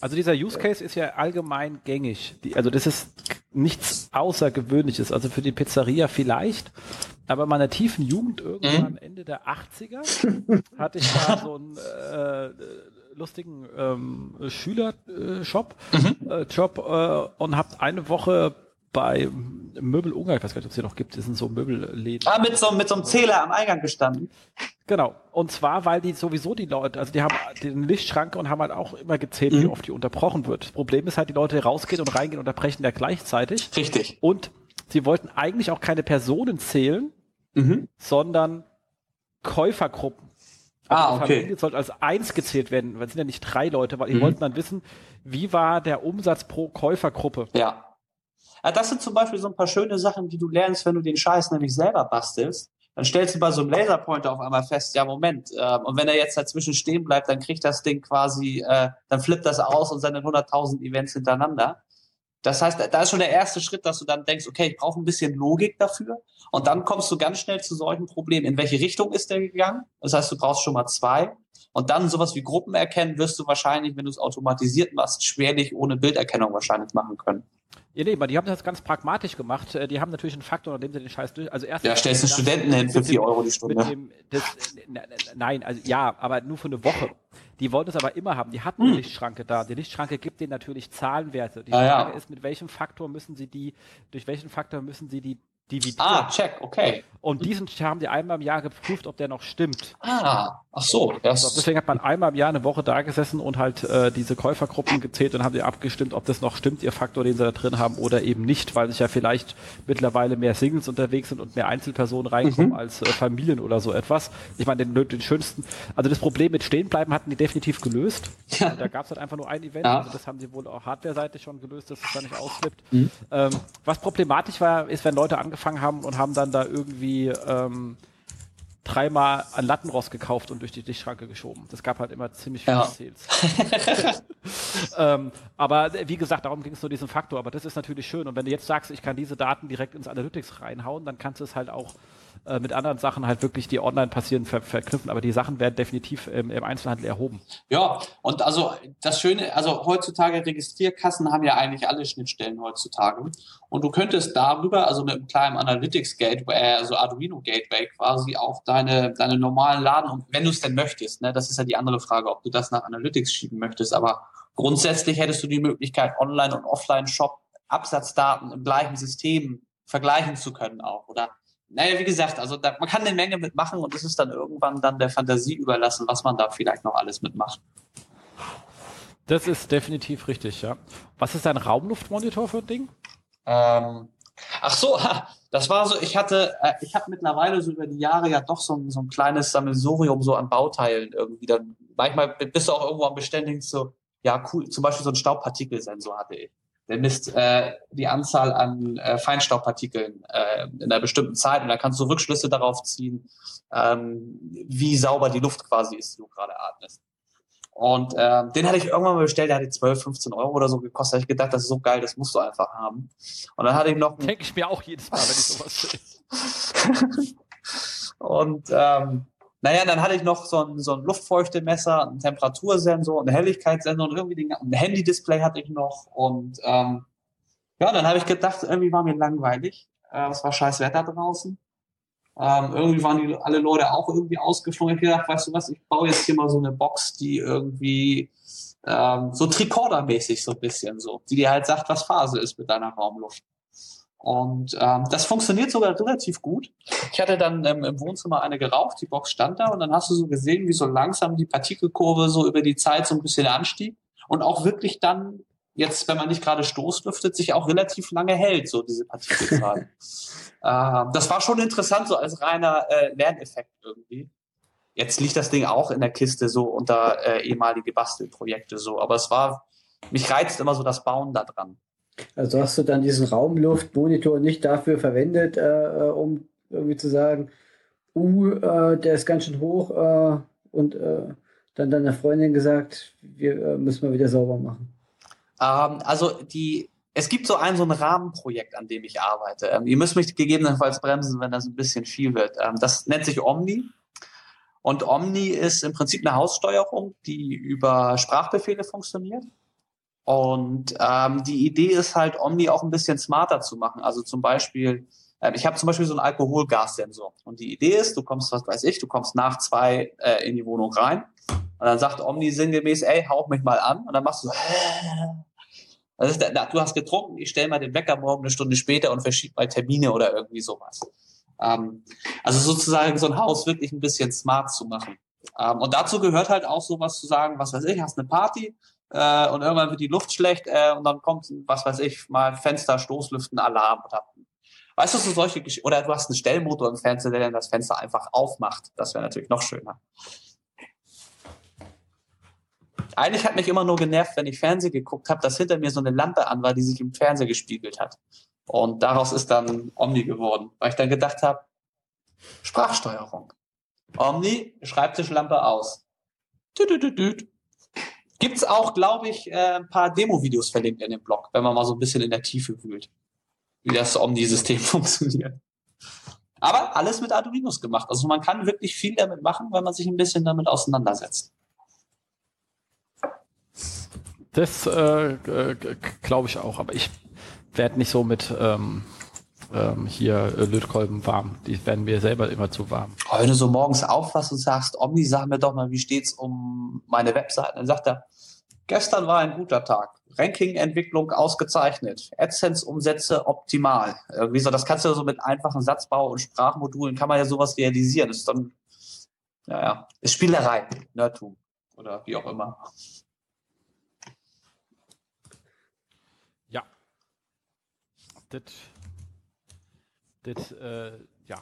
Speaker 2: Also dieser Use Case ist ja allgemein gängig. Die, also das ist nichts Außergewöhnliches. Also für die Pizzeria vielleicht, aber in meiner tiefen Jugend irgendwann mhm. Ende der 80er hatte ich da so ein äh, lustigen ähm, Schülershop mhm. äh, Job äh, und habt eine Woche bei Möbel Ungar, ich weiß gar nicht, ob es hier noch gibt, das sind so Möbelläden.
Speaker 4: Ah, mit so, mit so einem Zähler am Eingang gestanden.
Speaker 2: Genau. Und zwar, weil die sowieso die Leute, also die haben den Lichtschranke und haben halt auch immer gezählt, mhm. wie oft die unterbrochen wird. Das Problem ist halt, die Leute rausgehen und reingehen und unterbrechen ja gleichzeitig.
Speaker 4: Richtig.
Speaker 2: Und sie wollten eigentlich auch keine Personen zählen, mhm. sondern Käufergruppen. Also ah, okay. Familie sollte als eins gezählt werden, weil es sind ja nicht drei Leute, weil mhm. die wollten dann wissen, wie war der Umsatz pro Käufergruppe.
Speaker 4: Ja. Das sind zum Beispiel so ein paar schöne Sachen, die du lernst, wenn du den Scheiß nämlich selber bastelst. Dann stellst du bei so einem Laserpointer auf einmal fest, ja Moment, äh, und wenn er jetzt dazwischen stehen bleibt, dann kriegt das Ding quasi, äh, dann flippt das aus und sendet 100.000 Events hintereinander. Das heißt, da ist schon der erste Schritt, dass du dann denkst, okay, ich brauche ein bisschen Logik dafür. Und dann kommst du ganz schnell zu solchen Problemen. In welche Richtung ist der gegangen? Das heißt, du brauchst schon mal zwei. Und dann sowas wie Gruppen erkennen wirst du wahrscheinlich, wenn du es automatisiert machst, schwerlich ohne Bilderkennung wahrscheinlich machen können.
Speaker 2: Ja, nee, die haben das ganz pragmatisch gemacht. Äh, die haben natürlich einen Faktor, an dem sie den Scheiß durch. Also erst
Speaker 4: ja, stellst du Studenten hin für 4 Euro die Stunde.
Speaker 2: Dem, das, nein, also ja, aber nur für eine Woche. Die wollten es aber immer haben. Die hatten hm. eine Lichtschranke da. Die Lichtschranke gibt denen natürlich Zahlenwerte. Die ah, Frage ja. ist, mit welchem Faktor müssen sie die, durch welchen Faktor müssen sie die dividieren.
Speaker 4: Ah, check, okay.
Speaker 2: Und diesen haben die einmal im Jahr geprüft, ob der noch stimmt.
Speaker 4: Ah, ach so.
Speaker 2: Das Deswegen hat man einmal im Jahr eine Woche da gesessen und halt äh, diese Käufergruppen gezählt und haben die abgestimmt, ob das noch stimmt, ihr Faktor, den sie da drin haben oder eben nicht, weil sich ja vielleicht mittlerweile mehr Singles unterwegs sind und mehr Einzelpersonen reinkommen mhm. als äh, Familien oder so etwas. Ich meine, den, den schönsten, also das Problem mit Stehenbleiben hatten die definitiv gelöst. Ja. Da gab es halt einfach nur ein Event, ja. also das haben sie wohl auch hardware-seitig schon gelöst, dass es da nicht ausflippt. Mhm. Ähm, was problematisch war, ist, wenn Leute angefangen haben und haben dann da irgendwie ähm, dreimal ein Lattenrost gekauft und durch die Lichtschranke geschoben. Das gab halt immer ziemlich viele ja. Sales. ähm, aber wie gesagt, darum ging es nur diesen Faktor. Aber das ist natürlich schön. Und wenn du jetzt sagst, ich kann diese Daten direkt ins Analytics reinhauen, dann kannst du es halt auch äh, mit anderen Sachen halt wirklich, die online passieren, ver verknüpfen. Aber die Sachen werden definitiv ähm, im Einzelhandel erhoben.
Speaker 4: Ja, und also das Schöne, also heutzutage Registrierkassen haben ja eigentlich alle Schnittstellen heutzutage. Und du könntest darüber, also mit einem kleinen Analytics Gateway, also Arduino Gateway quasi auch deine, deine normalen Laden, wenn du es denn möchtest, ne, das ist ja die andere Frage, ob du das nach Analytics schieben möchtest, aber grundsätzlich hättest du die Möglichkeit, Online- und Offline-Shop Absatzdaten im gleichen System vergleichen zu können auch, oder? Naja, wie gesagt, also da, man kann eine Menge mitmachen und es ist dann irgendwann dann der Fantasie überlassen, was man da vielleicht noch alles mitmacht.
Speaker 2: Das ist definitiv richtig, ja. Was ist dein Raumluftmonitor für ein Ding?
Speaker 4: Ähm, Ach so, das war so, ich hatte, äh, ich habe mittlerweile so über die Jahre ja doch so ein, so ein kleines Sammelsurium so an Bauteilen irgendwie. Dann manchmal bist du auch irgendwo am Beständigen so, ja cool, zum Beispiel so ein Staubpartikelsensor hatte ich. Der misst äh, die Anzahl an äh, Feinstaubpartikeln äh, in einer bestimmten Zeit und da kannst du Rückschlüsse darauf ziehen, ähm, wie sauber die Luft quasi ist, die du gerade atmest. Und äh, den hatte ich irgendwann mal bestellt, der hatte 12, 15 Euro oder so gekostet. Da habe ich gedacht, das ist so geil, das musst du einfach haben. Und dann hatte ich noch.
Speaker 2: Denke ich mir auch jedes Mal, wenn ich sowas sehe.
Speaker 4: und ähm, naja, dann hatte ich noch so ein, so ein Luftfeuchtemesser, ein Temperatursensor, ein Helligkeitssensor und irgendwie den, ein Handy-Display hatte ich noch. Und ähm, ja, dann habe ich gedacht, irgendwie war mir langweilig. Äh, es war scheiß Wetter draußen. Ähm, irgendwie waren die alle Leute auch irgendwie ausgeflogen. Ich gedacht, weißt du was, ich baue jetzt hier mal so eine Box, die irgendwie ähm, so Tricorder-mäßig so ein bisschen so, die dir halt sagt, was Phase ist mit deiner Raumluft. Und ähm, das funktioniert sogar relativ gut. Ich hatte dann ähm, im Wohnzimmer eine geraucht, die Box stand da und dann hast du so gesehen, wie so langsam die Partikelkurve so über die Zeit so ein bisschen anstieg und auch wirklich dann jetzt, wenn man nicht gerade stoßlüftet, sich auch relativ lange hält, so diese Partikelzahl. äh, das war schon interessant, so als reiner äh, Lerneffekt irgendwie. Jetzt liegt das Ding auch in der Kiste so unter äh, ehemalige Bastelprojekte so, aber es war, mich reizt immer so das Bauen da dran.
Speaker 3: Also hast du dann diesen Raumluftmonitor nicht dafür verwendet, äh, äh um irgendwie zu sagen, uh, äh, der ist ganz schön hoch äh, und äh, dann deiner Freundin gesagt, wir müssen mal wieder sauber machen.
Speaker 4: Ähm, also die, es gibt so ein, so ein Rahmenprojekt, an dem ich arbeite. Ähm, ihr müsst mich gegebenenfalls bremsen, wenn das ein bisschen viel wird. Ähm, das nennt sich Omni. Und Omni ist im Prinzip eine Haussteuerung, die über Sprachbefehle funktioniert. Und ähm, die Idee ist halt, Omni auch ein bisschen smarter zu machen. Also zum Beispiel, äh, ich habe zum Beispiel so einen Alkoholgassensor. Und die Idee ist, du kommst, was weiß ich, du kommst nach zwei äh, in die Wohnung rein. Und dann sagt Omni sinngemäß, ey, hauch mich mal an. Und dann machst du so, Also der, du hast getrunken, ich stelle mal den Wecker morgen eine Stunde später und verschiebe mal Termine oder irgendwie sowas. Ähm, also sozusagen so ein Haus wirklich ein bisschen smart zu machen. Ähm, und dazu gehört halt auch sowas zu sagen, was weiß ich, hast eine Party äh, und irgendwann wird die Luft schlecht äh, und dann kommt, was weiß ich, mal Fenster, Stoßlüften, Alarm oder Weißt du, so solche Gesch oder du hast einen Stellmotor im Fenster, der dann das Fenster einfach aufmacht. Das wäre natürlich noch schöner. Eigentlich hat mich immer nur genervt, wenn ich Fernsehen geguckt habe, dass hinter mir so eine Lampe an war, die sich im Fernseher gespiegelt hat. Und daraus ist dann Omni geworden, weil ich dann gedacht habe, Sprachsteuerung. Omni, Schreibtischlampe aus. Gibt es auch, glaube ich, äh, ein paar Demo-Videos verlinkt in dem Blog, wenn man mal so ein bisschen in der Tiefe wühlt, wie das Omni-System funktioniert. Aber alles mit Arduinos gemacht. Also man kann wirklich viel damit machen, wenn man sich ein bisschen damit auseinandersetzt.
Speaker 2: Das äh, glaube ich auch, aber ich werde nicht so mit ähm, ähm, hier äh, Lötkolben warm. Die werden mir selber immer zu warm.
Speaker 4: wenn du so morgens aufwachst und sagst, Omni, sag mir doch mal, wie steht's um meine Webseite? Dann sagt er, gestern war ein guter Tag. Ranking-Entwicklung ausgezeichnet. AdSense-Umsätze optimal. Irgendwie so, das kannst du so mit einfachen Satzbau und Sprachmodulen kann man ja sowas realisieren. Das ist dann, naja, ist Spielerei, Nerdtum oder wie auch immer.
Speaker 2: das, das, äh, ja.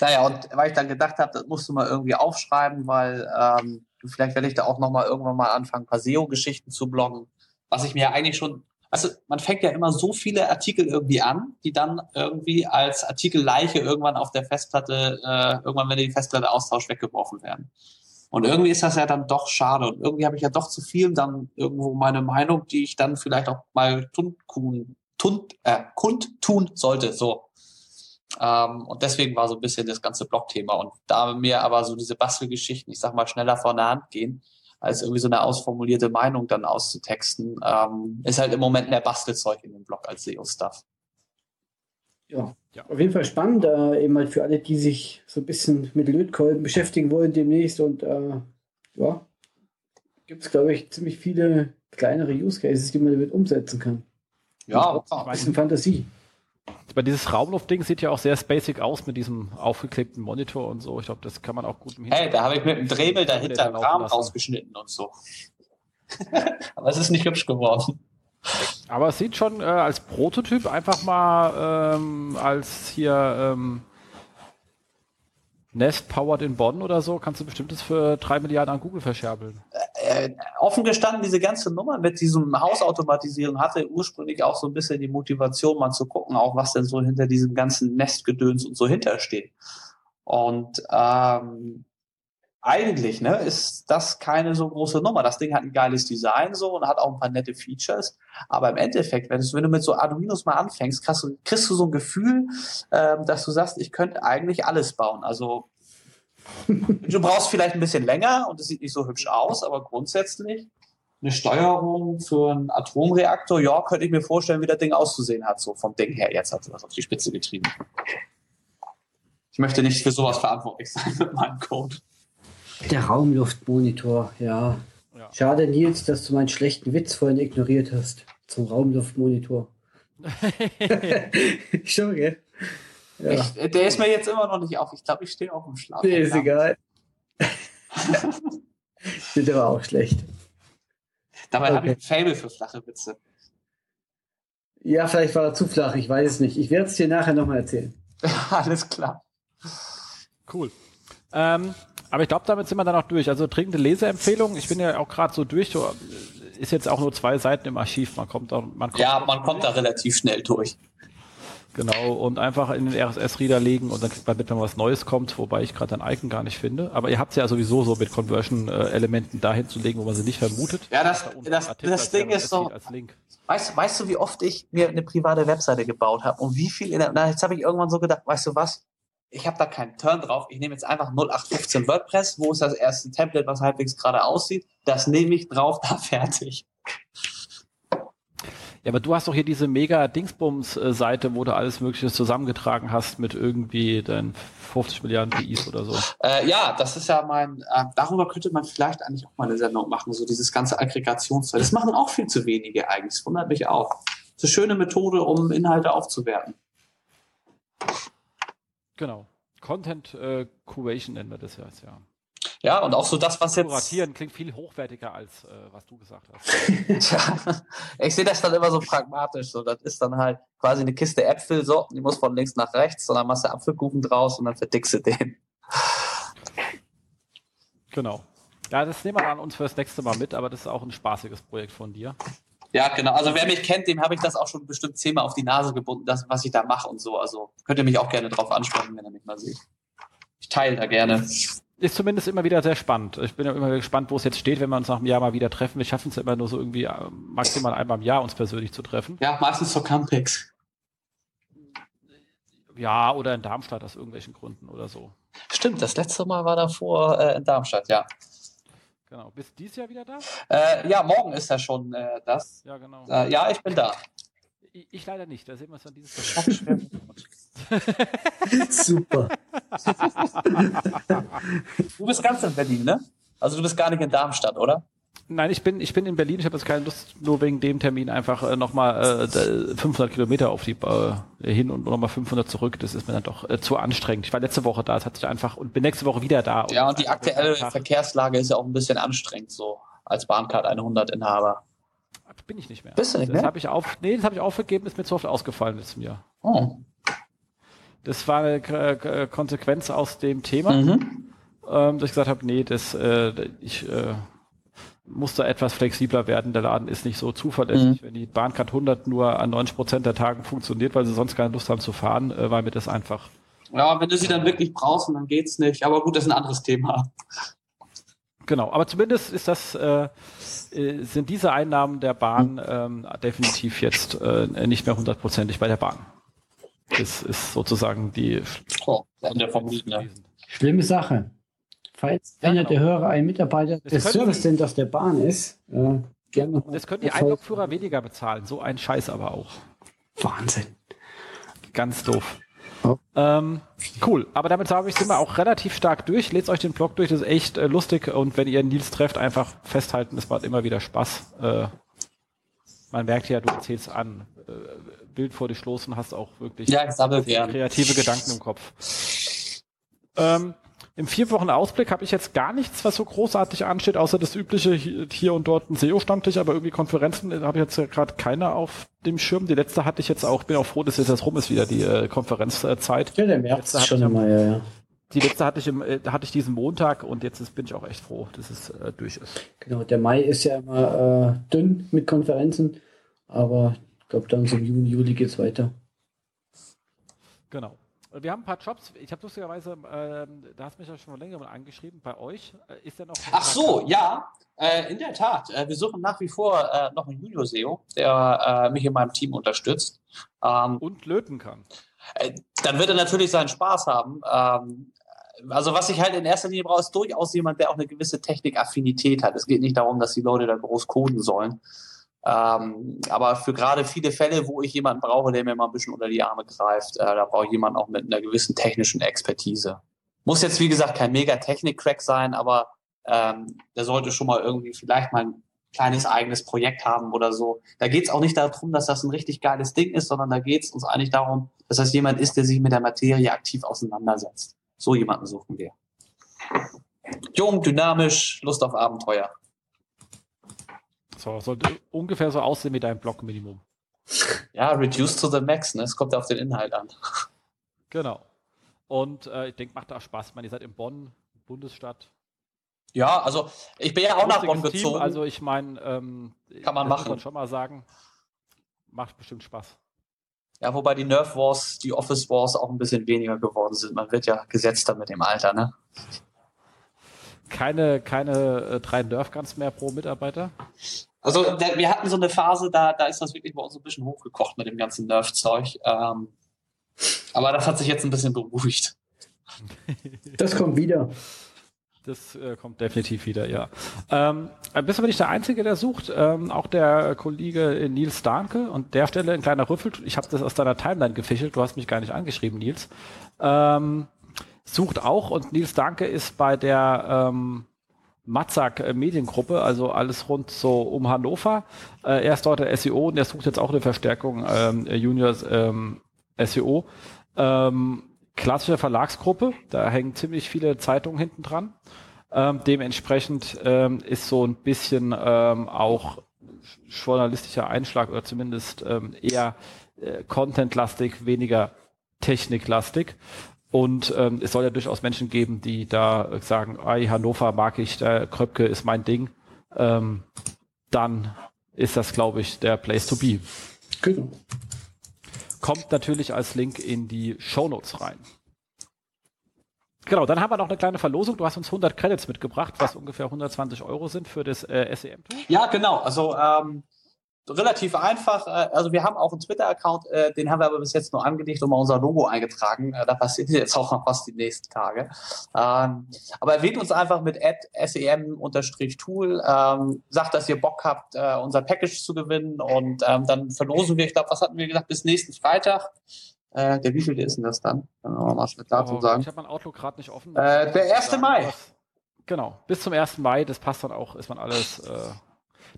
Speaker 4: Naja, und weil ich dann gedacht habe, das musst du mal irgendwie aufschreiben, weil ähm, vielleicht werde ich da auch nochmal irgendwann mal anfangen, ein paar SEO-Geschichten zu bloggen, was ich mir eigentlich schon, also man fängt ja immer so viele Artikel irgendwie an, die dann irgendwie als Artikelleiche irgendwann auf der Festplatte, äh, irgendwann, wenn die Festplatte austauscht, weggeworfen werden. Und irgendwie ist das ja dann doch schade. Und irgendwie habe ich ja doch zu viel dann irgendwo meine Meinung, die ich dann vielleicht auch mal tun, tund, äh, kundtun sollte. So. Ähm, und deswegen war so ein bisschen das ganze Blog-Thema. Und da mir aber so diese Bastelgeschichten, ich sag mal, schneller vor der Hand gehen, als irgendwie so eine ausformulierte Meinung dann auszutexten, ähm, ist halt im Moment mehr Bastelzeug in dem Blog als SEO-Stuff.
Speaker 3: Ja, ja, auf jeden Fall spannend, äh, eben halt für alle, die sich so ein bisschen mit Lötkolben beschäftigen wollen demnächst. Und äh, ja, gibt es, glaube ich, ziemlich viele kleinere Use Cases, die man damit umsetzen kann.
Speaker 4: Ja,
Speaker 3: ein bisschen Fantasie.
Speaker 2: Aber dieses Raumluftding sieht ja auch sehr basic aus mit diesem aufgeklebten Monitor und so. Ich glaube, das kann man auch gut
Speaker 4: im Hintergrund. Hey, da habe ich mit dem Dremel dahinter den Rahmen rausgeschnitten und so. Aber es ist nicht hübsch geworden.
Speaker 2: Aber es sieht schon äh, als Prototyp einfach mal ähm, als hier ähm, Nest Powered in Bonn oder so, kannst du bestimmtes für drei Milliarden an Google verscherbeln.
Speaker 4: Äh, offen gestanden, diese ganze Nummer mit diesem Hausautomatisierung hatte ursprünglich auch so ein bisschen die Motivation, mal zu gucken, auch was denn so hinter diesem ganzen Nestgedöns und so hintersteht. Und ähm, eigentlich ne, ist das keine so große Nummer. Das Ding hat ein geiles Design so und hat auch ein paar nette Features. Aber im Endeffekt, wenn, du mit so Arduinos mal anfängst, kriegst du, kriegst du so ein Gefühl, ähm, dass du sagst, ich könnte eigentlich alles bauen. Also du brauchst vielleicht ein bisschen länger und es sieht nicht so hübsch aus, aber grundsätzlich eine Steuerung für einen Atomreaktor, ja, könnte ich mir vorstellen, wie das Ding auszusehen hat, so vom Ding her. Jetzt hat sie was auf die Spitze getrieben. Ich möchte nicht für sowas verantwortlich sein mit meinem Code.
Speaker 3: Der Raumluftmonitor, ja. ja. Schade, Nils, dass du meinen schlechten Witz vorhin ignoriert hast. Zum Raumluftmonitor. Schon, gell?
Speaker 4: Ja. Ich, der ist mir jetzt immer noch nicht auf. Ich glaube, ich stehe auf dem Schlaf.
Speaker 3: Nee, ist egal. Sind aber auch schlecht.
Speaker 4: Dabei okay. habe ich ein Fable für flache Witze.
Speaker 3: Ja, vielleicht war er zu flach, ich weiß es nicht. Ich werde es dir nachher nochmal erzählen.
Speaker 4: Alles klar.
Speaker 2: Cool. Ähm, aber ich glaube, damit sind wir dann auch durch. Also dringende Leseempfehlung. Ich bin ja auch gerade so durch. So, ist jetzt auch nur zwei Seiten im Archiv. Man kommt, auch, man kommt
Speaker 4: Ja, man kommt da relativ schnell durch.
Speaker 2: Genau, und einfach in den RSS-Reader legen und dann kriegt man mit, wenn was Neues kommt, wobei ich gerade ein Icon gar nicht finde. Aber ihr habt es ja sowieso so mit Conversion-Elementen dahin zu legen, wo man sie nicht vermutet.
Speaker 4: Ja, das, das, das, das Ding ist so. Weißt, weißt du, wie oft ich mir eine private Webseite gebaut habe und wie viel in der, na, jetzt habe ich irgendwann so gedacht, weißt du was? ich habe da keinen Turn drauf. Ich nehme jetzt einfach 0815 WordPress. Wo ist das erste Template, was halbwegs gerade aussieht? Das nehme ich drauf, da fertig.
Speaker 2: Ja, aber du hast doch hier diese mega Dingsbums-Seite, wo du alles Mögliche zusammengetragen hast mit irgendwie deinen 50 Milliarden PIs oder so.
Speaker 4: Äh, ja, das ist ja mein, äh, darüber könnte man vielleicht eigentlich auch mal eine Sendung machen, so dieses ganze Aggregationszeug. Das machen auch viel zu wenige eigentlich. Das wundert mich auch. Das ist eine schöne Methode, um Inhalte aufzuwerten.
Speaker 2: Genau. Content äh, Curation nennen wir das ja. ja.
Speaker 4: Ja, und auch so das, was jetzt.
Speaker 2: Kuratieren klingt viel hochwertiger als äh, was du gesagt hast.
Speaker 4: Tja, ich sehe das dann immer so pragmatisch. So, das ist dann halt quasi eine Kiste Äpfel, so, die muss von links nach rechts, und dann machst du Apfelkuchen draus und dann verdickst du den.
Speaker 2: Genau. Ja, das nehmen wir dann uns fürs nächste Mal mit, aber das ist auch ein spaßiges Projekt von dir.
Speaker 4: Ja, genau. Also wer mich kennt, dem habe ich das auch schon bestimmt zehnmal auf die Nase gebunden, das, was ich da mache und so. Also könnt ihr mich auch gerne drauf ansprechen, wenn ihr mich mal seht. Ich teile da gerne.
Speaker 2: Ist zumindest immer wieder sehr spannend. Ich bin ja immer gespannt, wo es jetzt steht, wenn wir uns nach einem Jahr mal wieder treffen. Wir schaffen es ja immer nur so irgendwie äh, maximal einmal im Jahr, uns persönlich zu treffen.
Speaker 4: Ja, meistens zur Campix.
Speaker 2: Ja, oder in Darmstadt aus irgendwelchen Gründen oder so.
Speaker 4: Stimmt, das letzte Mal war davor äh, in Darmstadt, ja.
Speaker 2: Genau. Bist du dieses Jahr wieder da?
Speaker 4: Äh, ja, morgen ist ja schon äh, das.
Speaker 2: Ja, genau.
Speaker 4: Äh, ja, ich bin da.
Speaker 2: Ich, ich, leider nicht. Da sehen wir uns dann dieses Jahr.
Speaker 3: Super.
Speaker 4: du bist ganz in Berlin, ne? Also du bist gar nicht in Darmstadt, oder?
Speaker 2: Nein, ich bin, ich bin in Berlin. Ich habe jetzt keine Lust, nur wegen dem Termin einfach äh, nochmal äh, 500 Kilometer auf die äh, hin und nochmal 500 zurück. Das ist mir dann doch äh, zu anstrengend. Ich war letzte Woche da, es hat sich einfach und bin nächste Woche wieder da.
Speaker 4: Ja, und die aktuelle Verkehrslage ist ja auch ein bisschen anstrengend so als Bahncard 100 Inhaber.
Speaker 2: Bin ich nicht mehr.
Speaker 4: Bist du nicht
Speaker 2: das mehr? Hab ich auf, nee, das habe ich aufgegeben, ist mir zu oft ausgefallen letztes Jahr.
Speaker 4: Oh.
Speaker 2: Das war eine äh, Konsequenz aus dem Thema, mhm. ähm, dass ich gesagt habe, nee, das, äh, ich äh, muss da etwas flexibler werden. Der Laden ist nicht so zuverlässig. Mhm. Wenn die Bahncard 100 nur an 90 Prozent der Tagen funktioniert, weil sie sonst keine Lust haben zu fahren, äh, weil mir das einfach.
Speaker 4: Ja, wenn du sie dann wirklich brauchst, dann geht's nicht. Aber gut, das ist ein anderes Thema.
Speaker 2: Genau, aber zumindest ist das, äh, äh sind diese Einnahmen der Bahn ähm, definitiv jetzt äh, nicht mehr hundertprozentig bei der Bahn. Das ist sozusagen die
Speaker 4: oh, vom Lied, ne?
Speaker 3: Schlimme Sache. Falls ja, einer genau. der Hörer ein Mitarbeiter das des Service Centers der Bahn ist, äh, gerne
Speaker 2: Das können die Einlogführer weniger bezahlen. So ein Scheiß aber auch.
Speaker 3: Wahnsinn.
Speaker 2: Ganz doof. Oh. Ähm, cool, aber damit sage ich, sind wir auch relativ stark durch. Lest euch den Blog durch, das ist echt äh, lustig und wenn ihr Nils trefft, einfach festhalten, es macht immer wieder Spaß. Äh, man merkt ja, du erzählst an. Äh, Bild vor dich los und hast auch wirklich
Speaker 4: ja, kreative
Speaker 2: Gedanken im Kopf. Ähm, Im vier Wochen Ausblick habe ich jetzt gar nichts, was so großartig ansteht, außer das übliche hier und dort ein SEO-Stammtisch, aber irgendwie Konferenzen äh, habe ich jetzt gerade keine auf dem Schirm. Die letzte hatte ich jetzt auch, bin auch froh, dass jetzt das rum ist wieder, die äh, Konferenzzeit.
Speaker 3: Ja, der März ist schon immer, ja, ja.
Speaker 2: Die letzte hatte ich, im, äh, hatte ich diesen Montag und jetzt ist, bin ich auch echt froh, dass es äh, durch ist.
Speaker 3: Genau, der Mai ist ja immer äh, dünn mit Konferenzen, aber ich glaube, dann so im Juni, Juli geht es weiter.
Speaker 2: Genau. Wir haben ein paar Jobs. Ich habe lustigerweise, äh, da hast du mich ja schon länger mal angeschrieben, bei euch. Äh, ist der noch.
Speaker 4: Ach so, ja, äh, in der Tat. Äh, wir suchen nach wie vor äh, noch einen Junior-SEO, der äh, mich in meinem Team unterstützt.
Speaker 2: Ähm, Und löten kann.
Speaker 4: dann wird er natürlich seinen Spaß haben. Ähm, also was ich halt in erster Linie brauche, ist durchaus jemand, der auch eine gewisse Technikaffinität hat. Es geht nicht darum, dass die Leute da groß coden sollen, ähm, aber für gerade viele Fälle, wo ich jemanden brauche, der mir mal ein bisschen unter die Arme greift, äh, da brauche ich jemanden auch mit einer gewissen technischen Expertise. Muss jetzt, wie gesagt, kein mega Technik-Crack sein, aber ähm, der sollte schon mal irgendwie vielleicht mal ein kleines eigenes Projekt haben oder so. Da geht es auch nicht darum, dass das ein richtig geiles Ding ist, sondern da geht es uns eigentlich darum, dass das jemand ist, der sich mit der Materie aktiv auseinandersetzt. So jemanden suchen wir. Jung, dynamisch, Lust auf Abenteuer.
Speaker 2: So, sollte ungefähr so aussehen wie dein Block-Minimum.
Speaker 4: Ja, reduce to the max, ne? Es kommt ja auf den Inhalt an.
Speaker 2: Genau. Und äh, ich denke, macht auch Spaß. Ich meine, ihr seid in Bonn, Bundesstadt.
Speaker 4: Ja, also ich bin ja auch nach Bonn gezogen. Team,
Speaker 2: also ich meine, ähm,
Speaker 4: kann man machen. Kann man
Speaker 2: schon mal sagen, macht bestimmt Spaß.
Speaker 4: Ja, wobei die Nerf Wars, die Office Wars auch ein bisschen weniger geworden sind. Man wird ja gesetzter mit dem Alter, ne?
Speaker 2: Keine, keine äh, drei Nerf-Guns mehr pro Mitarbeiter?
Speaker 4: Also der, wir hatten so eine Phase, da, da ist das wirklich bei uns ein bisschen hochgekocht mit dem ganzen Nerf-Zeug. Ähm, aber das hat sich jetzt ein bisschen beruhigt.
Speaker 3: Das kommt wieder.
Speaker 2: Das äh, kommt definitiv wieder, ja. Ähm, bist aber nicht der Einzige, der sucht. Ähm, auch der Kollege Nils Danke und der Stelle ein kleiner Rüffel. Ich habe das aus deiner Timeline gefischelt. Du hast mich gar nicht angeschrieben, Nils. Ähm, sucht auch und Nils Danke ist bei der ähm, Matzak äh, Mediengruppe, also alles rund so um Hannover. Äh, er ist dort der SEO und er sucht jetzt auch eine Verstärkung ähm, Juniors ähm, SEO. Ähm, klassische Verlagsgruppe, da hängen ziemlich viele Zeitungen hinten dran. Ähm, dementsprechend ähm, ist so ein bisschen ähm, auch journalistischer Einschlag oder zumindest ähm, eher äh, contentlastig, weniger techniklastig. Und ähm, es soll ja durchaus Menschen geben, die da sagen, Ei, Hannover mag ich, der Kröpke ist mein Ding. Ähm, dann ist das, glaube ich, der Place to be. Genau. Kommt natürlich als Link in die Show Notes rein. Genau, dann haben wir noch eine kleine Verlosung. Du hast uns 100 Credits mitgebracht, was ungefähr 120 Euro sind für das äh, SEM-Tool.
Speaker 4: Ja, genau. Also ähm, relativ einfach. Äh, also wir haben auch einen Twitter-Account, äh, den haben wir aber bis jetzt nur angelegt und mal unser Logo eingetragen. Äh, da passiert jetzt auch noch was die nächsten Tage. Ähm, aber erwähnt uns einfach mit sem-tool, ähm, sagt, dass ihr Bock habt, unser Package zu gewinnen und ähm, dann verlosen wir, ich glaube, was hatten wir gesagt, bis nächsten Freitag. der wievielte ist denn das dann? Können wir mal schnell oh, sagen.
Speaker 2: Ich habe mein Outlook gerade nicht offen.
Speaker 4: der 1. Mai.
Speaker 2: Genau, bis zum 1. Mai, das passt dann auch, ist man alles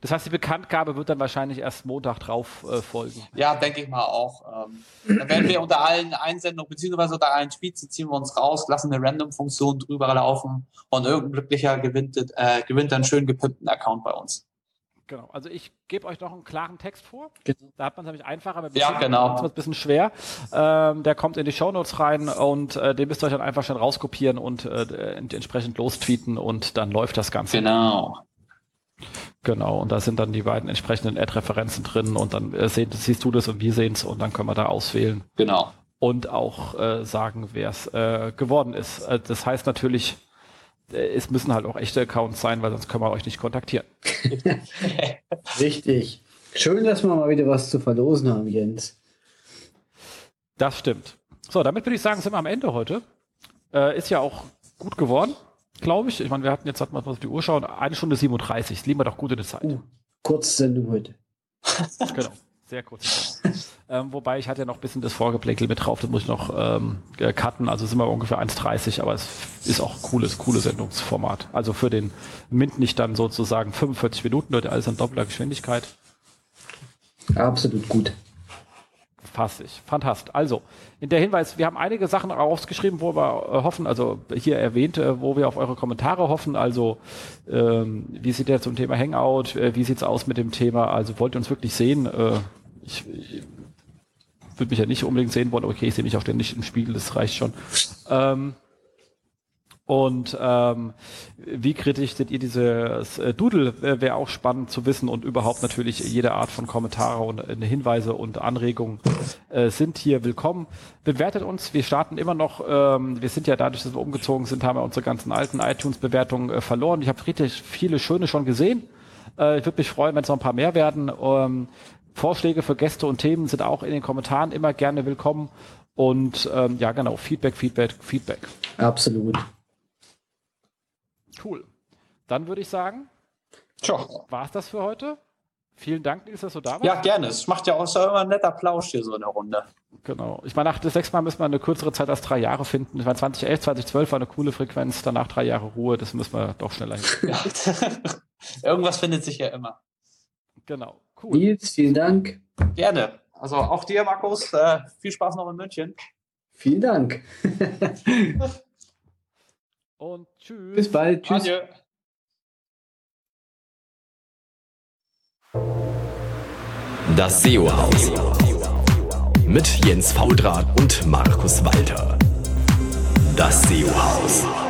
Speaker 2: das heißt, die Bekanntgabe wird dann wahrscheinlich erst Montag drauf äh, folgen.
Speaker 4: Ja, denke ich mal auch. Ähm, dann werden wir unter allen Einsendungen beziehungsweise unter allen Tweets ziehen wir uns raus, lassen eine Random-Funktion drüber laufen und irgendein Glücklicher gewinnt, äh, gewinnt dann schön gepimpten Account bei uns.
Speaker 2: Genau, also ich gebe euch noch einen klaren Text vor.
Speaker 4: Genau.
Speaker 2: Da hat man es nämlich einfacher, aber
Speaker 4: ja, genau.
Speaker 2: ein bisschen schwer. Ähm, der kommt in die Shownotes rein und äh, den müsst ihr euch dann einfach schon rauskopieren und äh, entsprechend lostweeten und dann läuft das Ganze.
Speaker 4: Genau.
Speaker 2: Genau, und da sind dann die beiden entsprechenden Ad-Referenzen drin und dann äh, seh, siehst du das und wir sehen es und dann können wir da auswählen.
Speaker 4: Genau.
Speaker 2: Und auch äh, sagen, wer es äh, geworden ist. Äh, das heißt natürlich, äh, es müssen halt auch echte Accounts sein, weil sonst können wir euch nicht kontaktieren.
Speaker 3: Richtig. Schön, dass wir mal wieder was zu verlosen haben, Jens.
Speaker 2: Das stimmt. So, damit würde ich sagen, sind wir am Ende heute. Äh, ist ja auch gut geworden glaube ich. Ich meine, wir hatten jetzt, hat man auf die Uhr schauen, eine Stunde 37. Das wir doch gut in der Zeit. Uh,
Speaker 3: Kurzsendung heute.
Speaker 2: genau. Sehr kurz. ähm, wobei ich hatte ja noch ein bisschen das Vorgebleckel mit drauf, das muss ich noch ähm, cutten, also sind wir ungefähr 1,30, aber es ist auch cooles, cooles Sendungsformat. Also für den Mint nicht dann sozusagen 45 Minuten, Leute, alles an doppelter Geschwindigkeit.
Speaker 3: Absolut gut.
Speaker 2: Fantastisch, fantastisch. Also, in der Hinweis, wir haben einige Sachen rausgeschrieben, wo wir äh, hoffen, also hier erwähnt, äh, wo wir auf eure Kommentare hoffen. Also, ähm, wie sieht ihr zum Thema Hangout? Äh, wie sieht's aus mit dem Thema? Also, wollt ihr uns wirklich sehen? Äh, ich, ich würde mich ja nicht unbedingt sehen wollen. Okay, ich sehe mich auch ständig im Spiegel, das reicht schon. Ähm, und ähm, wie kritisch seht ihr dieses äh, Doodle? Wäre auch spannend zu wissen und überhaupt natürlich jede Art von Kommentare und äh, Hinweise und Anregungen äh, sind hier willkommen. Bewertet uns. Wir starten immer noch. Ähm, wir sind ja dadurch, dass wir umgezogen sind, haben wir unsere ganzen alten iTunes-Bewertungen äh, verloren. Ich habe richtig viele schöne schon gesehen. Äh, ich würde mich freuen, wenn es noch ein paar mehr werden. Ähm, Vorschläge für Gäste und Themen sind auch in den Kommentaren immer gerne willkommen. Und ähm, ja, genau, Feedback, Feedback, Feedback.
Speaker 3: Absolut.
Speaker 2: Cool. Dann würde ich sagen, war es das für heute? Vielen Dank, Nils, dass du da warst.
Speaker 4: Ja, gerne. Es macht ja auch so immer ein netter Plausch hier so in der Runde.
Speaker 2: Genau. Ich meine, nach das sechs Mal müssen wir eine kürzere Zeit als drei Jahre finden. Ich meine, 2011, 2012 war eine coole Frequenz, danach drei Jahre Ruhe. Das müssen wir doch schneller hin. Ja.
Speaker 4: Irgendwas findet sich ja immer.
Speaker 2: Genau.
Speaker 3: Cool. Nils, vielen Dank.
Speaker 4: Gerne. Also auch dir, Markus, äh, viel Spaß noch in München.
Speaker 3: Vielen Dank.
Speaker 2: Und tschüss.
Speaker 3: Bis bald. Tschüss. Adieu.
Speaker 1: Das SEO-Haus. Mit Jens Faudrat und Markus Walter. Das SEO-Haus.